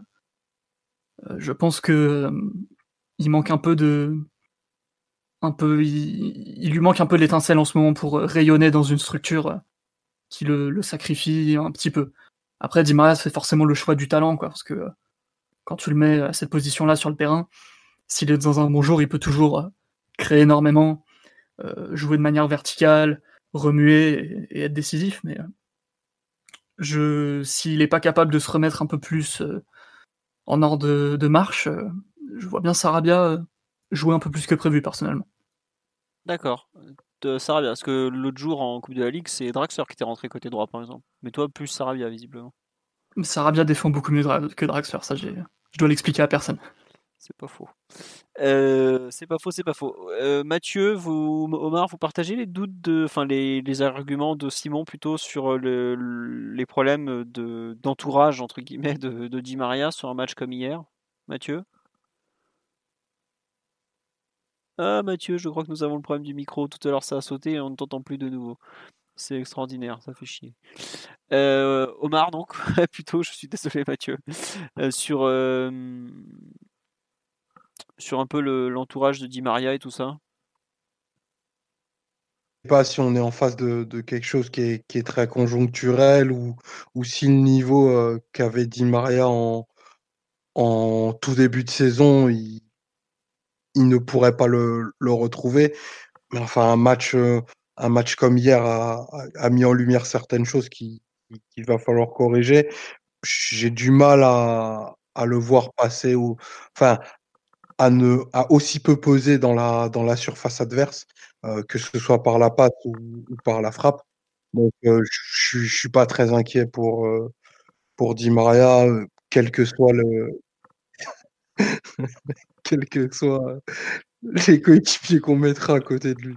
euh, je pense que euh, il manque un peu de. Un peu, il, lui manque un peu l'étincelle en ce moment pour rayonner dans une structure qui le, sacrifie un petit peu. Après, Di Maria, c'est forcément le choix du talent, quoi, parce que quand tu le mets à cette position-là sur le terrain, s'il est dans un bon jour, il peut toujours créer énormément, jouer de manière verticale, remuer et, être décisif, mais je, s'il n'est pas capable de se remettre un peu plus euh, en ordre de, marche, euh, je vois bien Sarabia euh, jouer un peu plus que prévu personnellement. D'accord. De Sarabia, parce que l'autre jour en Coupe de la Ligue, c'est Draxler qui était rentré côté droit par exemple. Mais toi, plus Sarabia visiblement. Sarabia défend beaucoup mieux que Draxler, ça je dois l'expliquer à personne. C'est pas faux. Euh, c'est pas faux, c'est pas faux. Euh, Mathieu, vous, Omar, vous partagez les doutes de, enfin les, arguments de Simon plutôt sur le, les problèmes de d'entourage entre guillemets de, Di Maria sur un match comme hier, Mathieu? Ah Mathieu, je crois que nous avons le problème du micro. Tout à l'heure ça a sauté et on ne t'entend plus de nouveau. C'est extraordinaire, ça fait chier. Euh, Omar, donc, plutôt, je suis désolé Mathieu, euh, sur, euh, sur un peu l'entourage de Di Maria et tout ça? Sais pas si on est en face de, quelque chose qui est, qui très conjoncturel ou, ou si le niveau qu'avait Di Maria en, en tout début de saison, il, ne pourrait pas le, le retrouver. Mais enfin, un match, un match comme hier a, mis en lumière certaines choses qu'il va falloir corriger. J'ai du mal à, le voir passer enfin à ne aussi peu peser dans la surface adverse, euh, que ce soit par la patte ou, par la frappe. Donc euh, je, je suis pas très inquiet pour euh, pour Maria, quel que soit le quel que soit les coéquipiers qu'on mettra à côté de lui.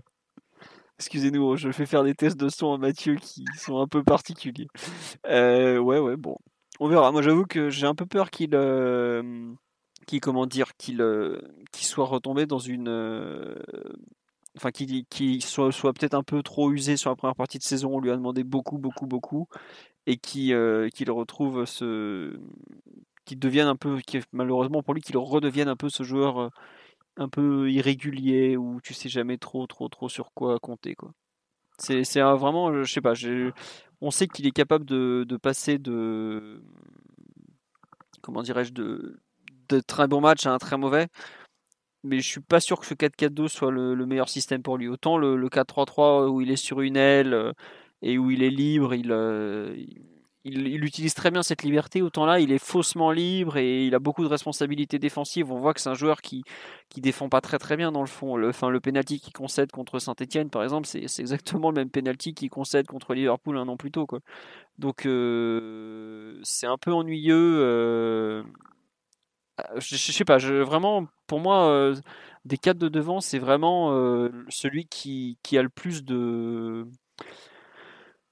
Excusez-nous, je fais faire des tests de son à Mathieu qui sont un peu particuliers. Euh, ouais, ouais, bon. On verra. Moi, j'avoue que j'ai un peu peur qu'il. Euh, comment dire qu'il euh, soit retombé dans une enfin qu'il soit, soit peut-être un peu trop usé sur la première partie de saison on lui a demandé beaucoup beaucoup beaucoup et qu'il retrouve ce qu'il devienne un peu malheureusement pour lui qu'il redevienne un peu ce joueur un peu irrégulier où tu sais jamais trop trop trop sur quoi compter quoi. C'est c'est vraiment je sais pas, on sait qu'il est capable de, de passer de comment dirais-je de de très bon match à un très mauvais. Mais je suis pas sûr que ce 4-4-2 soit le, le, meilleur système pour lui. Autant le, le 4-3-3 où il est sur une aile euh, et où il est libre, il, euh, il, utilise très bien cette liberté. Autant là, il est faussement libre et il a beaucoup de responsabilités défensives. On voit que c'est un joueur qui qui défend pas très très bien dans le fond. Le, enfin, le penalty qu'il concède contre Saint-Etienne, par exemple, c'est, exactement le même penalty qu'il concède contre Liverpool un an plus tôt. Quoi. Donc euh, c'est un peu ennuyeux. Euh, je, sais pas, je, vraiment, pour moi, euh, des quatre de devant, c'est vraiment celui qui, a le plus de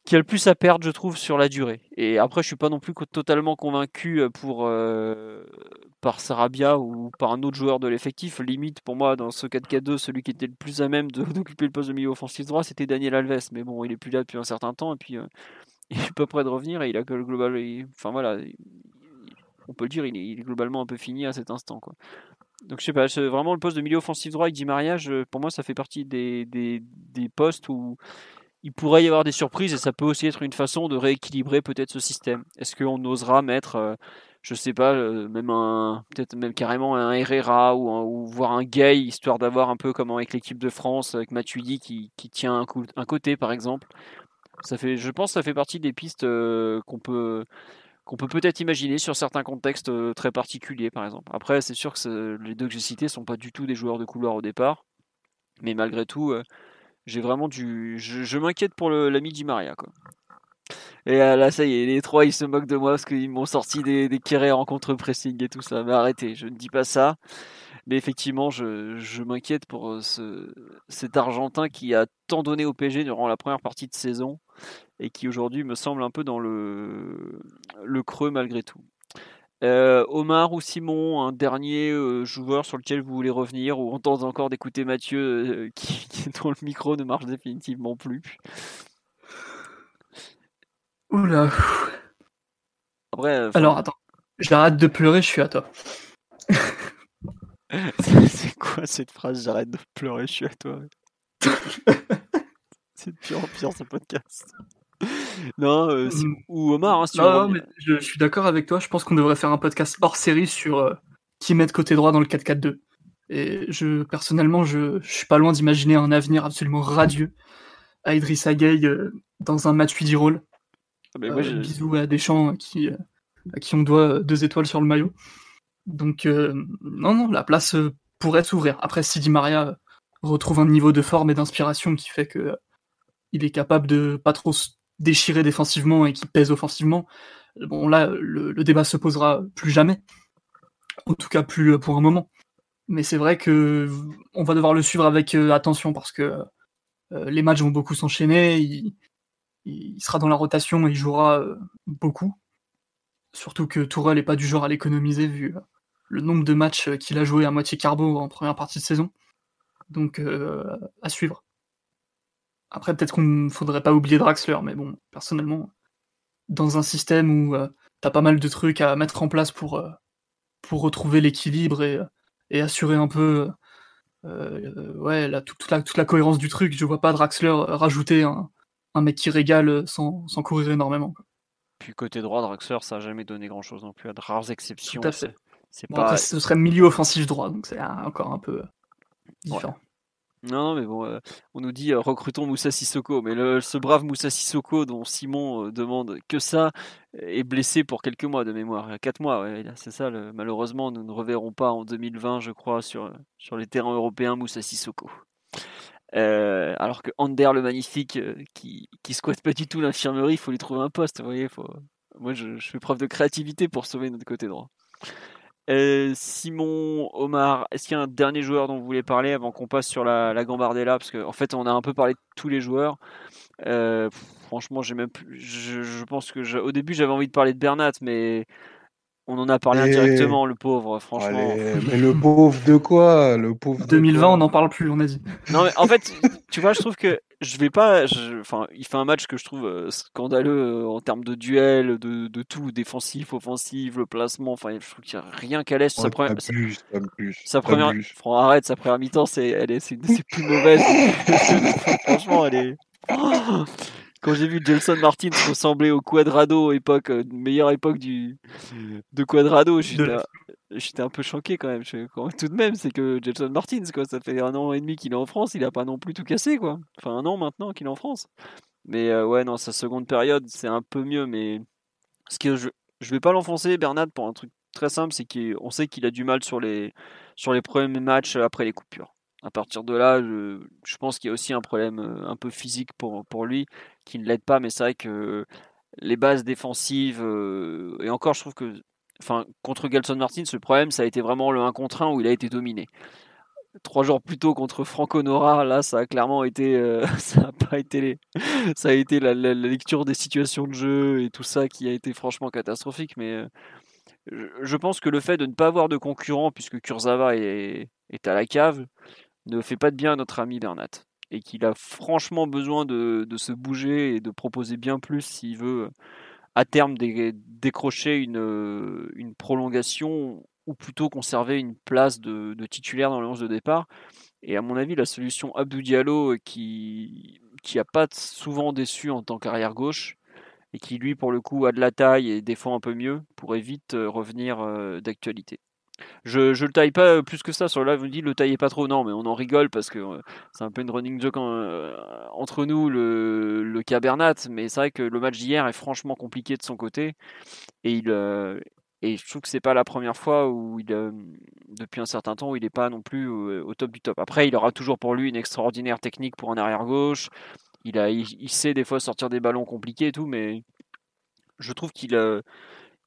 qui a le plus à perdre, je trouve, sur la durée. Et après, je suis pas non plus totalement convaincu euh, pour euh, par Sarabia ou par un autre joueur de l'effectif. Limite, pour moi, dans ce 4-4-2, celui qui était le plus à même d'occuper le poste de milieu offensif droit, c'était Daniel Alves. Mais bon, il est plus là depuis un certain temps et puis euh, il est peu près de revenir et il a que le global. Enfin voilà, on peut le dire, il est, globalement un peu fini à cet instant. Donc je sais pas, vraiment le poste de milieu offensif droit avec Di Maria, pour moi ça fait partie des, postes où il pourrait y avoir des surprises et ça peut aussi être une façon de rééquilibrer peut-être ce système. Est-ce qu'on osera mettre, euh, je sais pas, euh, même un, peut-être même carrément un Herrera ou, ou voir un Gay, histoire d'avoir un peu comme avec l'équipe de France, avec Matuidi qui, qui tient un, un, côté par exemple. Ça fait, je pense que ça fait partie des pistes euh, qu'on peut qu'on peut peut-être imaginer sur certains contextes très particuliers par exemple. Après, c'est sûr que les deux que j'ai cités sont pas du tout des joueurs de couloir au départ, mais malgré tout j'ai vraiment du. Je, m'inquiète pour l'ami Di Maria, quoi. Et là, ça y est, les trois, ils se moquent de moi parce qu'ils m'ont sorti des, des en contre-pressing et tout ça. Mais arrêtez, je ne dis pas ça. Mais effectivement, je, m'inquiète pour euh, ce, cet Argentin qui a tant donné au PG durant la première partie de saison et qui aujourd'hui me semble un peu dans le, le creux malgré tout. Euh, Omar ou Simon, un dernier euh, joueur sur lequel vous voulez revenir ou on tente encore d'écouter Mathieu euh, qui, dont le micro ne marche définitivement plus. Oula. Alors attends, j'arrête de pleurer, je suis à toi. c'est quoi cette phrase J'arrête de pleurer, je suis à toi? c'est de pire en pire ce podcast. Non, euh, mm. ou Omar. Hein, non, mais je, suis d'accord avec toi. Je pense qu'on devrait faire un podcast hors série sur euh, qui met de côté droit dans le 4-4-2. Et je, personnellement, je, je suis pas loin d'imaginer un avenir absolument radieux à Idrissa Gueye euh, dans un match 8 rôle. Ah, bisous à Deschamps qui, à qui on doit deux étoiles sur le maillot. Donc, non, non, la place pourrait s'ouvrir. Après, si Di Maria retrouve un niveau de forme et d'inspiration qui fait que il est capable de pas trop déchiré défensivement et qui pèse offensivement, bon là le, débat se posera plus jamais, en tout cas plus euh, pour un moment. Mais c'est vrai que on va devoir le suivre avec euh, attention parce que euh, les matchs vont beaucoup s'enchaîner, il, sera dans la rotation et il jouera beaucoup. Surtout que Tourelle n'est pas du genre à l'économiser vu le nombre de matchs qu'il a joué à moitié carbo en première partie de saison. Donc à suivre. Après, peut-être qu'on ne faudrait pas oublier Draxler, mais bon, personnellement, dans un système où tu t'as pas mal de trucs à mettre en place pour, pour retrouver l'équilibre et, et, assurer un peu ouais, la, toute, la, toute la cohérence du truc, je vois pas Draxler rajouter un, un mec qui régale sans, sans courir énormément. Quoi. Puis côté droit, Draxler, ça a jamais donné grand chose non plus, à de rares exceptions. C'est pas... ce serait milieu offensif droit, donc c'est encore un peu différent. Non, mais bon, euh, on nous dit euh, recrutons Moussa Sissoko, mais le, ce brave Moussa Sissoko dont Simon euh, demande que ça est blessé pour quelques mois de mémoire, 4 mois, ouais, c'est ça. Malheureusement, nous ne reverrons pas en 2020, je crois, sur, sur les terrains européens Moussa Sissoko. alors que Ander le magnifique, qui, qui squatte pas du tout l'infirmerie, il faut lui trouver un poste. Vous voyez, moi je fais preuve de créativité pour sauver notre côté droit. Euh, Simon, Omar, est-ce qu'il y a un dernier joueur dont vous voulez parler avant qu'on passe sur la, la Gambardella? Parce qu'en en fait, on a un peu parlé de tous les joueurs. Euh, franchement, je, pense que au début, j'avais envie de parler de Bernat, mais on en a parlé indirectement, le pauvre, franchement. mais le pauvre de quoi? Le pauvre 2020, on n'en parle plus, on a dit. Non, mais en fait, tu vois, je trouve que je vais pas. Enfin, il fait un match que je trouve euh, scandaleux euh, en termes de duel, de, de, tout, défensif, offensif, le placement. Enfin, je trouve qu'il n'y a rien qu'à l'aise. sa première, sa, première, arrête, sa première mi-temps, c'est, elle est, c'est, plus mauvaise. Franchement, elle est. Quand j'ai vu Jelson Martins ressembler au Quadrado, époque, euh, meilleure époque du, de Quadrado, j'étais, un peu choqué quand même. tout de même, c'est que Jelson Martins, quoi, ça fait un an et demi qu'il est en France, il a pas non plus tout cassé, quoi. Enfin, un an maintenant qu'il est en France. Mais euh, ouais, non, sa seconde période, c'est un peu mieux, mais ce que je, je vais pas l'enfoncer, Bernard, pour un truc très simple, c'est qu'on sait qu'il a du mal sur les, sur les premiers matchs après les coupures. À partir de là, je, je pense qu'il y a aussi un problème euh, un peu physique pour, pour lui qui ne l'aide pas, mais c'est vrai que les bases défensives, euh, et encore, je trouve que enfin, contre Gelson Martins, le problème, ça a été vraiment le 1 contre 1 où il a été dominé. Trois jours plus tôt contre Franco Nora, là, ça a clairement été, euh, ça a pas été, ça a été la, lecture des situations de jeu et tout ça qui a été franchement catastrophique. Mais euh, je pense que le fait de ne pas avoir de concurrent, puisque Kurzawa est, est à la cave, ne fait pas de bien à notre ami Bernat et qu'il a franchement besoin de, se bouger et de proposer bien plus s'il veut à terme décrocher une, euh, prolongation ou plutôt conserver une place de, titulaire dans le 11 de départ. Et à mon avis, la solution Abdou Diallo, euh, qui qui a pas souvent déçu en tant qu'arrière gauche, et qui lui, pour le coup, a de la taille et défend un peu mieux, pourrait vite euh, revenir d'actualité. Je, je le taille pas plus que ça. Sur là, vous me dites le taillez pas trop. Non, mais on en rigole parce que euh, c'est un peu une running joke euh, entre nous, le, le cas Bernat. Mais c'est vrai que le match d'hier est franchement compliqué de son côté. Et, il, euh, je trouve que c'est pas la première fois où il, depuis un certain temps, où il n'est pas non plus au, top du top. Après, il aura toujours pour lui une extraordinaire technique pour un arrière gauche. Il, a, il, sait des fois sortir des ballons compliqués et tout, mais je trouve qu'il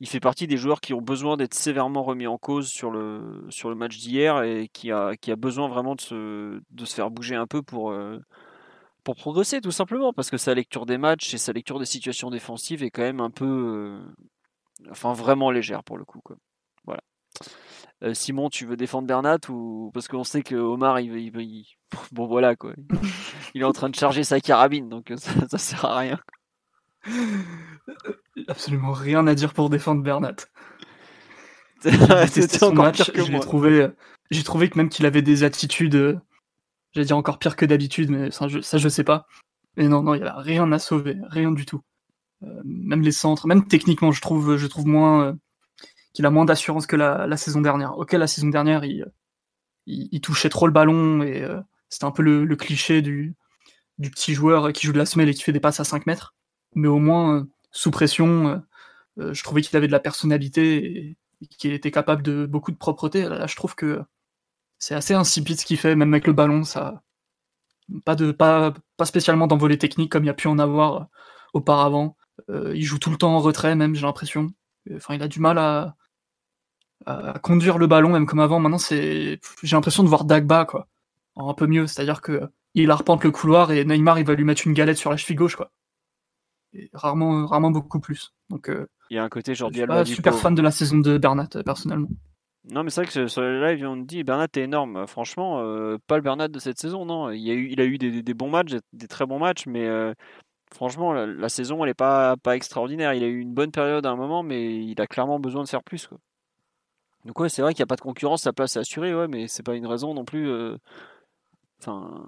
il fait partie des joueurs qui ont besoin d'être sévèrement remis en cause sur le, sur le match d'hier et qui a, qui a besoin vraiment de se, de se faire bouger un peu pour, euh, pour progresser, tout simplement, parce que sa lecture des matchs et sa lecture des situations défensives est quand même un peu. Euh, enfin, vraiment légère pour le coup. Quoi. Voilà. Euh, Simon, tu veux défendre Bernat ou parce qu'on sait que Omar, il, il, bon voilà quoi, il est en train de charger sa carabine, donc ça, ça sert à rien absolument rien à dire pour défendre Bernat. C'était encore pire que j'ai trouvé, j'ai trouvé que même qu'il avait des attitudes, euh, j'allais dire encore pire que d'habitude, mais ça je, ça je sais pas. Mais non, non, il y a rien à sauver, rien du tout. Euh, même les centres, même techniquement, je trouve, je trouve moins euh, qu'il a moins d'assurance que la, saison dernière. Ok, la saison dernière, il, il, touchait trop le ballon et c'était un peu le, le, cliché du, du petit joueur qui joue de la semelle et qui fait des passes à 5 mètres. Mais au moins, sous pression. Euh, euh, je trouvais qu'il avait de la personnalité et, qu'il était capable de beaucoup de propreté. Là, je trouve que c'est assez insipide ce qu'il fait, même avec le ballon. Ça, pas de pas, pas spécialement d'envolée technique comme il y a pu en avoir euh, auparavant. il joue tout le temps en retrait, même j'ai l'impression. Enfin, il a du mal à, à, conduire le ballon, même comme avant. Maintenant, c'est j'ai l'impression de voir Dagba quoi, un peu mieux. C'est-à-dire que il arpente le couloir et Neymar il va lui mettre une galette sur la cheville gauche quoi rarement, rarement beaucoup plus. Donc, euh, il y a un côté genre je suis pas super fan de la saison de Bernat euh, personnellement. Non, mais c'est vrai que sur le live, on dit Bernat est énorme. Franchement, euh, pas le Bernat de cette saison, non. Il, a eu, il a eu des, des bons matchs, des, très bons matchs, mais euh, franchement, la, saison, elle est pas, pas extraordinaire. Il a eu une bonne période à un moment, mais il a clairement besoin de faire plus. Quoi. Donc, ouais, c'est vrai qu'il n'y a pas de concurrence, sa place est assurée, ouais, mais c'est pas une raison non plus. Euh, enfin,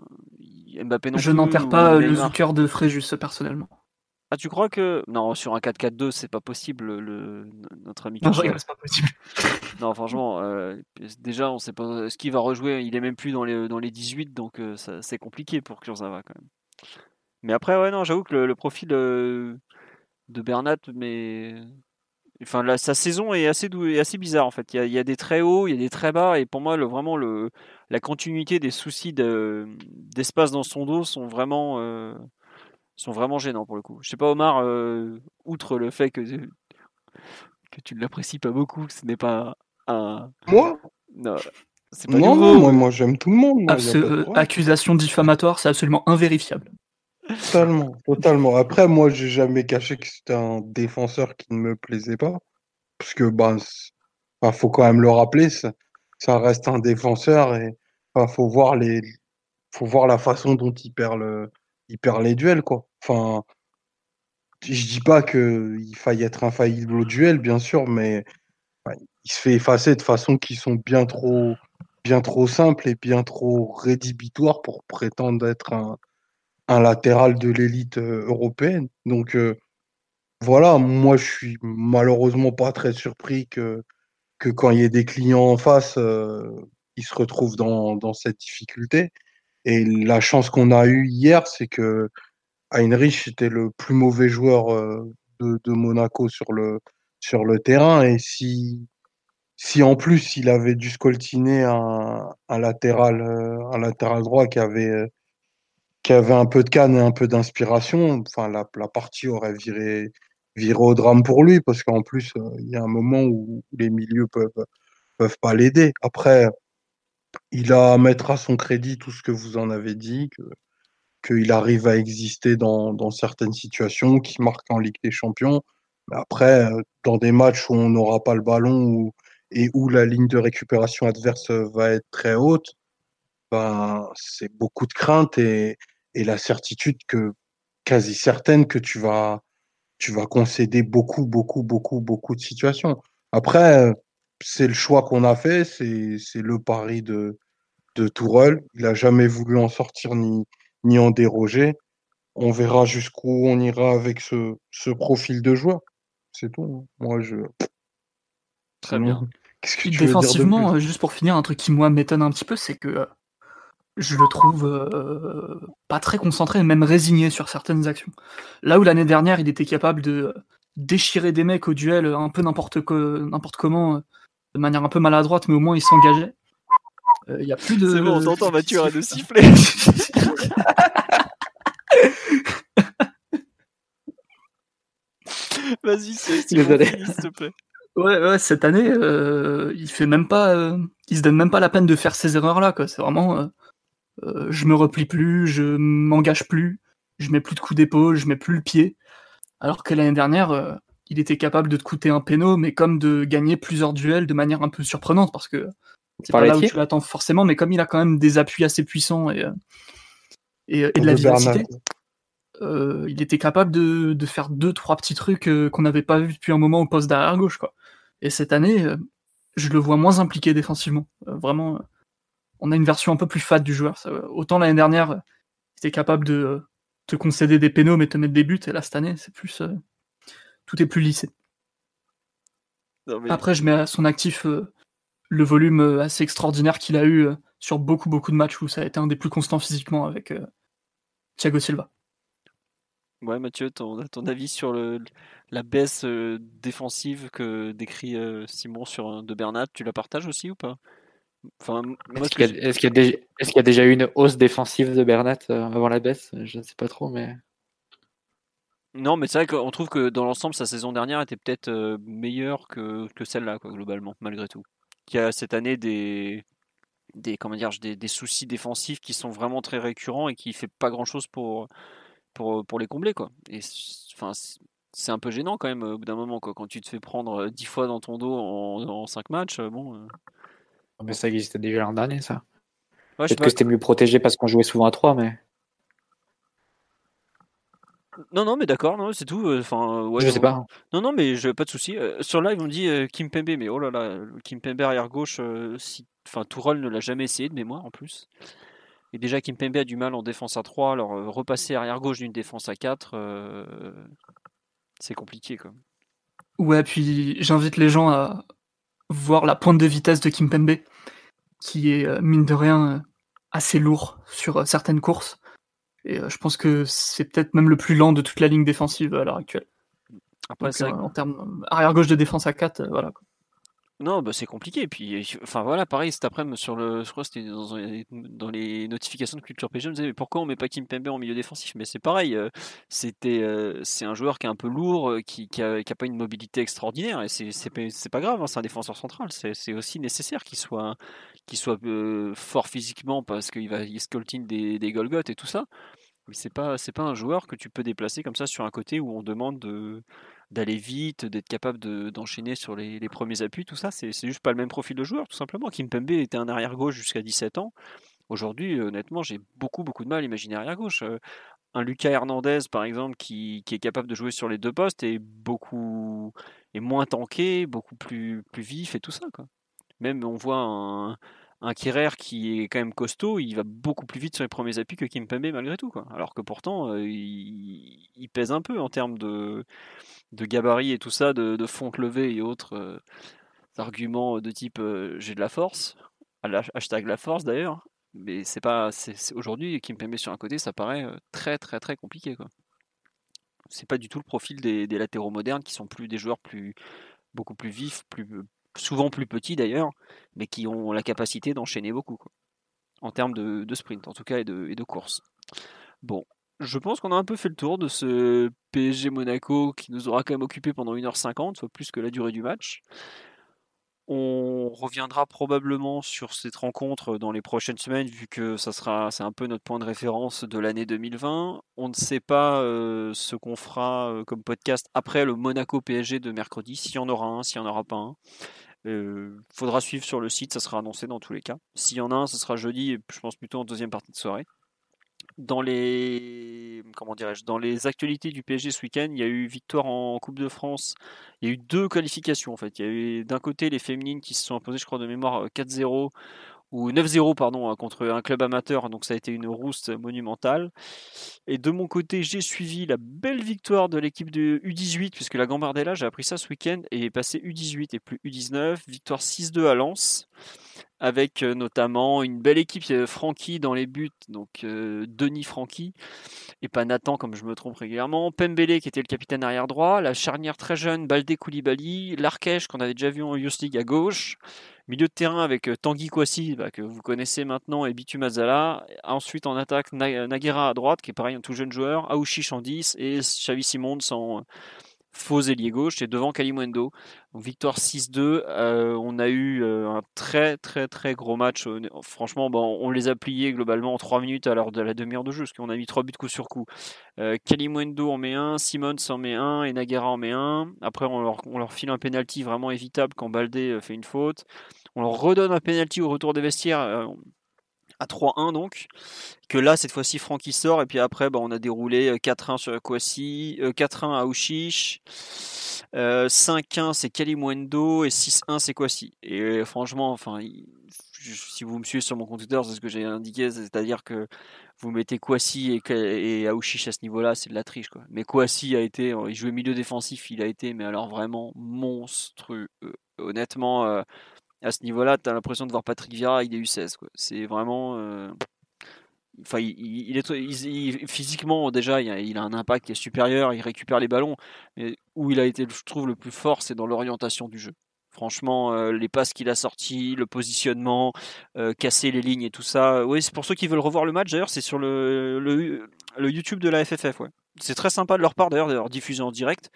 Mbappé non Je n'enterre pas le Zucker de Fréjus, personnellement. Ah, tu crois que. Non, sur un 4-4-2, c'est pas possible, le... notre ami. Non, c'est pas possible. non, franchement, euh, déjà, on sait pas ce qu'il va rejouer. Il est même plus dans les, dans les 18, donc euh, c'est compliqué pour Kurzawa quand même. Mais après, ouais, non, j'avoue que le, profil euh, de Bernat, mais. Enfin, sa saison est assez, dou... assez bizarre en fait. Il y, a, des très hauts, il y a des très bas, et pour moi, le, vraiment, le, la continuité des soucis d'espace dans son dos sont vraiment sont vraiment gênants pour le coup. Je sais pas, Omar, euh, outre le fait que, que tu ne l'apprécies pas beaucoup, ce n'est pas un. Moi? Non. C'est pas non, moi, moi j'aime tout le monde. Euh, accusation diffamatoire, c'est absolument invérifiable. Totalement, totalement. Après, moi, j'ai jamais caché que c'était un défenseur qui ne me plaisait pas. Parce que, bah, faut quand même le rappeler, ça, ça reste un défenseur et il faut voir les, faut voir la façon dont il perd le, il perd les duels, quoi. Enfin, je dis pas qu'il faille être infaillible au duel, bien sûr, mais il se fait effacer de façon qui sont bien trop, bien trop simples et bien trop rédhibitoires pour prétendre être un, latéral de l'élite euh, européenne. Donc euh, voilà, moi je suis malheureusement pas très surpris que, quand il y ait des clients en face, euh, ils se retrouvent dans cette difficulté. Et la chance qu'on a eue hier, c'est que Heinrich était le plus mauvais joueur euh, de, Monaco sur le, terrain. Et si, si en plus il avait dû scoltiner un, latéral, euh, un latéral droit qui avait, euh, qui avait un peu de canne et un peu d'inspiration, enfin la, la partie aurait viré, viré au drame pour lui parce qu'en plus il y a un moment où les milieux peuvent, peuvent pas l'aider. Après, il a à son crédit tout ce que vous en avez dit, que qu'il arrive à exister dans, dans certaines situations, qu'il marque en Ligue des Champions. Mais après, euh, dans des matchs où on n'aura pas le ballon et où la ligne de récupération adverse va être très haute, ben, c'est beaucoup de crainte et, et la certitude que quasi certaine que tu vas tu vas concéder beaucoup beaucoup beaucoup beaucoup de situations. Après, c'est le choix qu'on a fait, c'est le pari de, de Tourelle. Il n'a jamais voulu en sortir ni, ni en déroger. On verra jusqu'où on ira avec ce, ce profil de joueur. C'est tout. Hein. Moi, je. Très bien. Défensivement, juste pour finir, un truc qui moi m'étonne un petit peu, c'est que euh, je le trouve euh, pas très concentré, même résigné sur certaines actions. Là où l'année dernière, il était capable de déchirer des mecs au duel un peu n'importe comment de manière un peu maladroite, mais au moins il s'engageait. Il euh, y a plus de. C'est bon, on t'entend Mathieu à nous siffler. Vas-y, s'il te plaît. Ouais, ouais, cette année, euh, il fait même pas, euh, il se donne même pas la peine de faire ces erreurs-là, quoi. C'est vraiment, je me replie plus, je m'engage plus, je mets plus de coups d'épaule, je mets plus le pied. Alors que l'année dernière, il était capable de te coûter un péno, mais comme de gagner plusieurs duels de manière un peu surprenante, parce que c'est pas là où tu l'attends forcément, mais comme il a quand même des appuis assez puissants et, euh, et, de la vivacité, euh, il était capable de, de, faire deux, trois petits trucs euh, qu'on n'avait pas vu depuis un moment au poste d'arrière gauche. Quoi. Et cette année, je le vois moins impliqué défensivement. vraiment, on a une version un peu plus fade du joueur. autant l'année dernière, il était capable de te concéder des pénaux mais te mettre des buts, et là cette année, c'est plus tout est plus lissé. Après, je mets à son actif euh, le volume euh, assez extraordinaire qu'il a eu euh, sur beaucoup, beaucoup de matchs où ça a été un des plus constants physiquement avec Thiago Silva. Ouais, Mathieu, ton, ton avis sur le, la baisse défensive que décrit Simon sur de Bernat, tu la partages aussi ou pas? Enfin, Est-ce qu'il y, a déjà eu une hausse défensive de Bernat avant la baisse? Je ne sais pas trop, mais. Non, mais c'est vrai qu'on trouve que dans l'ensemble, sa saison dernière était peut-être euh, meilleure que, que celle-là, quoi, globalement, malgré tout. Il y a cette année des, des, comment dire, des, des, soucis défensifs qui sont vraiment très récurrents et qui ne fait pas grand-chose pour, pour, pour les combler. Quoi. Et, enfin, c'est un peu gênant quand même au bout d'un moment quoi. Quand tu te fais prendre 10 fois dans ton dos en, 5 matchs, bon. Mais ça existait déjà l'an dernier, ça. Peut-être que c'était mieux protégé parce qu'on jouait souvent à 3, mais. Non, non, mais d'accord, non, c'est tout. Enfin, je sais pas. Non, non, mais je, pas de souci. sur live, on dit Kim Pembe, mais oh là là, Kim Pembe arrière gauche, si, enfin, Tourol ne l'a jamais essayé de mémoire en plus. Et déjà, Kim Pembe a du mal en défense à 3, alors repasser arrière gauche d'une défense à 4, c'est compliqué, quoi. Ouais, puis j'invite les gens à voir la pointe de vitesse de Kim Pembe, qui est mine de rien assez lourd sur certaines courses. Et euh, je pense que c'est peut-être même le plus lent de toute la ligne défensive à l'heure actuelle. Après, euh, en termes arrière gauche de défense à 4, euh, voilà. Non, bah c'est compliqué. Et puis, enfin voilà, pareil, cet après-midi sur le, je crois que c'était dans, les notifications de Culture PG, je me disais mais pourquoi on met pas Kim Pembe en milieu défensif? Mais c'est pareil, c'était, c'est un joueur qui est un peu lourd, qui, qui, a, pas une mobilité extraordinaire, et c'est, c'est, pas grave, hein, c'est un défenseur central. C'est, aussi nécessaire qu'il soit, qu'il soit fort physiquement parce qu'il va, il des, des et tout ça. Mais c'est pas c'est pas un joueur que tu peux déplacer comme ça sur un côté où on demande de d'aller vite, d'être capable d'enchaîner sur les, premiers appuis, tout ça, c'est juste pas le même profil de joueur, tout simplement. Kim Pembe était un arrière gauche jusqu'à 17 ans. Aujourd'hui, honnêtement, j'ai beaucoup beaucoup de mal à imaginer arrière gauche. Euh, un Lucas Hernandez, par exemple, qui, qui, est capable de jouer sur les deux postes est beaucoup est moins tanké, beaucoup plus plus vif et tout ça. Quoi. Même on voit un un qui est quand même costaud, il va beaucoup plus vite sur les premiers appuis que Kim Kimpembe malgré tout. Quoi. Alors que pourtant, euh, il, pèse un peu en termes de, de gabarit et tout ça, de, fonte levée et autres euh, arguments de type euh, j'ai de la force, hashtag la force d'ailleurs. Mais c'est pas, aujourd'hui Kimpembe sur un côté, ça paraît très très très compliqué. Quoi. C'est pas du tout le profil des, des latéraux modernes qui sont plus des joueurs plus beaucoup plus vifs, plus, souvent plus petits d'ailleurs, mais qui ont la capacité d'enchaîner beaucoup, en termes de, sprint en tout cas et de, course. Bon, je pense qu'on a un peu fait le tour de ce PSG Monaco qui nous aura quand même occupé pendant 1h50, soit plus que la durée du match. On reviendra probablement sur cette rencontre dans les prochaines semaines, vu que ça sera, c'est un peu notre point de référence de l'année 2020. On ne sait pas euh, ce qu'on fera euh, comme podcast après le Monaco PSG de mercredi, s'il y en aura un, s'il n'y en aura pas un. Euh, faudra suivre sur le site, ça sera annoncé dans tous les cas. S'il y en a un, ce sera jeudi, je pense plutôt en deuxième partie de soirée. Dans les comment dirais-je, dans les actualités du PSG ce week-end, il y a eu victoire en Coupe de France. Il y a eu deux qualifications en fait. Il y a eu d'un côté les féminines qui se sont imposées, je crois de mémoire 4-0 ou 9-0 pardon hein, contre un club amateur, donc ça a été une rouste monumentale. Et de mon côté, j'ai suivi la belle victoire de l'équipe de U18 puisque la Gambardella, j'ai appris ça ce week-end et est passé U18 et plus U19, victoire 6-2 à Lens avec euh, notamment une belle équipe Francky dans les buts, donc euh, Denis Francky et pas Nathan comme je me trompe régulièrement, Pembele qui était le capitaine arrière droit, la charnière très jeune Baldé Koulibaly, l'Arkèche qu'on avait déjà vu en Youth League à gauche, Milieu de terrain avec euh, Tanguy Kwasi, bah, que vous connaissez maintenant, et Bitu Mazala. Ensuite en attaque, Naguera à droite, qui est pareil, un tout jeune joueur. Aouchiche en 10 et Xavi Simon sans faux ailier gauche et devant Kalimundo. victoire 6-2. Euh, on a eu euh, un très très très gros match. franchement, bon, on les a pliés globalement en 3 minutes à l'heure de la demi-heure de jeu, parce qu'on a mis 3 buts coup sur coup. Euh, Kalimundo en met un, Simons en met un et Nagara en met un. Après, on leur, on leur file un penalty vraiment évitable quand Baldé fait une faute. On leur redonne un penalty au retour des vestiaires à 3-1 donc. Que là, cette fois-ci, Francky sort. Et puis après, bah, on a déroulé 4-1 euh, sur Kwasi, 4-1 à Ouchiche, 5-1 c'est Kalimwendo et 6-1 c'est Kwasi. Et euh, franchement, enfin, si vous me suivez sur mon compte Twitter, c'est ce que j'ai indiqué, c'est-à-dire que vous mettez Kwasi et, et Aouchiche à ce niveau-là, c'est de la triche. Quoi. Mais Kwasi a été, euh, il jouait milieu défensif, il a été, mais alors vraiment monstrueux. Honnêtement, à ce niveau-là, tu as l'impression de voir Patrick Vieira avec des U16. C'est vraiment. Euh, enfin, il, est physiquement déjà, il a, un impact qui est supérieur. Il récupère les ballons, mais où il a été, je trouve, le plus fort, c'est dans l'orientation du jeu. Franchement, euh, les passes qu'il a sorties, le positionnement, euh, casser les lignes et tout ça. Oui, c'est pour ceux qui veulent revoir le match. D'ailleurs, c'est sur le, le, YouTube de la FFF. Ouais. C'est très sympa de leur part d'ailleurs d'avoir diffusé en direct.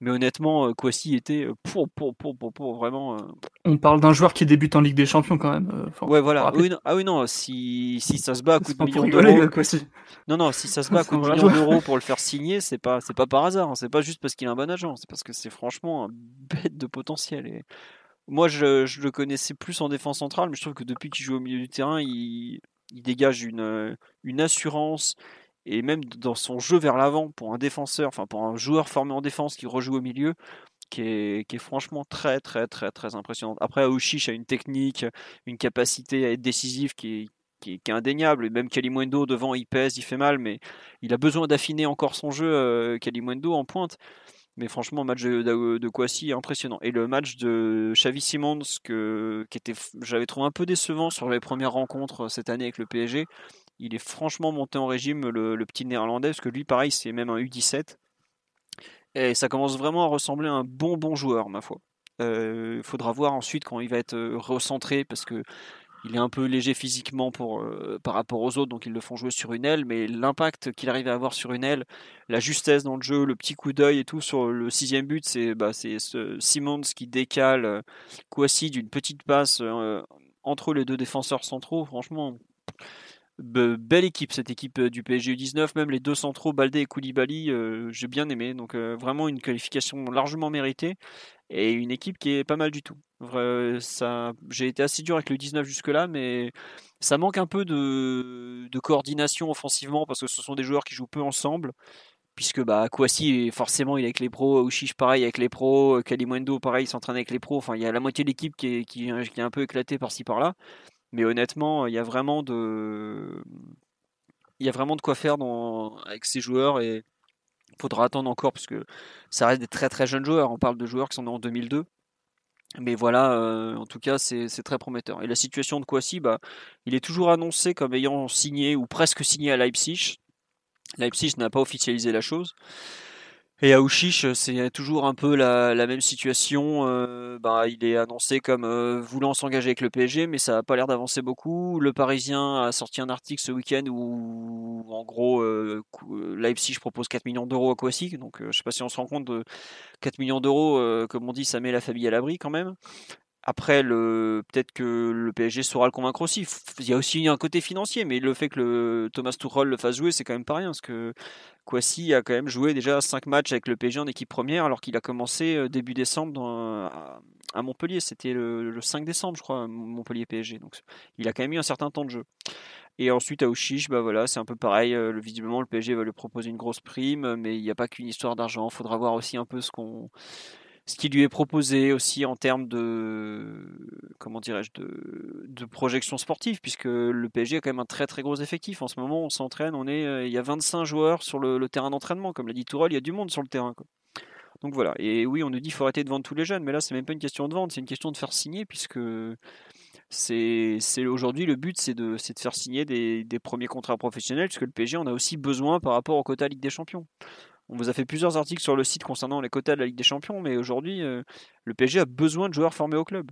Mais honnêtement, euh, Kwasi était euh, pour, pour, pour, pour, pour vraiment. euh, On parle d'un joueur qui débute en Ligue des Champions quand même. euh, Ouais, voilà. Oui, non- ah oui, non, si, si ça se bat à coup de millions d'euros. euh. Non, non, si ça se bat à coup de millions d'euros pour le faire signer, c'est pas, c'est pas par hasard. hein. C'est pas juste parce qu'il a un bon agent. C'est parce que c'est franchement un bête de potentiel. Et moi, je, je le connaissais plus en défense centrale, mais je trouve que depuis qu'il joue au milieu du terrain, il, il dégage une, euh, une assurance et même dans son jeu vers l'avant pour un défenseur, enfin pour un joueur formé en défense qui rejoue au milieu. Qui est, franchement très très très très impressionnante. Après, Aouchiche a une technique, une capacité à être décisif qui est, qui est, indéniable. Et même Kalimundo devant, il pèse, il fait mal, mais il a besoin d'affiner encore son jeu, euh, Kalimundo en pointe. Mais franchement, le match de, de, est impressionnant. Et le match de Xavi Simons, que, j'avais trouvé un peu décevant sur les premières rencontres euh, cette année avec le PSG, il est franchement monté en régime, le, petit néerlandais, parce que lui, pareil, c'est même un U17. Et ça commence vraiment à ressembler à un bon, bon joueur, ma foi. Il euh, faudra voir ensuite quand il va être euh, recentré, parce que il est un peu léger physiquement euh, par rapport aux autres, donc ils le font jouer sur une aile, mais l'impact qu'il arrive à avoir sur une aile, la justesse dans le jeu, le petit coup d'œil et tout sur le sixième but, c'est bah, ce Simons qui décale Kouassi d'une petite passe entre les deux défenseurs centraux. Franchement, belle équipe cette équipe euh, du PSG U19, même les deux centraux, Baldé et Koulibaly, euh, j'ai bien aimé, donc euh, vraiment une qualification largement méritée et une équipe qui est pas mal du tout. J'ai été assez dur avec le 19 jusque-là, mais ça manque un peu de, coordination offensivement parce que ce sont des joueurs qui jouent peu ensemble. Puisque bah, Kouassi, forcément, il est avec les pros, Ouchiche, pareil, avec les pros, Kalimundo, pareil, il s'entraîne avec les pros. Enfin, il y a la moitié de l'équipe qui, qui est un peu éclatée par-ci par-là. Mais honnêtement, il y a vraiment de, il y a vraiment de quoi faire avec ces joueurs et il faudra attendre encore parce que ça reste des très très jeunes joueurs. On parle de joueurs qui sont nés en 2002. Mais voilà, euh, en tout cas, c'est très prometteur. Et la situation de Kouassi, bah, il est toujours annoncé comme ayant signé ou presque signé à Leipzig. Leipzig n'a pas officialisé la chose. Et à Ouchiche, c'est toujours un peu la, la même situation. Euh, bah, il est annoncé comme euh, voulant s'engager avec le PSG, mais ça n'a pas l'air d'avancer beaucoup. Le Parisien a sorti un article ce week-end où, en gros, euh, Leipzig propose 4 millions d'euros à Kouassi. Donc, je ne sais pas si on se rend compte de 4 millions d'euros, comme on dit, ça met la famille à l'abri quand même. Après, peut-être que le PSG saura le convaincre aussi. Il y a aussi un côté financier, mais le fait que le Thomas Tuchel le fasse jouer, c'est quand même pas rien, parce que Kouassi a quand même joué déjà 5 matchs avec le PSG en équipe première, alors qu'il a commencé début décembre à, Montpellier. C'était le, le, 5 décembre, je crois, Montpellier PSG. Donc, il a quand même eu un certain temps de jeu. Et ensuite à Ouchiche, bah voilà, c'est un peu pareil. Le, visiblement, le PSG va lui proposer une grosse prime, mais il n'y a pas qu'une histoire d'argent. Il faudra voir aussi un peu ce qu'on ce qui lui est proposé aussi en termes de comment dirais-je de, de, projection sportive puisque le PSG a quand même un très très gros effectif. En ce moment on s'entraîne on est euh, il y a 25 joueurs sur le, terrain d'entraînement. Comme l'a dit Tourelle il y a du monde sur le terrain donc voilà. Et oui on nous dit qu'il faut arrêter de vendre tous les jeunes. Mais là c'est même pas une question de vente c'est une question de faire signer puisque c'est aujourd'hui le but c'est de, de faire signer des, des, premiers contrats professionnels puisque le PSG en a aussi besoin par rapport au quota Ligue des Champions on vous a fait plusieurs articles sur le site concernant les quotas de la Ligue des Champions, mais aujourd'hui, euh, le PSG a besoin de joueurs formés au club.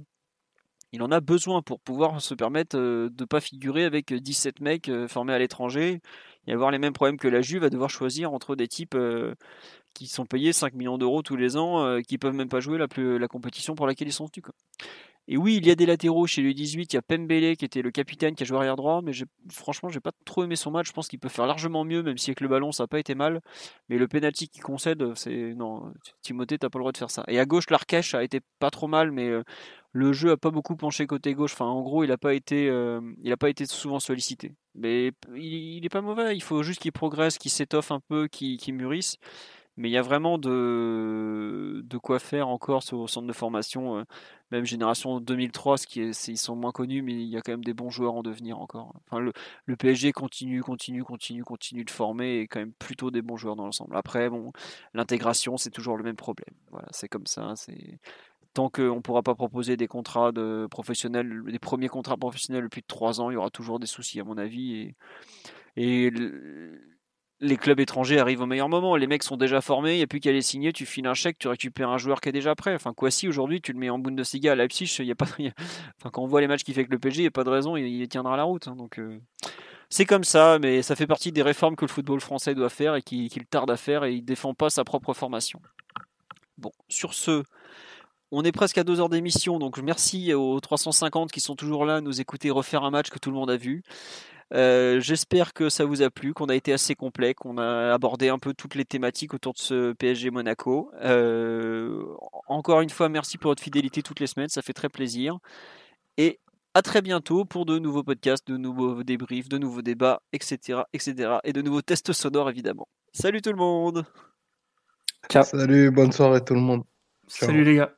Il en a besoin pour pouvoir se permettre euh, de ne pas figurer avec 17 mecs euh, formés à l'étranger et avoir les mêmes problèmes que la Juve, à devoir choisir entre des types qui sont payés 5 millions d'euros tous les ans, qui peuvent même pas jouer la, compétition pour laquelle ils sont venus. Et oui, il y a des latéraux chez le 18. Il y a Pembele qui était le capitaine qui a joué arrière droit, mais franchement, j'ai pas trop aimé son match. Je pense qu'il peut faire largement mieux, même si avec le ballon ça n'a pas été mal. Mais le penalty qu'il concède, c'est non, Timothée, t'as pas le droit de faire ça. Et à gauche, Larkesh a été pas trop mal, mais euh, le jeu a pas beaucoup penché côté gauche. Enfin, en gros, il a pas été, euh, il a pas été souvent sollicité. Mais il, il est pas mauvais. Il faut juste qu'il progresse, qu'il s'étoffe un peu, qu'il qu mûrisse. Mais il y a vraiment de, de quoi faire encore au centre de formation, euh, même génération 2003, ce qui est, ils sont moins connus, mais il y a quand même des bons joueurs en devenir encore. Enfin, le, PSG continue, continue, continue, continue de former et quand même plutôt des bons joueurs dans l'ensemble. Après, bon, l'intégration, c'est toujours le même problème. Voilà, c'est comme ça. Tant qu'on ne pourra pas proposer des contrats de professionnels, des premiers contrats professionnels depuis 3 ans, il y aura toujours des soucis à mon avis. Et les clubs étrangers arrivent au meilleur moment. Les mecs sont déjà formés, il n'y a plus qu'à les signer, tu files un chèque, tu récupères un joueur qui est déjà prêt. Enfin, quoi si aujourd'hui tu le mets en Bundesliga à Leipzig, y a pas, y a... enfin, quand on voit les matchs qu'il fait avec le PSG, il n'y a pas de raison, il, tiendra la route. Hein, donc, euh... c'est comme ça, mais ça fait partie des réformes que le football français doit faire et qu'il tarde à faire et il défend pas sa propre formation. Bon, sur ce, on est presque à deux heures d'émission, donc merci aux 350 qui sont toujours là nous écouter refaire un match que tout le monde a vu. Euh, j'espère que ça vous a plu, qu'on a été assez complet, qu'on a abordé un peu toutes les thématiques autour de ce PSG Monaco. Euh, encore une fois, merci pour votre fidélité toutes les semaines, ça fait très plaisir. Et à très bientôt pour de nouveaux podcasts, de nouveaux débriefs, de nouveaux débats, etc., etc. Et de nouveaux tests sonores, évidemment. Salut tout le monde Ciao. Salut, bonne soirée tout le monde. Salut les gars.